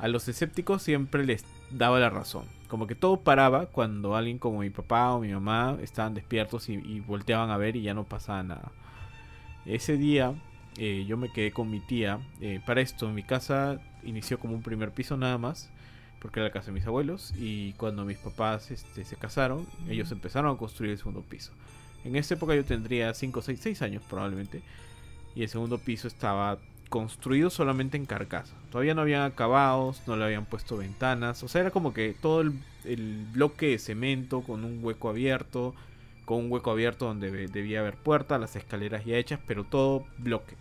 [SPEAKER 6] a los escépticos siempre les daba la razón. Como que todo paraba cuando alguien como mi papá o mi mamá estaban despiertos y, volteaban a ver y ya no pasaba nada. Ese día eh, yo me quedé con mi tía. Eh, para esto, mi casa inició como un primer piso nada más, porque era la casa de mis abuelos. Y cuando mis papás este, se casaron, ellos empezaron a construir el segundo piso. En esa época yo tendría 5, 6, 6 años probablemente. Y el segundo piso estaba construido solamente en carcasa. Todavía no habían acabados, no le habían puesto ventanas. O sea, era como que todo el, bloque de cemento con un hueco abierto. Con un hueco abierto donde debía haber puertas, las escaleras ya hechas, pero todo bloque.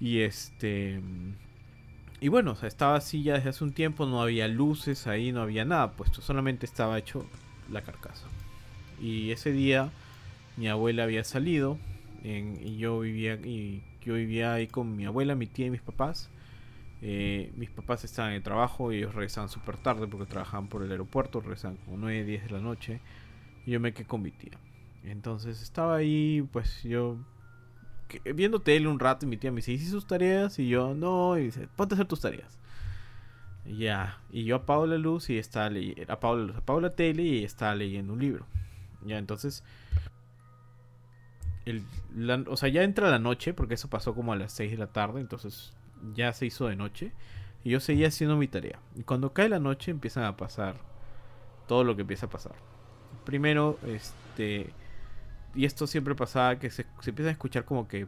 [SPEAKER 6] Y este. Y bueno, o sea, estaba así ya desde hace un tiempo, no había luces ahí, no había nada puesto, solamente estaba hecho la carcasa. Y ese día mi abuela había salido y yo vivía y yo vivía ahí con mi abuela, mi tía y mis papás. Eh, mis papás estaban en el trabajo y ellos regresaban súper tarde porque trabajaban por el aeropuerto, regresaban como 9, 10 de la noche. Y yo me quedé con mi tía. Entonces estaba ahí, pues yo viendo tele un rato y mi tía me dice, ¿y sus tareas? Y yo, no, y dice, ponte a hacer tus tareas. ya, y yo apago la luz y estaba leyendo, apago la luz, apago la tele y estaba leyendo un libro. Ya, entonces o sea, ya entra la noche, porque eso pasó como a las 6 de la tarde, entonces ya se hizo de noche. Y yo seguía haciendo mi tarea. Y cuando cae la noche empiezan a pasar todo lo que empieza a pasar. Primero, este... Y esto siempre pasaba que se, empiezan a escuchar como que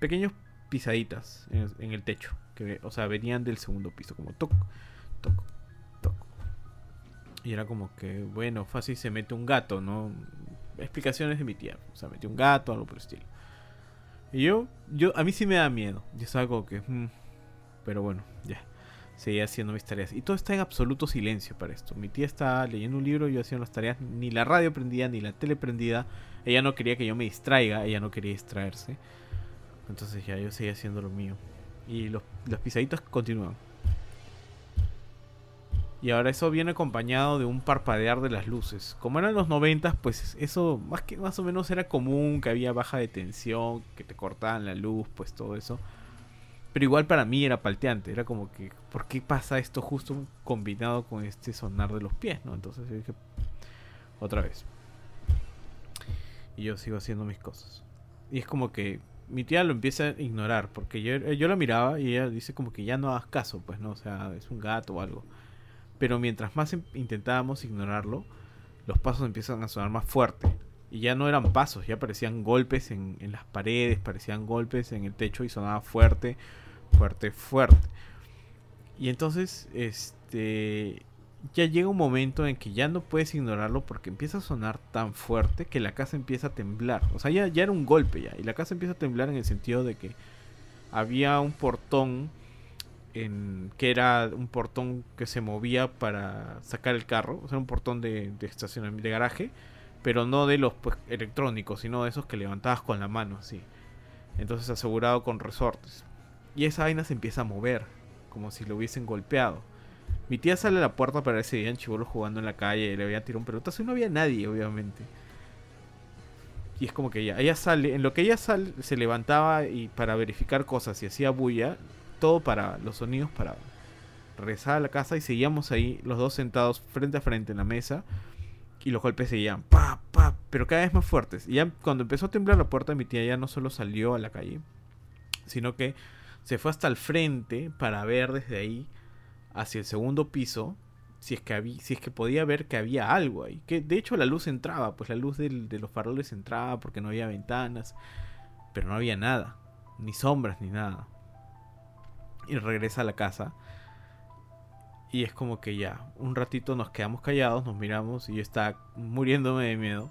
[SPEAKER 6] pequeños pisaditas en, el techo. Que, o sea, venían del segundo piso, como toc, toc, toc. Y era como que, bueno, fácil se mete un gato, ¿no? explicaciones de mi tía. O sea, metió un gato, algo por el estilo. Y yo, yo, a mí sí me da miedo. Yo es algo que, mm, pero bueno, ya. seguía haciendo mis tareas. Y todo está en absoluto silencio para esto. Mi tía estaba leyendo un libro, yo haciendo las tareas, ni la radio prendida, ni la tele prendida. Ella no quería que yo me distraiga, ella no quería distraerse. Entonces ya yo seguía haciendo lo mío. Y los, las pisaditas continúan. Y ahora eso viene acompañado de un parpadear de las luces. Como eran los 90, pues eso más que más o menos era común, que había baja de tensión, que te cortaban la luz, pues todo eso. Pero igual para mí era palteante, era como que, ¿por qué pasa esto justo combinado con este sonar de los pies, no? Entonces yo dije, otra vez. Y yo sigo haciendo mis cosas. Y es como que mi tía lo empieza a ignorar, porque yo, yo la miraba y ella dice como que ya no hagas caso, pues no, o sea, es un gato o algo. Pero mientras más em, intentábamos ignorarlo, los pasos empiezan a sonar más fuerte. Y ya no eran pasos, ya parecían golpes en, en las paredes, parecían golpes en el techo y sonaba fuerte, fuerte, fuerte. Y entonces, este, ya llega un momento en que ya no puedes ignorarlo porque empieza a sonar tan fuerte que la casa empieza a temblar. O sea, ya, ya era un golpe ya. Y la casa empieza a temblar en el sentido de que había un portón en, que era un portón que se movía para sacar el carro, o sea, un portón de, de estacionamiento, de garaje, pero no de los pues, electrónicos, sino de esos que levantabas con la mano, así. Entonces asegurado con resortes. Y esa vaina se empieza a mover, como si lo hubiesen golpeado. Mi tía sale a la puerta para ese día en Chivolo jugando en la calle, le había tirado un pelotazo y no había nadie, obviamente. Y es como que ella, ella sale, en lo que ella sale, se levantaba y para verificar cosas y hacía bulla, todo para los sonidos para regresar a la casa y seguíamos ahí los dos sentados frente a frente en la mesa y los golpes seguían pa pa pero cada vez más fuertes y ya cuando empezó a temblar la puerta mi tía ya no solo salió a la calle sino que se fue hasta el frente para ver desde ahí hacia el segundo piso si es que si es que podía ver que había algo ahí que de hecho la luz entraba pues la luz de los faroles entraba porque no había ventanas pero no había nada ni sombras ni nada y regresa a la casa. Y es como que ya, un ratito nos quedamos callados, nos miramos y yo estaba muriéndome de miedo.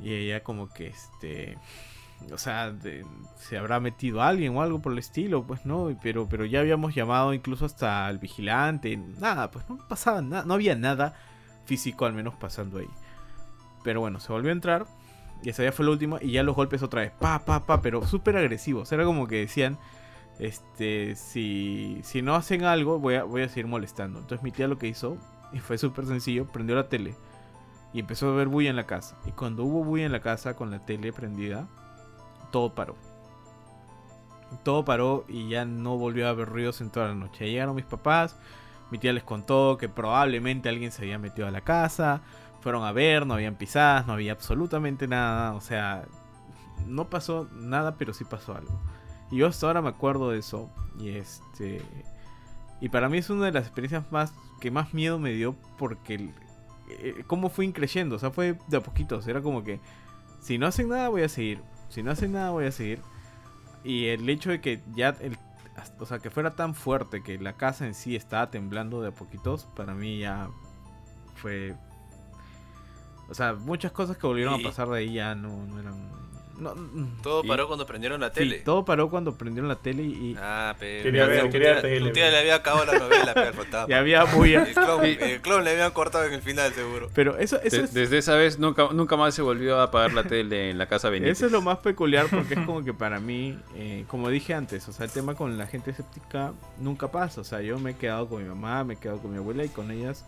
[SPEAKER 6] Y ella como que este... O sea, se habrá metido alguien o algo por el estilo, pues no, pero, pero ya habíamos llamado incluso hasta al vigilante, nada, pues no pasaba nada, no había nada físico al menos pasando ahí. Pero bueno, se volvió a entrar, y esa ya fue la última, y ya los golpes otra vez, pa, pa, pa, pero súper agresivos, era como que decían, este, si, si no hacen algo, voy a, voy a seguir molestando. Entonces mi tía lo que hizo, y fue súper sencillo, prendió la tele y empezó a ver bulla en la casa. Y cuando hubo bulla en la casa con la tele prendida, todo paró. Todo paró y ya no volvió a haber ruidos en toda la noche. Llegaron mis papás, mi tía les contó que probablemente alguien se había metido a la casa. Fueron a ver, no habían pisadas, no había absolutamente nada. O sea, no pasó nada, pero sí pasó algo. Y yo hasta ahora me acuerdo de eso. Y este. Y para mí es una de las experiencias más que más miedo me dio porque eh, cómo fue increciendo, o sea, fue de a poquitos, era como que si no hacen nada voy a seguir, si no hacen nada voy a seguir. Y el hecho de que ya el o sea, que fuera tan fuerte que la casa en sí estaba temblando de a poquitos, para mí ya fue o sea, muchas cosas que volvieron a pasar de ahí ya no, no eran
[SPEAKER 8] Mm, todo paró cuando prendieron la tele.
[SPEAKER 6] todo paró cuando prendieron la tele y.
[SPEAKER 8] Ah, pero.
[SPEAKER 1] Quería ver, quería
[SPEAKER 8] tele. tía le había acabado la novela, pero
[SPEAKER 6] Y había bulla.
[SPEAKER 8] El clon, le habían cortado en el final, seguro.
[SPEAKER 6] Pero eso, eso es...
[SPEAKER 2] Desde esa vez nunca, nunca más se volvió a apagar la tele en la casa Benítez.
[SPEAKER 6] Eso es lo más peculiar porque es como que para mí, eh, como dije antes, o sea, el tema con la gente escéptica nunca pasa. O sea, yo me he quedado con mi mamá, me he quedado con mi abuela y con ellas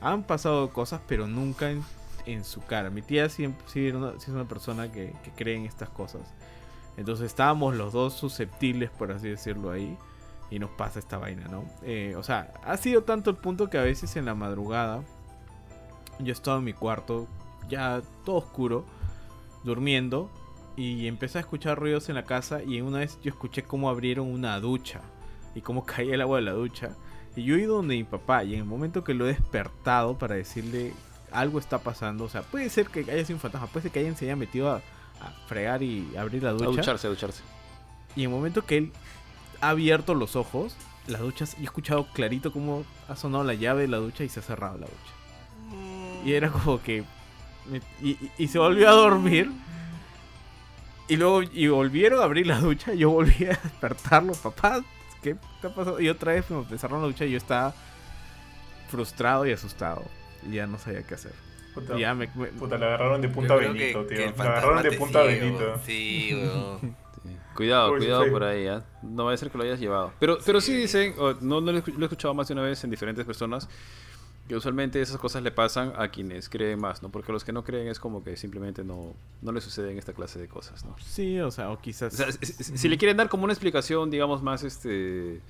[SPEAKER 6] han pasado cosas, pero nunca en en su cara. Mi tía sí, es una persona que, cree en estas cosas. Entonces estábamos los dos susceptibles, por así decirlo, ahí. Y nos pasa esta vaina, ¿no? Eh, o sea, ha sido tanto el punto que a veces en la madrugada yo estaba en mi cuarto, ya todo oscuro, durmiendo. Y empecé a escuchar ruidos en la casa. Y una vez yo escuché cómo abrieron una ducha. Y cómo caía el agua de la ducha. Y yo he ido donde mi papá. Y en el momento que lo he despertado para decirle algo está pasando. O sea, puede ser que haya sido un fantasma, puede ser que alguien se haya metido a, fregar y abrir la ducha. A
[SPEAKER 2] ducharse, a ducharse.
[SPEAKER 6] Y en el momento que él ha abierto los ojos, las duchas, y he escuchado clarito cómo ha sonado la llave de la ducha y se ha cerrado la ducha. Mm. Y era como que. y, se volvió a dormir. Y luego y volvieron a abrir la ducha. Yo volví a despertarlo, papá. ¿qué te ha pasado? Y otra vez me empezaron a luchar y yo estaba frustrado y asustado. Y ya no sabía qué hacer.
[SPEAKER 1] Puta,
[SPEAKER 6] Ya me- me-
[SPEAKER 1] puta, le agarraron de punta a
[SPEAKER 8] que-
[SPEAKER 1] Benito,
[SPEAKER 8] que
[SPEAKER 1] tío. Le
[SPEAKER 8] fantasma
[SPEAKER 1] agarraron de punta a
[SPEAKER 8] sigue,
[SPEAKER 1] Benito.
[SPEAKER 8] Sí, weón.
[SPEAKER 2] Sí. Cuidado,
[SPEAKER 1] Uy,
[SPEAKER 2] cuidado
[SPEAKER 1] sí.
[SPEAKER 2] por ahí, ¿ah? No va a ser que lo hayas llevado. Pero, pero sí dicen, o no, no lo, he escuchado más de una vez en diferentes personas, que usualmente esas cosas le pasan a quienes creen más, ¿no? Porque los que no creen es como que simplemente no, no les suceden esta clase de cosas, ¿no?
[SPEAKER 6] Sí, o sea, o quizás...
[SPEAKER 2] O sea, si, si- si le quieren dar como una explicación, digamos, más, este...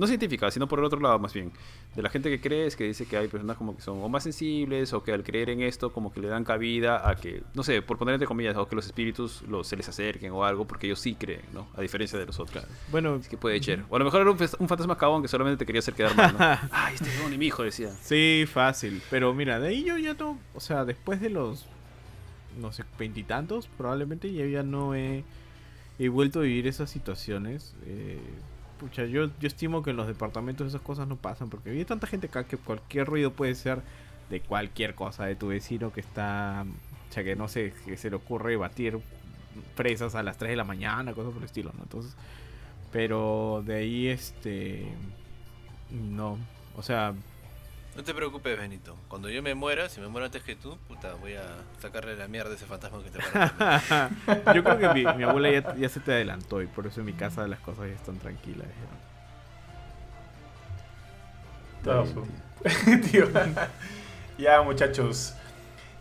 [SPEAKER 2] No científica, sino por el otro lado, más bien. De la gente que cree es que dice que hay personas como que son o más sensibles o que al creer en esto como que le dan cabida a que, no sé, por poner entre comillas, o que los espíritus los, se les acerquen o algo, porque ellos sí creen, ¿no? A diferencia de los otros.
[SPEAKER 6] bueno,
[SPEAKER 2] Es que puede ser. O a lo mejor era un fantasma cabón que solamente te quería hacer quedar mal, ¿no? Ay, este es mi hijo, decía.
[SPEAKER 6] sí, fácil. Pero mira, de ahí yo ya no... O sea, después de los... No sé, veintitantos, probablemente ya, ya no he, he vuelto a vivir esas situaciones. Eh, pucha, yo, yo estimo que en los departamentos esas cosas no pasan. Porque hay tanta gente acá que cualquier ruido puede ser de cualquier cosa. De tu vecino que está... O sea, que no sé, que se le ocurre batir fresas a las 3 de la mañana, cosas por el estilo, ¿no? Entonces... Pero de ahí, este... No. O sea,
[SPEAKER 8] No te preocupes, Benito. Cuando yo me muera, si me muero antes que tú, puta, voy a sacarle la mierda a ese fantasma que te parece.
[SPEAKER 6] Yo creo que mi, mi abuela ya, ya se te adelantó y por eso en mi casa las cosas ya están tranquilas.
[SPEAKER 1] Todo tío. ya, muchachos.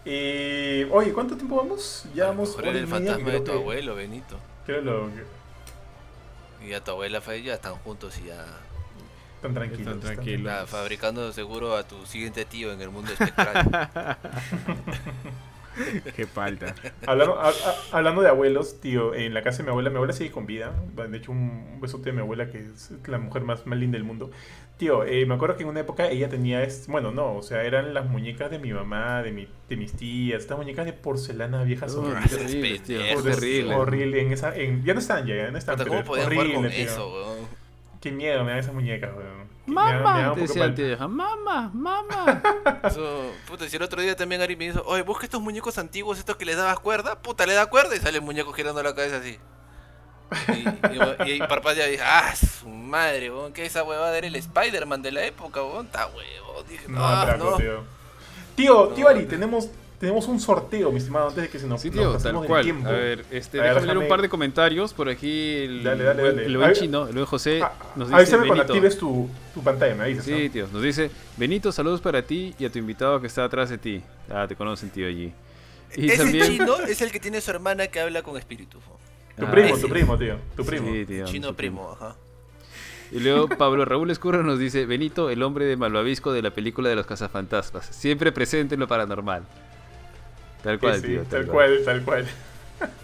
[SPEAKER 1] Eh, oye, ¿cuánto tiempo vamos? Ya vamos.
[SPEAKER 8] Mejor el fantasma de tu
[SPEAKER 1] que-
[SPEAKER 8] abuelo, Benito.
[SPEAKER 1] Creo lo
[SPEAKER 8] Y a tu abuela fue ya están juntos y ya
[SPEAKER 1] Están tranquilos.
[SPEAKER 6] Están
[SPEAKER 1] están
[SPEAKER 6] tranquilos.
[SPEAKER 8] está fabricando seguro a tu siguiente tío en el mundo espectral.
[SPEAKER 6] Qué falta.
[SPEAKER 1] Hablando, a- a- hablando de abuelos, tío, en la casa de mi abuela, mi abuela sigue con vida. De hecho, un, besote de mi abuela, que es la mujer más, más linda del mundo. Tío, eh, me acuerdo que en una época ella tenía, este- bueno, no, o sea, eran las muñecas de mi mamá, de, mi, de mis tías, estas muñecas de porcelana viejas
[SPEAKER 2] Uy,
[SPEAKER 1] horribles.
[SPEAKER 2] terrible, tío, es terrible.
[SPEAKER 1] Horrible, en esa, en, ya no están ya, ya no están, pero
[SPEAKER 8] ¿Cómo
[SPEAKER 1] es
[SPEAKER 8] podían
[SPEAKER 1] horrible,
[SPEAKER 8] jugar con
[SPEAKER 1] tío.
[SPEAKER 8] eso, weón?
[SPEAKER 1] Qué miedo me dan esas muñecas, weón.
[SPEAKER 2] Mamá,
[SPEAKER 1] un
[SPEAKER 2] te
[SPEAKER 1] poco
[SPEAKER 2] decía el tío, mamá, mamá.
[SPEAKER 8] Eso, puta, si el otro día también Ari me dijo, oye, busca estos muñecos antiguos, estos que les dabas cuerda, puta, le da cuerda y sale el muñeco girando la cabeza así. Y, y, y parpadea y dice, ah, su madre, weón, que esa huevada era el Spider-Man de la época, weón, está huevo. Dije,
[SPEAKER 1] No,
[SPEAKER 8] no,
[SPEAKER 1] atraco,
[SPEAKER 8] no.
[SPEAKER 1] tío. Tío, tío. Ari, tenemos, tenemos un sorteo, mi estimado, antes de que se nos,
[SPEAKER 2] Sí,
[SPEAKER 1] nos
[SPEAKER 2] tío,
[SPEAKER 1] pasemos
[SPEAKER 2] tal
[SPEAKER 1] del
[SPEAKER 2] cual.
[SPEAKER 1] tiempo.
[SPEAKER 2] A ver, este,
[SPEAKER 1] A ver,
[SPEAKER 2] déjame leer un par de comentarios. Por aquí el,
[SPEAKER 1] Dale, dale,
[SPEAKER 2] buen-
[SPEAKER 1] dale.
[SPEAKER 2] el buen
[SPEAKER 1] A-
[SPEAKER 2] chino, el buen José,
[SPEAKER 1] Ah,
[SPEAKER 2] nos dice,
[SPEAKER 1] avísame cuando actives tu, tu pantalla, me avisas.
[SPEAKER 2] Sí,
[SPEAKER 1] ¿no?
[SPEAKER 2] tío, nos dice, Benito, saludos para ti y a tu invitado que está atrás de ti. Ah, te conocen, tío, allí. Y
[SPEAKER 8] Ese
[SPEAKER 2] también...
[SPEAKER 8] chino es el que tiene su hermana que habla con espíritus. weón.
[SPEAKER 1] Tu
[SPEAKER 2] Ah,
[SPEAKER 1] primo,
[SPEAKER 8] ese.
[SPEAKER 1] tu primo, tío. Tu primo.
[SPEAKER 2] Sí, tío,
[SPEAKER 8] Chino primo, ajá.
[SPEAKER 2] Y luego Pablo Raúl Escurra nos dice, Benito, el hombre de Malvavisco de la película de los cazafantasmas, siempre presente en lo paranormal. Tal cual,
[SPEAKER 1] sí,
[SPEAKER 2] tío.
[SPEAKER 1] tal cual, tal cual.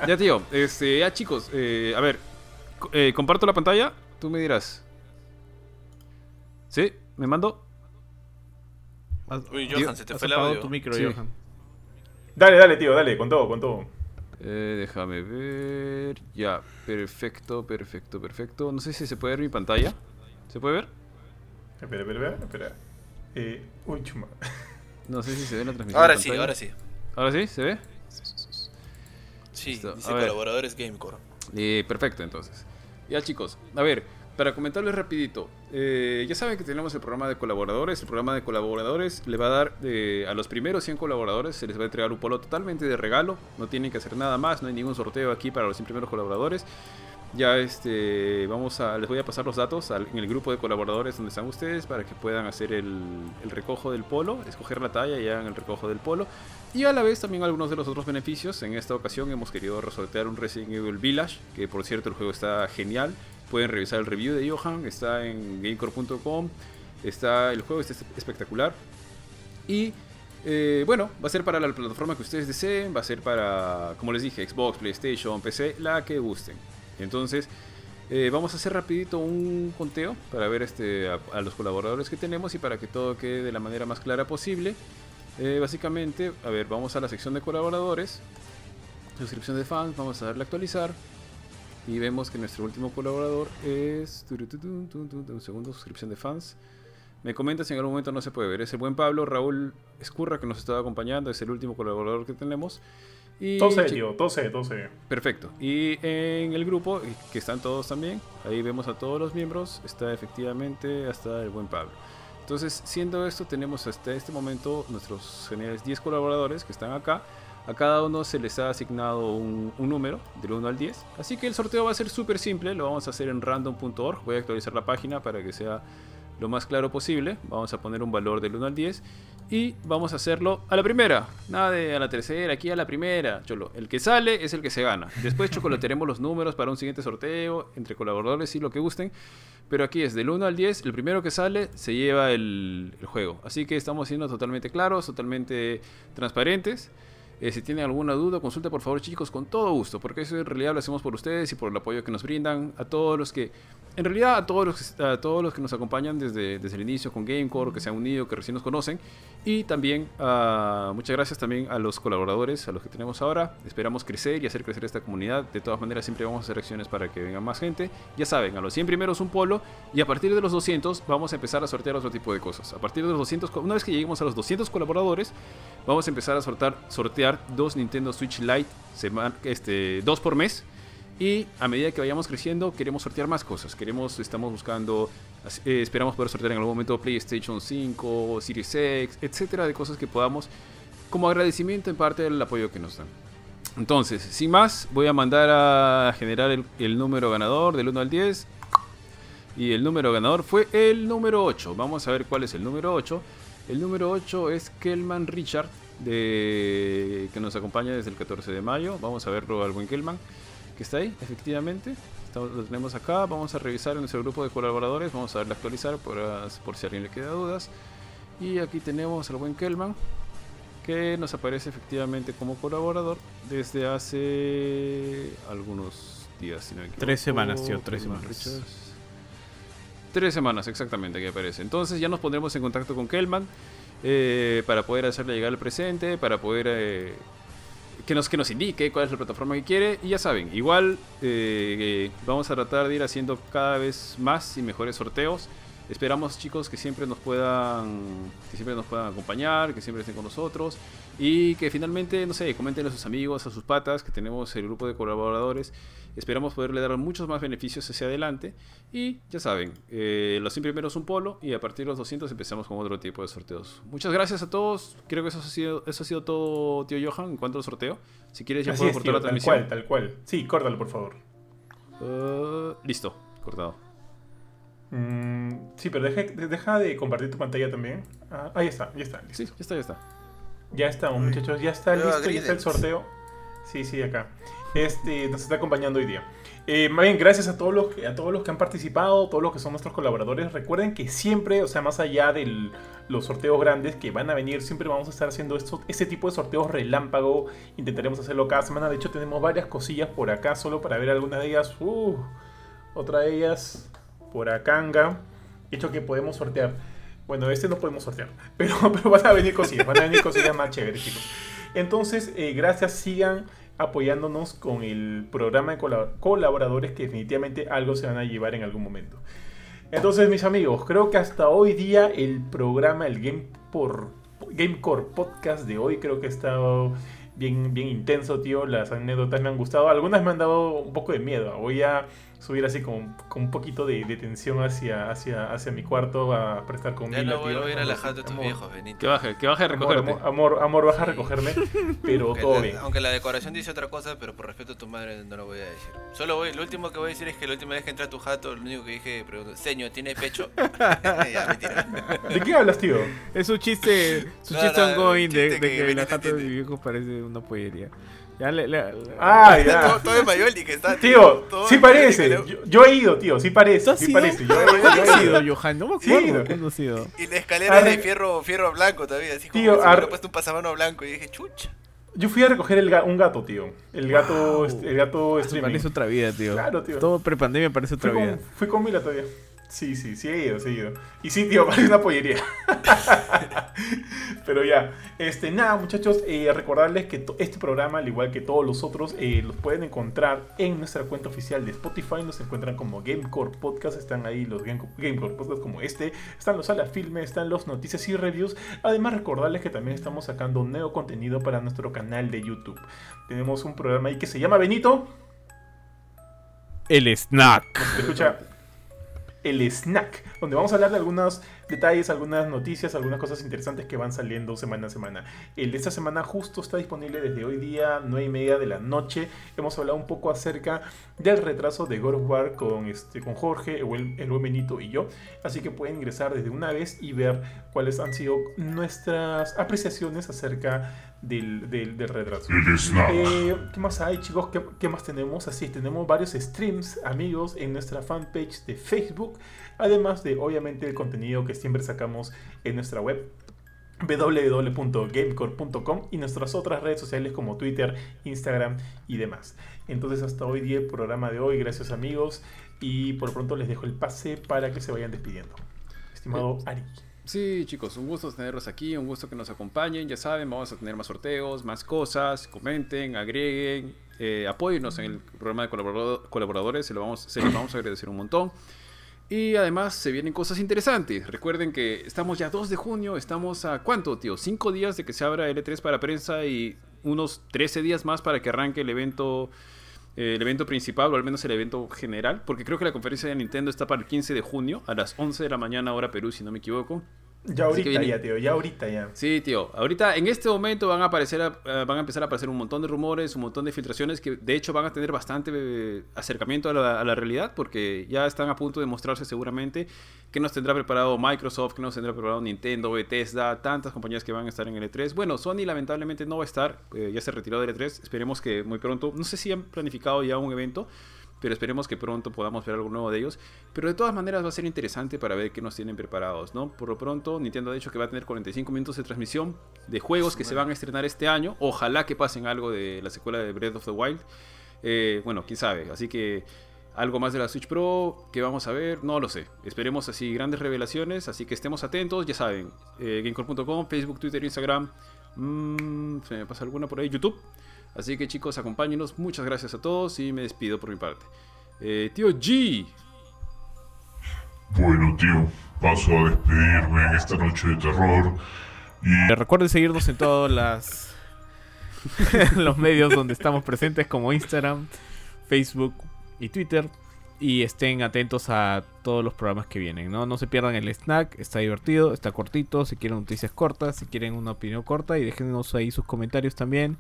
[SPEAKER 2] Ya, tío, este, ya chicos, eh, a ver, eh, comparto la pantalla, tú me dirás. ¿Sí? ¿Me mando?
[SPEAKER 8] Uy,
[SPEAKER 2] Tío,
[SPEAKER 8] Johan, se te fue el audio.
[SPEAKER 6] tu micro,
[SPEAKER 2] Sí.
[SPEAKER 6] Johan.
[SPEAKER 1] Dale, dale, tío, dale, con todo, con todo.
[SPEAKER 2] Eh, déjame ver. Ya, perfecto, perfecto, perfecto. No sé si se puede ver mi pantalla. ¿Se puede ver?
[SPEAKER 1] Espera, espera, espera. espera. Eh, uy, chuma.
[SPEAKER 2] No sé si se ve la transmisión.
[SPEAKER 8] Ahora sí,
[SPEAKER 2] pantalla.
[SPEAKER 8] ahora sí.
[SPEAKER 2] ¿Ahora sí? ¿Se ve?
[SPEAKER 8] Sí,
[SPEAKER 2] Listo,
[SPEAKER 8] dice colaboradores Gamecore.
[SPEAKER 2] Eh, perfecto, entonces. Ya chicos, a ver, para comentarles rapidito. eh, ya saben que tenemos el programa de colaboradores. El programa de colaboradores le va a dar eh, a los primeros 100 colaboradores, se les va a entregar un polo totalmente de regalo. No tienen que hacer nada más, no hay ningún sorteo aquí para los 100 primeros colaboradores. Ya este, vamos a, les voy a pasar los datos al- en el grupo de colaboradores donde están ustedes para que puedan hacer el, el recojo del polo, escoger la talla y hagan el recojo del polo. Y a la vez también algunos de los otros beneficios. En esta ocasión hemos querido resortear un Resident Evil Village, que por cierto el juego está genial. Pueden revisar el review de Johan, está en gamecore.com. Está, el juego está espectacular. Y eh, bueno, va a ser para la plataforma que ustedes deseen, va a ser para, como les dije, Xbox, PlayStation, PC, la que gusten. Entonces, eh, vamos a hacer rapidito un conteo para ver este, a, los colaboradores que tenemos y para que todo quede de la manera más clara posible. Eh, básicamente, a ver, vamos a la sección de colaboradores, suscripción de fans, vamos a darle a actualizar. Y vemos que nuestro último colaborador es... Un segundo, suscripción de fans. Me comenta si en algún momento no se puede ver. Es el buen Pablo Raúl Escurra que nos estaba acompañando. Es el último colaborador que tenemos.
[SPEAKER 1] Y, todo se ve, tío, todo se ve, todo se ve.
[SPEAKER 2] Perfecto. Y en el grupo, que están todos también, ahí vemos a todos los miembros, está efectivamente hasta el buen Pablo. Entonces, siendo esto, tenemos hasta este momento nuestros geniales 10 colaboradores que están acá. A cada uno se les ha asignado un, número, del 1 al 10. Así que el sorteo va a ser súper simple, lo vamos a hacer en random.org. Voy a actualizar la página para que sea lo más claro posible. Vamos a poner un valor del 1 al 10 y vamos a hacerlo a la primera. Nada de a la tercera, aquí a la primera. Cholo, el que sale es el que se gana. Después chocolateremos los números para un siguiente sorteo entre colaboradores y lo que gusten. Pero aquí es del 1 al 10, el primero que sale se lleva el, el juego. Así que estamos siendo totalmente claros, totalmente transparentes. Eh, si tienen alguna duda, consulta por favor chicos con todo gusto, porque eso en realidad lo hacemos por ustedes y por el apoyo que nos brindan a todos los que, en realidad a todos los, a todos los que nos acompañan desde, desde el inicio con Gamecore, que se han unido, que recién nos conocen, y también uh, muchas gracias también a los colaboradores, a los que tenemos ahora. Esperamos crecer y hacer crecer esta comunidad. De todas maneras siempre vamos a hacer acciones para que venga más gente. Ya saben, a los 100 primeros un polo y a partir de los 200 vamos a empezar a sortear otro tipo de cosas. A partir de los 200, una vez que lleguemos a los 200 colaboradores, vamos a empezar a sortear, dos Nintendo Switch Lite, este, dos por mes. Y a medida que vayamos creciendo, queremos sortear más cosas. Queremos, estamos buscando, eh, esperamos poder sortear en algún momento PlayStation 5, Series X, etcétera, de cosas que podamos, como agradecimiento en parte del apoyo que nos dan. Entonces, sin más, voy a mandar a generar el, el número ganador del 1 al 10. Y el número ganador fue el número 8. Vamos a ver cuál es el número 8. El número 8 es Kelman Richard, de, que nos acompaña desde el 14 de mayo. Vamos a verlo al buen Kelman, que está ahí, efectivamente. lo tenemos acá. Vamos a revisar en nuestro grupo de colaboradores. Vamos a darle a actualizar por, por si a alguien le queda dudas. Y aquí tenemos al buen Kelman, que nos aparece efectivamente como colaborador desde hace algunos días. Si no
[SPEAKER 6] tres semanas, tío, tres semanas.
[SPEAKER 2] Tres semanas, exactamente, que aparece. Entonces ya nos pondremos en contacto con Kelman eh, para poder hacerle llegar el presente, para poder eh, que, nos, que nos indique cuál es la plataforma que quiere. Y ya saben, igual eh, vamos a tratar de ir haciendo cada vez más y mejores sorteos. Esperamos chicos que siempre nos puedan que siempre nos puedan acompañar, que siempre estén con nosotros y que finalmente, no sé, comenten a sus amigos, a sus patas, que tenemos el grupo de colaboradores Esperamos poderle dar muchos más beneficios hacia adelante. Y ya saben, eh, los 100 primeros un polo y a partir de los 200 empezamos con otro tipo de sorteos. Muchas gracias a todos. Creo que eso ha sido, eso ha sido todo, tío Johan, en cuanto al sorteo. Si quieres, ya puedo cortar la transmisión.
[SPEAKER 1] Tal cual, tal cual. Sí, córtalo, por favor.
[SPEAKER 2] Uh, listo, cortado.
[SPEAKER 1] Mm, sí, pero deja, de compartir tu pantalla también. Ah, ahí está, ya está.
[SPEAKER 2] Sí, ya está, ya está.
[SPEAKER 1] Ya estamos, muchachos. Ya está listo, ya está el sorteo. Sí, sí, acá este, nos está acompañando hoy día. Eh, bien, gracias a todos, los, a todos los que han participado, todos los que son nuestros colaboradores. Recuerden que siempre, o sea, más allá de los sorteos grandes que van a venir, siempre vamos a estar haciendo esto, este tipo de sorteos relámpago. Intentaremos hacerlo cada semana. De hecho, tenemos varias cosillas por acá, solo para ver algunas de ellas. Uh, otra de ellas por acá, hecho que podemos sortear. Bueno, este no podemos sortear, pero, pero van a venir cosillas, van a venir cosillas más chéveres, chicos. Entonces, eh, gracias, sigan apoyándonos con el programa de colaboradores que definitivamente algo se van a llevar en algún momento. Entonces, mis amigos, creo que hasta hoy día el programa, el Game por Gamecore Podcast de hoy, creo que ha estado bien, bien intenso, tío. Las anécdotas me han gustado. Algunas me han dado un poco de miedo. Voy a subir así con, con un poquito de, de, tensión hacia, hacia, hacia mi cuarto a prestar conmigo.
[SPEAKER 8] Ya no vuelvo a ir a la de tus viejos, Benito.
[SPEAKER 2] Que baje, que baje a recogerte.
[SPEAKER 1] Amor, amor, amor baja a recogerme, pero todo bien.
[SPEAKER 8] Aunque la decoración dice otra cosa, pero por respeto a tu madre no lo voy a decir. Solo voy, lo último que voy a decir es que la última vez que entré a tu jato, lo único que dije, pregunto, señor, ¿tiene pecho? ya,
[SPEAKER 1] mentira. ¿De qué hablas, tío?
[SPEAKER 6] Es un chiste, su chiste ongoing de, de, que, que la jato de mi viejo parece una pollería. Ya le, le,
[SPEAKER 1] Ah, ya.
[SPEAKER 8] todo, todo es Mayoli que está.
[SPEAKER 1] Tío, todo sí parece. Yo, yo, he ido, tío, sí parece. Sí parece. Yo,
[SPEAKER 6] he ido, Johan? No me acuerdo sí, cuándo he ido.
[SPEAKER 8] Y la escalera de fierro, fierro blanco todavía. Así como tío, si ar... puesto un pasamano blanco y dije, chucha.
[SPEAKER 1] Yo fui a recoger el un gato, tío. El gato, wow. el gato streaming.
[SPEAKER 6] Parece otra vida, tío.
[SPEAKER 1] Claro, tío.
[SPEAKER 6] Todo prepandemia parece otra
[SPEAKER 1] fui
[SPEAKER 6] vida.
[SPEAKER 1] Con, fui con Mila todavía. Sí, sí, sí he ido, sí he ido. Y sí, tío, parece una pollería. Pero ya, este, nada muchachos, eh, recordarles que este programa, al igual que todos los otros, eh, los pueden encontrar en nuestra cuenta oficial de Spotify. Nos encuentran como Gamecore Podcast, están ahí los Gamecore Podcast como este, están los Ala Filme, están los noticias y reviews. Además, recordarles que también estamos sacando nuevo contenido para nuestro canal de YouTube. Tenemos un programa ahí que se llama Benito.
[SPEAKER 6] El Snack.
[SPEAKER 1] escucha el snack, donde vamos a hablar de algunos detalles, algunas noticias, algunas cosas interesantes que van saliendo semana a semana. El de esta semana justo está disponible desde hoy día, 9 y media de la noche. Hemos hablado un poco acerca del retraso de God War con, este, con Jorge, el, el buen Benito y yo. Así que pueden ingresar desde una vez y ver cuáles han sido nuestras apreciaciones acerca del, del, retraso. Eh, ¿Qué más hay, chicos? ¿Qué, ¿Qué, más tenemos? Así, tenemos varios streams, amigos, en nuestra fanpage de Facebook. Además de, obviamente, el contenido que siempre sacamos en nuestra web www.gamecore.com y nuestras otras redes sociales como Twitter, Instagram y demás. Entonces hasta hoy día el programa de hoy, gracias amigos y por pronto les dejo el pase para que se vayan despidiendo. Estimado Ari.
[SPEAKER 2] Sí, chicos, un gusto tenerlos aquí, un gusto que nos acompañen. Ya saben, vamos a tener más sorteos, más cosas. Comenten, agreguen, eh, apóyennos en el programa de colaboradores, se lo, vamos, se los vamos a agradecer un montón. Y además se vienen cosas interesantes. Recuerden que estamos ya 2 de junio, estamos a cuánto, tío? 5 días de que se abra L3 para prensa y unos 13 días más para que arranque el evento el evento principal, o al menos el evento general, porque creo que la conferencia de Nintendo está para el 15 de junio, a las 11 de la mañana hora Perú, si no me equivoco.
[SPEAKER 1] Ya ahorita ya, tío, ya ahorita ya.
[SPEAKER 2] Sí, tío. Ahorita, en este momento van a aparecer, eh, van a empezar a aparecer un montón de rumores, un montón de filtraciones que de hecho van a tener bastante eh, acercamiento a la, realidad porque ya están a punto de mostrarse seguramente que nos tendrá preparado Microsoft, que nos tendrá preparado Nintendo, Bethesda, tantas compañías que van a estar en el E3. Bueno, Sony lamentablemente no va a estar, eh, ya se retiró del E3. Esperemos que muy pronto, no sé si han planificado ya un evento pero esperemos que pronto podamos ver algo nuevo de ellos. Pero de todas maneras va a ser interesante para ver qué nos tienen preparados, ¿no? Por lo pronto, Nintendo ha dicho que va a tener 45 minutos de transmisión de juegos que se van a estrenar este año. Ojalá que pasen algo de la secuela de Breath of the Wild. Eh, bueno, quién sabe. Así que algo más de la Switch Pro que vamos a ver, no lo sé. Esperemos así grandes revelaciones, así que estemos atentos, ya saben, eh, gamecore.com, Facebook, Twitter, Instagram, mm, se me pasa alguna por ahí, YouTube. Así que chicos, acompáñenos. Muchas gracias a todos y me despido por mi parte. Eh, tío G.
[SPEAKER 4] Bueno, tío, paso a despedirme en esta noche de terror. Y...
[SPEAKER 6] Recuerden seguirnos en todos las... los medios donde estamos presentes como Instagram, Facebook y Twitter. Y estén atentos a todos los programas que vienen, ¿no? No se pierdan el snack, está divertido, está cortito, si quieren noticias cortas, si quieren una opinión corta y déjenos ahí sus comentarios también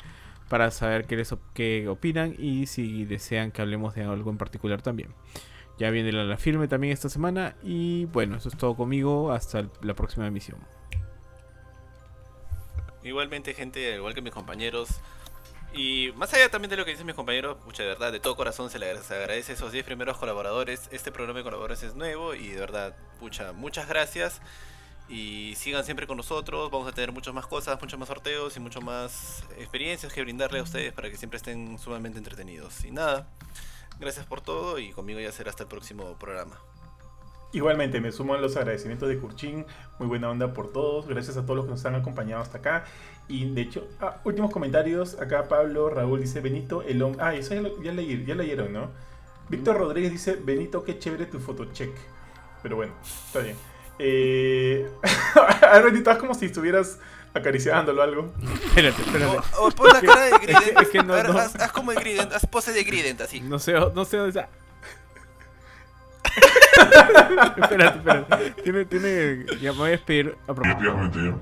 [SPEAKER 6] para saber qué, les, qué opinan y si desean que hablemos de algo en particular también. Ya viene la, la firme también esta semana y bueno, eso es todo conmigo. Hasta la próxima emisión.
[SPEAKER 8] Igualmente, gente, igual que mis compañeros. Y más allá también de lo que dicen mis compañeros, mucha de verdad, de todo corazón se les agradece esos 10 primeros colaboradores. Este programa de colaboradores es nuevo y de verdad, pucha, muchas gracias. Y sigan siempre con nosotros, vamos a tener muchas más cosas, muchos más sorteos y muchas más experiencias que brindarle a ustedes para que siempre estén sumamente entretenidos. Y nada, gracias por todo y conmigo ya será hasta el próximo programa.
[SPEAKER 1] Igualmente, me sumo a los agradecimientos de Kurchin, muy buena onda por todos, gracias a todos los que nos han acompañado hasta acá. Y de hecho, ah, últimos comentarios, acá Pablo, Raúl dice, Benito, el hombre... Ah, eso ya, ya, leí, ya leyeron, ¿no? Víctor Rodríguez dice, Benito, qué chévere tu fotocheck. Pero bueno, está bien. Eh... Benito, es como si estuvieras acariciándolo o algo.
[SPEAKER 6] Espérate, espérate.
[SPEAKER 8] O, pon la cara de Grident. Es que, no, Haz, como el Grident, haz pose de Grident así.
[SPEAKER 6] No sé, no sé dónde está. espérate, espérate. Tiene, tiene. Ya me voy a despedir a
[SPEAKER 4] propósito.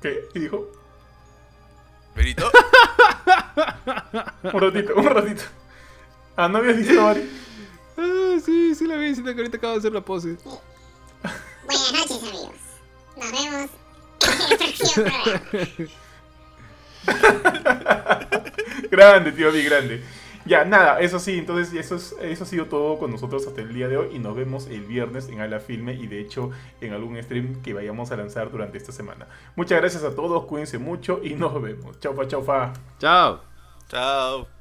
[SPEAKER 1] ¿Qué? ¿Qué dijo?
[SPEAKER 8] ¿Benito?
[SPEAKER 1] un ratito, un ratito. Ah, ¿no habías visto, Mari?
[SPEAKER 2] Sí, sí la vi, sí la que ahorita acabo de hacer la pose.
[SPEAKER 5] Buenas noches, amigos. Nos vemos en el próximo
[SPEAKER 1] programa. grande, tío mi grande. Ya, nada, eso sí, entonces eso, es, eso ha sido todo con nosotros hasta el día de hoy y nos vemos el viernes en Ala Filme y de hecho en algún stream que vayamos a lanzar durante esta semana. Muchas gracias a todos, cuídense mucho y nos vemos. Chau, fa, chau, fa.
[SPEAKER 2] Chao.
[SPEAKER 8] Chao.